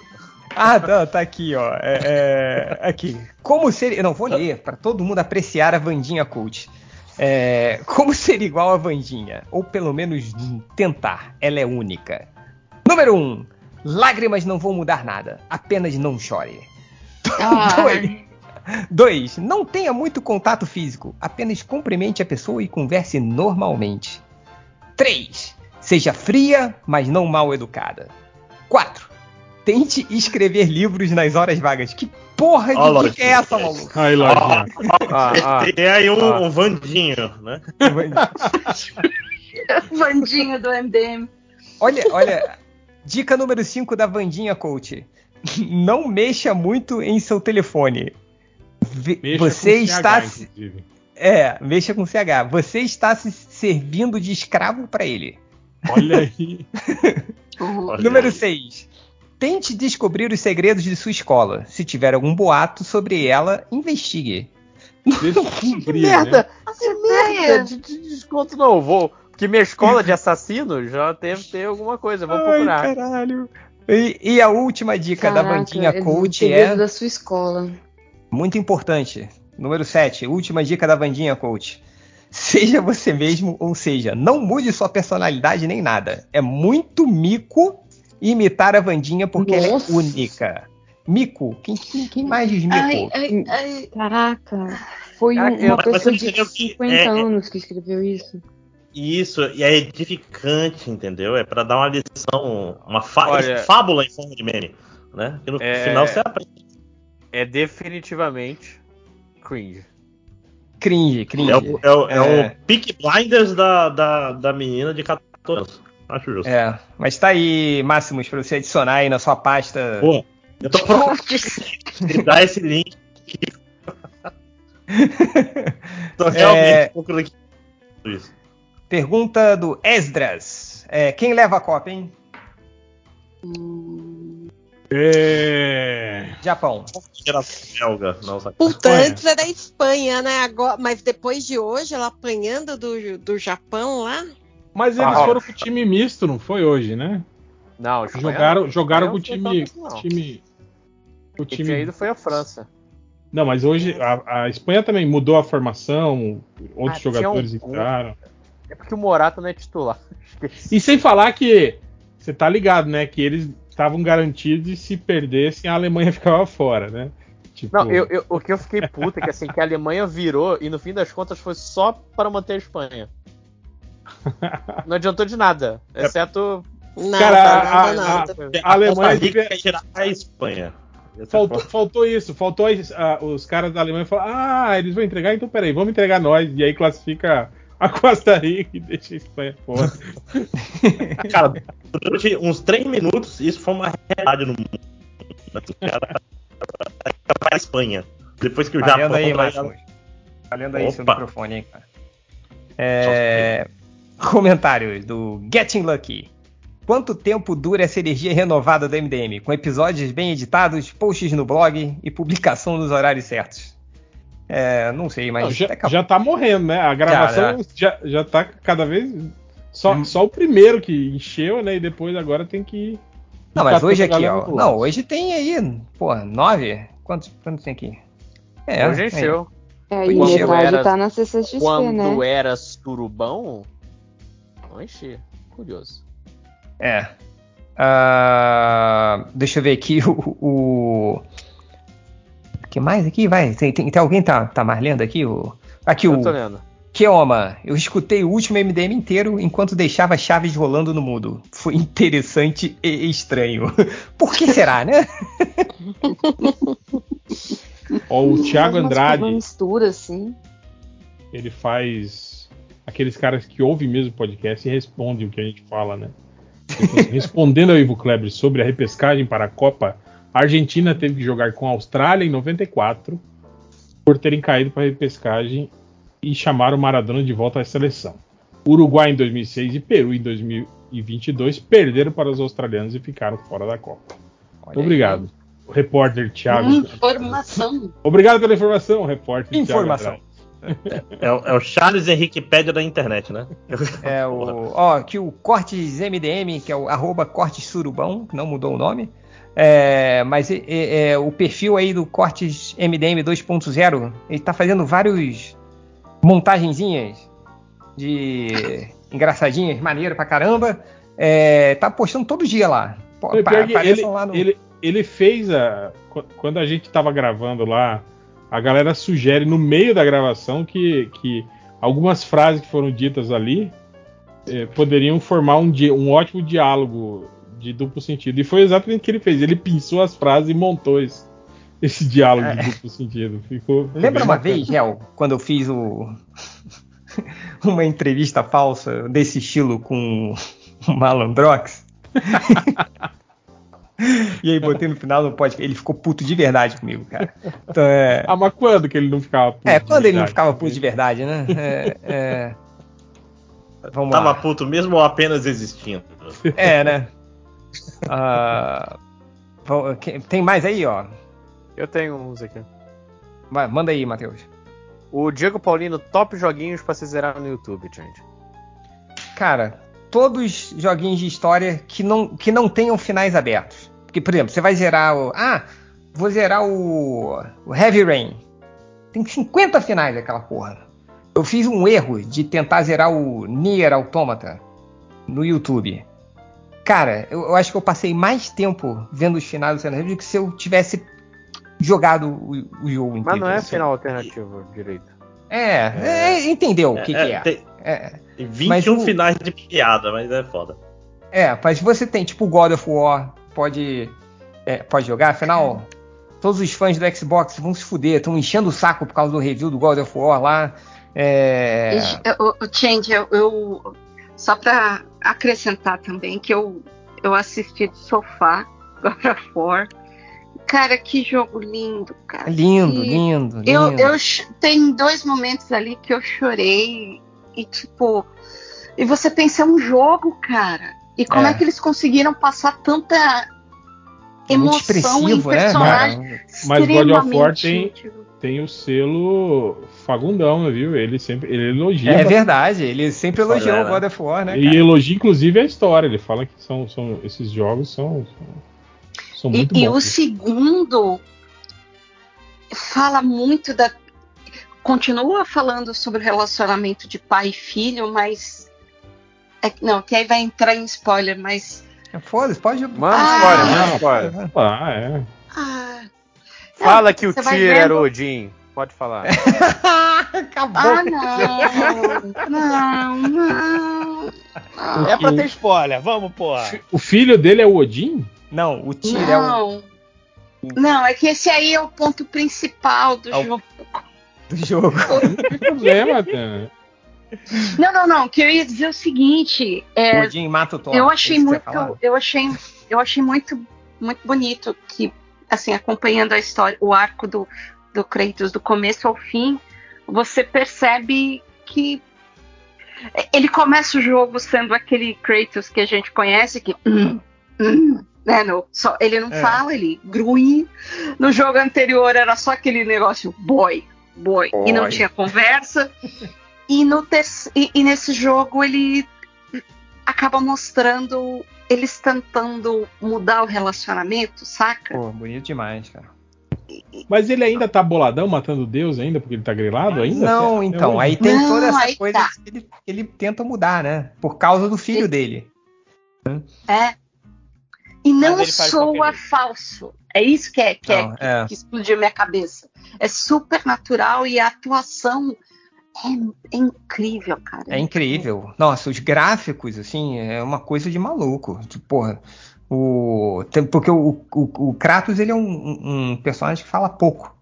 Ah, tá, tá aqui, ó. É, é, aqui. Como seria. Não, vou ler para todo mundo apreciar a Vandinha Coach. É, como ser igual a Vandinha? Ou pelo menos tentar. Ela é única. Número 1. Um, lágrimas não vão mudar nada. Apenas não chore. [LAUGHS] Ah, 2. Não tenha muito contato físico. Apenas cumprimente a pessoa e converse normalmente. 3. Seja fria, mas não mal educada. 4. Tente escrever livros nas horas vagas. Que porra de dica lógico. é essa, maluco? Aí, Lojinha. Ah, ah. Tem aí um, Ah. um Vandinho, né? [LAUGHS] Vandinho do MDM. Olha, olha. Dica número 5 da Vandinha Coach. Não mexa muito em seu telefone. Mexa Você com está. CH, inclusive. É, mexa com CH. Você está se servindo de escravo para ele. Olha aí. [LAUGHS] Olha Número aí. 6. Tente descobrir os segredos de sua escola. Se tiver algum boato sobre ela, investigue. Descobrir, [LAUGHS] merda! né? Que merda! De, de desconto não, vou. Porque minha escola de assassino já deve ter alguma coisa, vou Ai, procurar. caralho. E, e a última dica da Caraca, Vandinha é do Coach segredo é da sua escola. muito importante. Número 7. Última dica da Vandinha Coach. Seja você mesmo, ou seja, não mude sua personalidade nem nada. É muito mico imitar a Vandinha porque ela Nossa. é única. Mico? Quem, quem, quem mais diz mico? Ai, ai, ai. Caraca, foi Caraca, uma pessoa de entendeu que 50 é- anos que escreveu isso. Isso, e é edificante, entendeu? É pra dar uma lição, uma fá- Olha- fábula em forma de meme, né? Que no É- final você aprende. É definitivamente cringe. Cringe, cringe. É o, é o, é É. o Peak Blinders da, da, da menina de 14 anos. Acho justo. É, mas tá aí, Máximos, pra você adicionar aí na sua pasta. Pô, eu tô procurando me dar esse link. tô [LAUGHS] realmente É. procurando aqui. Isso. Pergunta do Esdras. É, quem leva a Copa, hein? É... Japão. geração belga. Não, sabe? Puta, Espanha. antes era Espanha, né? Agora, mas depois de hoje, ela apanhando do, do Japão lá. Mas eles Ah, foram com o time misto, não foi hoje, né? Não, Espanha Jogaram, não. jogaram com o time. time o Quem time. ido foi a França. Não, mas hoje a, a Espanha também mudou a formação, outros Ah, jogadores um- entraram. É porque o Morata não é titular. [LAUGHS] Esqueci. E sem falar que você tá ligado, né? Que eles estavam garantidos e se perdessem a Alemanha [LAUGHS] ficava fora, né? Tipo, Não, eu, eu- o que eu fiquei puta é que assim, que a Alemanha virou e no fim das contas foi só para manter a Espanha. Não adiantou de nada, exceto. Nada, Cara, nada, a- a- nada. a Alemanha devia- ia tirar a Espanha. Essa Faltou, faltou isso, faltou ah, os caras da Alemanha falar, ah, eles vão entregar, então peraí, vamos entregar nós, e aí classifica a [LAUGHS] Costa Rica e deixa a Espanha fora. [LAUGHS] Cara, durante uns três minutos, isso foi uma realidade no mundo. O cara para a Espanha. Depois que o Tá Japão. lendo aí, tá. Tá lendo aí seu microfone, hein, cara. É... [LAUGHS] Comentários do Getting Lucky. Quanto tempo dura essa energia renovada do MDM? Com episódios bem editados, posts no blog e publicação nos horários certos. É, não sei, mas. Não, já, daqui a já tá morrendo, né? A gravação já, já tá cada vez. Só, Hum. só o primeiro que encheu, né? E depois agora tem que. Não, mas hoje aqui, ó. Não, hoje tem aí, pô, nove? Quantos, quantos tem aqui? É, Hoje aí. encheu. É, e Quando metade era- tá na CCXP, Quando né? era surubão, enchia. Curioso. É. Ah, deixa eu ver aqui [LAUGHS] o. o... que mais aqui? Vai. Tem, tem, tem alguém tá, tá mais lendo aqui? O... Aqui Eu o. tô lendo. Keoma, eu escutei o último MDM inteiro enquanto deixava chaves rolando no mudo. Foi interessante e estranho. [LAUGHS] Por que será, né? Ó, o Thiago Faz umas- Andrade, Uma mistura, assim. ele faz aqueles caras que ouvem mesmo o podcast e respondem o que a gente fala, né? Falou assim, Respondendo ao Ivo Kleber sobre a repescagem para a Copa, a Argentina teve que jogar com a Austrália em 94 por terem caído para a repescagem e chamar o Maradona de volta à seleção. Uruguai em 2006 e Peru em 2022 perderam para os australianos e ficaram fora da Copa. Olha. Obrigado. Repórter Thiago. Informação. Obrigado pela informação, repórter. Thiago Informação. Andrade. É, o- é o Charles Henrique Pédia da internet, né? É [LAUGHS] o. Ó, aqui o Cortes MDM, que é o arroba Cortes Surubão, que não mudou o nome. É, mas é, o perfil aí do Cortes MDM 2.0, ele tá fazendo vários montagenzinhas de [LAUGHS] engraçadinhas, maneiro pra caramba. É, tá postando todo dia lá. Pa- que ele, apareçam lá no. ele, ele fez a. qu- Quando a gente tava gravando lá, a galera sugere no meio da gravação que, que algumas frases que foram ditas ali eh, poderiam formar um, um ótimo diálogo de duplo sentido. E foi exatamente o que ele fez. Ele pensou as frases e montou esse, esse diálogo de duplo sentido. Ficou, É. Lembra uma bacana. vez, Gel, quando eu fiz o [LAUGHS] uma entrevista falsa desse estilo com o Malandrox? [LAUGHS] [LAUGHS] e aí botei no final no podcast. Ele ficou puto de verdade comigo, cara. Então, é... Ah, mas quando que ele não ficava puto? é, de quando ele não ficava puto de verdade, né? É, é... Vamos Tava lá. puto mesmo ou apenas existindo? É, né? Que- Tem mais aí, ó. Eu tenho uns aqui. Vai, manda aí, Matheus. O Diego Paulino, top joguinhos pra se zerar no YouTube, gente. Cara, todos joguinhos de história que não, que não tenham finais abertos. Porque, por exemplo, você vai zerar o. Ah, vou zerar o, o Heavy Rain. Tem 50 finais aquela porra. Eu fiz um erro de tentar zerar o Nier Automata no YouTube. Cara, eu, eu acho que eu passei mais tempo vendo os finais do Hill do que se eu tivesse jogado o, o jogo inteiro. Mas não é assim. final alternativo direito. É, é, entendeu o que, que é. Tem, É. tem 21 Mas o- finais de piada, mas é foda. É, mas você tem tipo God of War, pode, é, pode jogar, afinal, todos os fãs do Xbox vão se fuder, estão enchendo o saco por causa do review do God of War lá. É, E, o, o Change, eu, eu- só pra acrescentar também que eu, eu assisti do sofá God of War. Cara, que jogo lindo, cara. lindo, Que- lindo, lindo. Eu, eu tem dois momentos ali que eu chorei e tipo, e você pensa é um jogo, cara. E como É. é, que eles conseguiram passar tanta emoção em né, personagem cara? Mas God of War tem, tem o selo Fagundão, viu? Ele sempre ele elogia. É verdade, ele sempre elogiou o. God of War, né, E cara? elogia inclusive a história. Ele fala que são, são esses jogos são, são, são E, muito e o bons. segundo fala muito da. Continua falando sobre o relacionamento de pai e filho, mas. é- não, que aí vai entrar em spoiler, mas. Foda-se, pode. Manda Ah, spoiler, não. manda spoiler. Ah, é. Ah, Fala que o Tyr era o Odin. Pode falar. [LAUGHS] Acabou. ah, não! Não, não! não. É pra ter spoiler, vamos, porra. O filho dele é o Odin? Não, o Tyr é o Não. Não, é que esse aí é o ponto principal do É o- jogo. Do jogo. Não tem problema. Não, não, não. Que eu ia dizer o seguinte. É, O Odin mata o Thor. eu é achei que muito, eu achei, eu achei muito, muito bonito que, assim, acompanhando a história, o arco do, do Kratos do começo ao fim, você percebe que ele começa o jogo sendo aquele Kratos que a gente conhece que hum, hum, né, no, só, ele não É. fala, ele grunhe. No jogo anterior era só aquele negócio boy, boy, e não tinha conversa. E, no ter- e, e nesse jogo ele acaba mostrando eles tentando mudar o relacionamento, saca? Pô, bonito demais, cara. Mas ele ainda tá boladão, matando Deus ainda, porque ele tá grilado ainda? Não, então, aí tem Não, toda essa coisa tá. que ele, ele tenta mudar, né? Por causa do filho dele. É. E não soa jeito. falso. É isso que é, que, é- Não, é. que explodiu minha cabeça. É super natural e a atuação é, é incrível, cara. É incrível. Nossa, os gráficos, assim, é uma coisa de maluco. Tipo, porra, o, tem- porque o, o, o Kratos, ele é um, um personagem que fala pouco,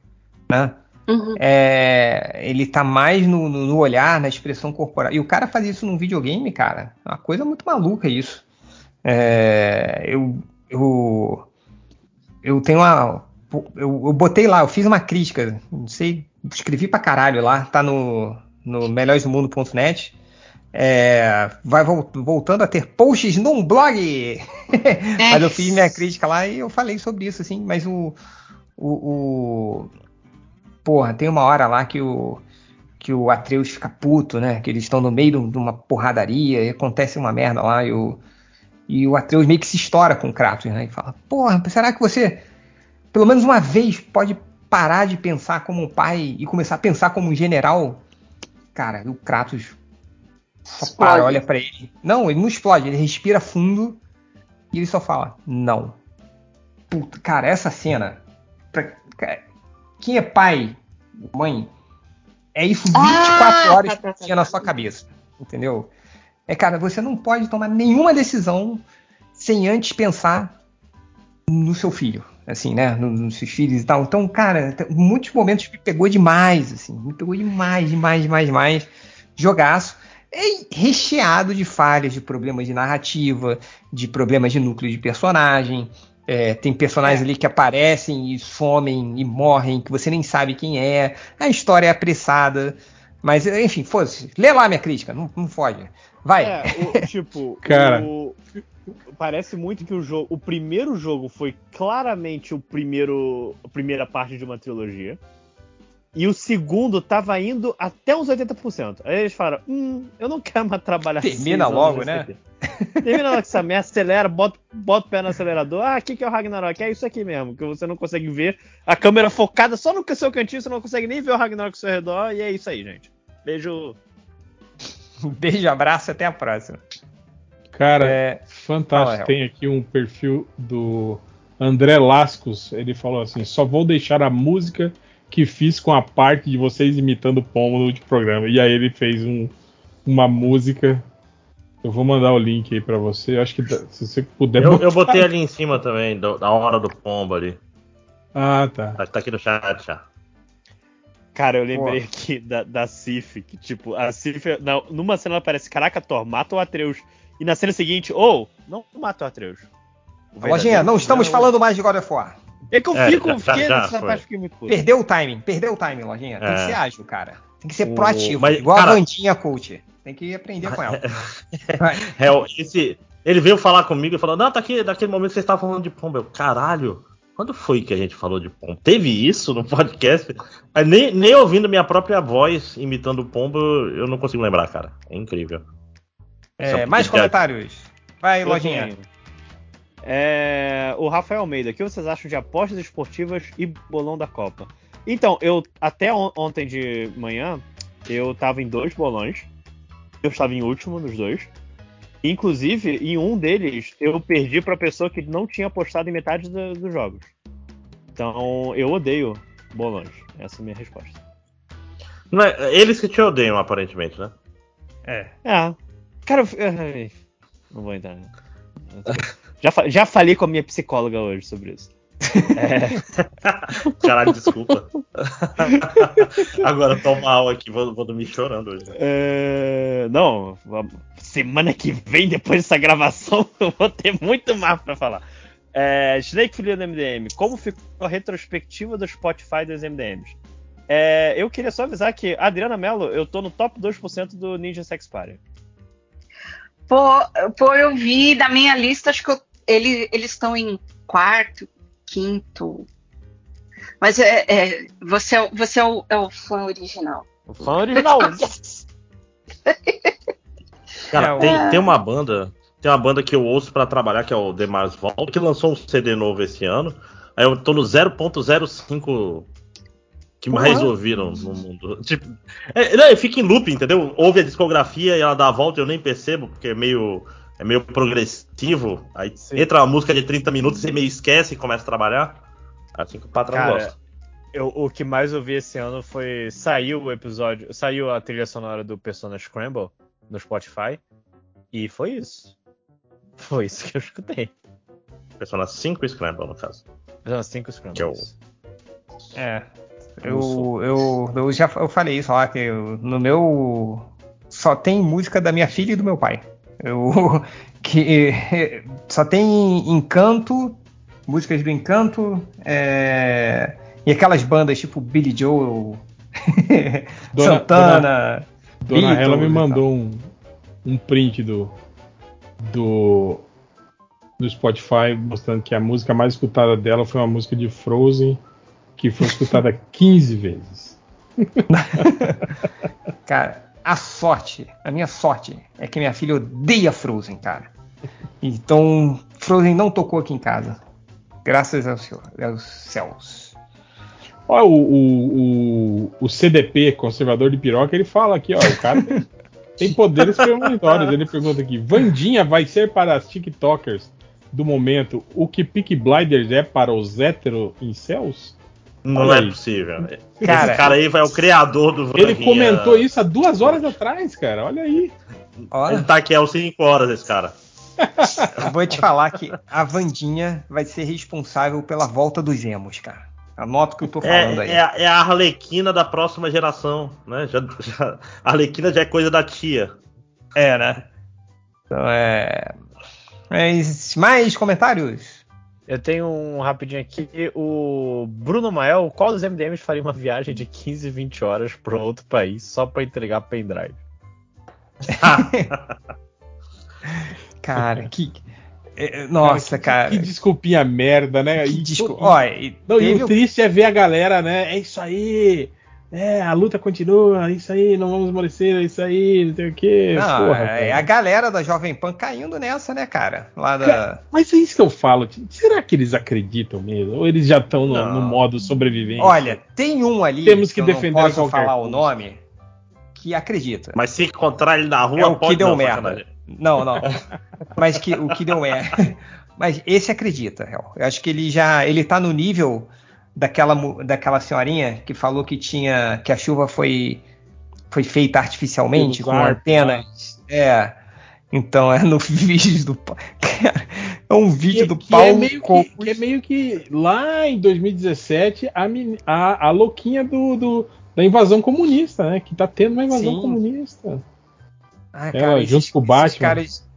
né? Uhum. É, ele tá mais no, no- no olhar, na expressão corporal. E o cara faz isso num videogame, cara. É uma coisa muito maluca isso. É, eu, eu, eu tenho uma. Eu, eu botei lá, eu fiz uma crítica, não sei, escrevi pra caralho lá, tá no, no melhoresdomundo.net. É, vai vol- voltando a ter posts num blog. [LAUGHS] mas eu fiz minha crítica lá e eu falei sobre isso, assim. Mas o, o, o- porra, tem uma hora lá que o que o Atreus fica puto, né? Que eles estão no meio de de uma porradaria e acontece uma merda lá e o e o Atreus meio que se estoura com o Kratos, né? E fala: Porra, será que você pelo menos uma vez pode parar de pensar como um pai e começar a pensar como um general? Cara, o Kratos só Explode. para, olha pra ele. Não, ele não explode, ele respira fundo e ele só fala: Não. Puta, cara, essa cena. pra- cara, quem é pai, mãe, é isso 24 Ah, horas tá, tá, tá, tá. na sua cabeça. Entendeu? É, cara, você não pode tomar nenhuma decisão sem antes pensar no seu filho, assim, né? no- Nos seus filhos e tal. Então, cara, muitos momentos me pegou demais, assim, me pegou demais, demais, demais, demais. Jogaço. É recheado de falhas, de problemas de narrativa, de problemas de núcleo de personagem. É, tem personagens ali que aparecem e somem e morrem, que você nem sabe quem é. A história é apressada. Mas, enfim, foda-se. Lê lá minha crítica, não, não foge. Vai. É, o- [LAUGHS] tipo, Cara. o- parece muito que o jogo, o primeiro jogo foi claramente o primeiro, a primeira parte de uma trilogia. E o segundo tava indo até uns 80%. Aí eles falaram: Hum, eu não quero mais trabalhar Termina anos logo, né? aqui. Termina logo essa merda, acelera, bota, bota o pé no acelerador. Ah, o que, que é o Ragnarok? É isso aqui mesmo, que você não consegue ver. A câmera focada só no seu cantinho, você não consegue nem ver o Ragnarok ao seu redor. E é isso aí, gente. Beijo. [LAUGHS] Beijo, abraço, até a próxima. Cara, É, fantástico. fala, Tem aqui um perfil do André Lascos. Ele falou assim: só vou deixar a música que fiz com a parte de vocês imitando o pombo no último programa. E aí ele fez um- uma música. Eu vou mandar o link aí pra você. Eu acho que se você puder. Eu, eu botei ali em cima também, do- da hora do pombo ali. Ah, tá. Tá, tá aqui no chat já. Cara, eu lembrei aqui da, da Sif, que tipo, a Sif, na- numa cena ela parece, caraca, Thor, mata o Atreus. E na cena seguinte, ou, não mata o Atreus. O Lojinha, não estamos vilão- falando mais de God of War. É que eu É, fico, já- fiquei, já foi. parte fiquei muito puto. Perdeu o timing, perdeu o timing, Lojinha. Tem que É. ser ágil, cara. Tem que ser O- proativo, mas, igual cara- a Vandinha coach. Tem que aprender com ela. [LAUGHS] É, esse, Ele veio falar comigo e falou: Não, tá aqui, daquele momento que você estava falando de pomba. Eu, caralho, quando foi que a gente falou de pomba? Teve isso no [LAUGHS] podcast? Nem, nem ouvindo minha própria voz imitando o pombo, eu não consigo lembrar, cara. É incrível. É, mais comentários. Vai, Eu lojinha. É, o Rafael Almeida, o que vocês acham de apostas esportivas e bolão da Copa? Então, eu até on- ontem de manhã eu tava em dois bolões. Eu estava em último nos dois. Inclusive, em um deles eu perdi pra pessoa que não tinha apostado em metade do- dos jogos. Então, eu odeio bolões. Essa é a minha resposta. Não é- eles que te odeiam, aparentemente, né? É. É. Cara, eu- ai, não vou entrar. né? Já, já falei com a minha psicóloga hoje sobre isso. É, Caralho, desculpa. [LAUGHS] Agora tô mal aqui, vou, vou dormir chorando hoje. é, não, semana que vem, depois dessa gravação, [LAUGHS] eu vou ter muito mais pra falar. É, Snake Filho do MDM, como ficou a retrospectiva do Spotify dos MDMs? É, eu queria só avisar que, Adriana Mello, eu tô no top 2% do Ninja Sex Party. Pô, pô, eu vi da minha lista, acho que eu- ele- eles estão em quarto, quinto. Mas é, é, você, é, o- você é, o, é o fã original. O fã original, [LAUGHS] yes! Cara, É, tem, tem uma banda. Tem uma banda que eu ouço pra trabalhar, que é o The Mars Volta, que lançou um CD novo esse ano. Aí eu tô no 0.05 que mais Porra. ouviram no mundo. [LAUGHS] Tipo, é, não, fica em loop, entendeu? Ouve a discografia e ela dá a volta e eu nem percebo, porque é meio, é meio progressivo. Aí Sim. entra uma música de 30 minutos, você meio esquece e começa a trabalhar. É assim que o patrão Cara, gosta. Eu- o que mais eu vi esse ano foi. Saiu o episódio. Saiu a trilha sonora do Persona Scramble no Spotify. E foi isso. Foi isso que eu escutei. Persona 5 Scramble, no caso. Persona 5 Scramble. Que é. É. Eu, eu, eu já eu falei isso lá, que eu- no meu. Só tem música da minha filha e do meu pai. Eu, [LAUGHS] que [LAUGHS] só tem encanto, músicas do encanto, é, e aquelas bandas tipo Billy Joel, [LAUGHS] Dona- Santana. Dona Beatles Hela me mandou um, um print do, do do Spotify mostrando que a música mais escutada dela foi uma música de Frozen que foi escutada 15 vezes. Cara, a sorte, a minha sorte é que minha filha odeia Frozen, cara. Então, Frozen não tocou aqui em casa. Graças ao Senhor, aos céus. Ó, o, o, o, CDP, conservador de piroca, ele fala aqui, ó, o cara tem, tem poderes premonitórios. Ele pergunta aqui: Vandinha vai ser para as TikTokers do momento o que Peak Blinders é para os hétero incels? Não Olha é aí. possível. Cara, Esse cara aí vai é o criador do Ele comentou isso há duas horas atrás, cara. Olha aí. Ó, Ele tá aqui há 5 horas, esse cara. [LAUGHS] eu vou te falar que a Vandinha vai ser responsável pela volta dos emos, cara. Anota o que eu tô falando É, aí. é, a- é a Arlequina da próxima geração, né? Já, já- a Arlequina já é coisa da tia. É, né? Então é. Mas mais comentários? Eu tenho um rapidinho aqui. O Bruno Mael, qual dos MDMs faria uma viagem de 15, 20 horas para outro país só para entregar pendrive? [LAUGHS] Cara, que. é, Nossa, cara. Que desculpinha merda, né? Que E e Não, e teve o o- triste é ver a galera, né? É isso aí. É, a luta continua, é isso aí, não vamos esmorecer, é isso aí, não sei o quê. Não, Porra, é cara. a galera da Jovem Pan caindo nessa, né, cara? Lá da. Mas é isso que eu falo. Será que eles acreditam mesmo? Ou eles já estão no, Não. no modo sobrevivência? Olha, tem um ali. Temos que eu defender não a posso falar o custo. nome. Que acredita. Mas se encontrar ele na rua, é o que pode deu não, merda. Não, não. [LAUGHS] Mas que, o que deu merda. Mas esse acredita, real. Eu acho que ele já. Ele tá no nível daquela, daquela senhorinha que falou que tinha. que a chuva foi, foi feita artificialmente, com antenas. É. Então é no [LAUGHS] vídeo do. Cara, é um vídeo Que, do que Paulo é meio que, que é meio que lá em 2017 a, a, a louquinha do, do- da invasão comunista, né? Que tá tendo uma invasão Sim. comunista. Ah, Ela, junto com o Batman. Esses caras,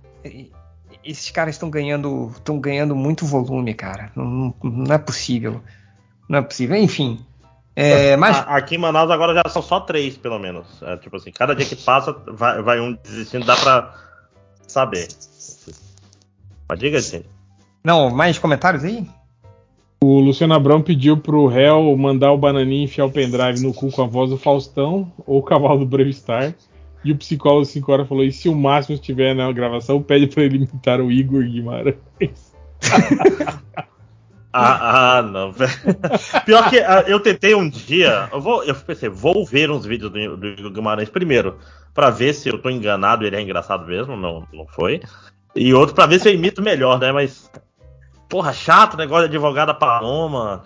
esses caras estão ganhando, estão ganhando muito volume, cara. Não, não é possível. Não é possível. Enfim. É, mas Aqui em Manaus agora já são só três, pelo menos. É, tipo assim, cada dia que passa vai, vai um desistindo, dá pra saber. Mas diga assim. Não, mais comentários aí? O Luciano Abrão pediu pro réu mandar o bananinho enfiar o pendrive no cu com a voz do Faustão ou o cavalo do Brave Star. E o psicólogo 5 horas falou: e se o Máximo estiver na gravação, pede pra ele imitar o Igor Guimarães. [LAUGHS] Ah, ah, não. Pior que ah, eu tentei um dia. Eu, vou, eu pensei, vou ver uns vídeos do, do Guimarães primeiro, pra ver se eu tô enganado ele é engraçado mesmo, não, não foi. E outro pra ver se eu imito melhor, né? Mas. Porra, chato negócio de advogada Paloma.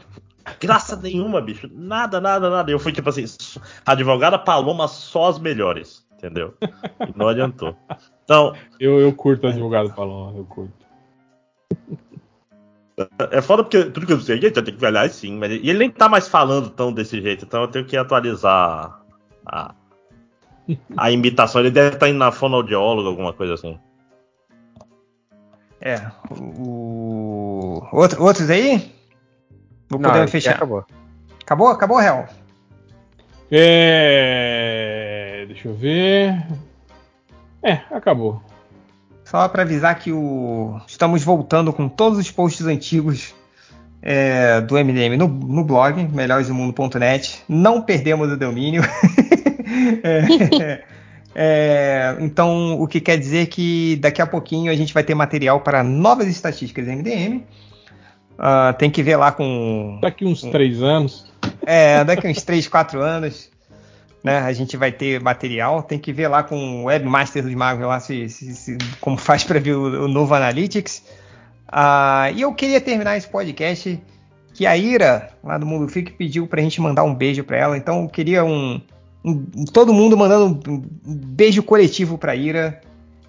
Graça nenhuma, bicho. Nada, nada, nada. Eu fui tipo assim, advogada Paloma só as melhores, entendeu? E não adiantou. Então. Eu, eu curto advogado Paloma, eu curto. É foda porque tudo que eu sei, gente, eu tenho que olhar sim, mas e ele nem tá mais falando tão desse jeito, então eu tenho que atualizar a, a imitação. Ele deve estar indo na fonoaudióloga, alguma coisa assim. É, o. Outro, outros aí? Vou Não, poder aqui fechar. acabou. Acabou? Acabou, réu? É. Deixa eu ver. É, acabou. Só para avisar que o... estamos voltando com todos os posts antigos é, do MDM no, no blog, melhoresdomundo.net. Não perdemos o domínio. [LAUGHS] É, é, então, o que quer dizer que daqui a pouquinho a gente vai ter material para novas estatísticas MDM. Ah, tem que ver lá com. Daqui uns três anos. É, daqui uns 3, 4 anos. Né, a gente vai ter material. Tem que ver lá com o Webmaster dos Magos lá se, se- se- como faz para ver o, o novo Analytics. Ah, e eu queria terminar esse podcast que a Ira, lá do Mundo Freak, pediu pra gente mandar um beijo pra ela. Então eu queria um, um- todo mundo mandando um, beijo coletivo pra Ira.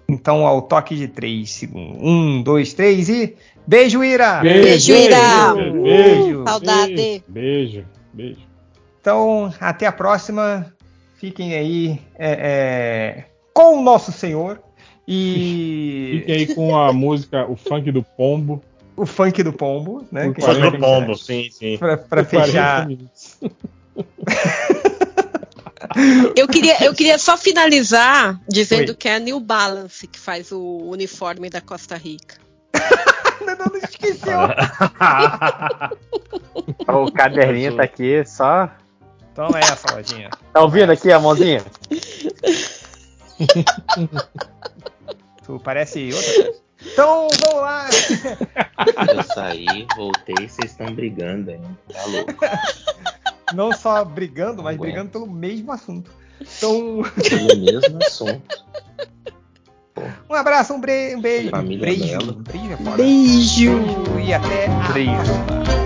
Então ao toque de três segundos. Um, dois, três e. Beijo, Ira! Beijo, Ira! Beijo, beijo, Saudade. Beijo, beijo. Então, até a próxima. Fiquem aí é, é, com o nosso Senhor. E [LAUGHS] Fiquem aí com a música, o funk do pombo. o funk do pombo, né? A gente do pombo, sim, sim. Pra, pra Por 40 fechar. [LAUGHS] Eu queria, eu queria só finalizar dizendo Oi. que é a New Balance que faz o uniforme da Costa Rica. [LAUGHS] Não, não esqueceu. O caderninho tá aqui só. Toma essa, lojinha. Tá ouvindo aqui a mãozinha? [LAUGHS] Tu parece outra coisa. Então, vamos lá. [LAUGHS] Eu saí, voltei, vocês estão brigando ainda. Tá louco. Não só brigando, mas Aguento. brigando pelo mesmo assunto. Então, Pelo mesmo assunto. [LAUGHS] um abraço, um, bre- um beijo. Família beijo. Bela. Beijo é foda. Beijo! Beijo e até a Beijo. próxima.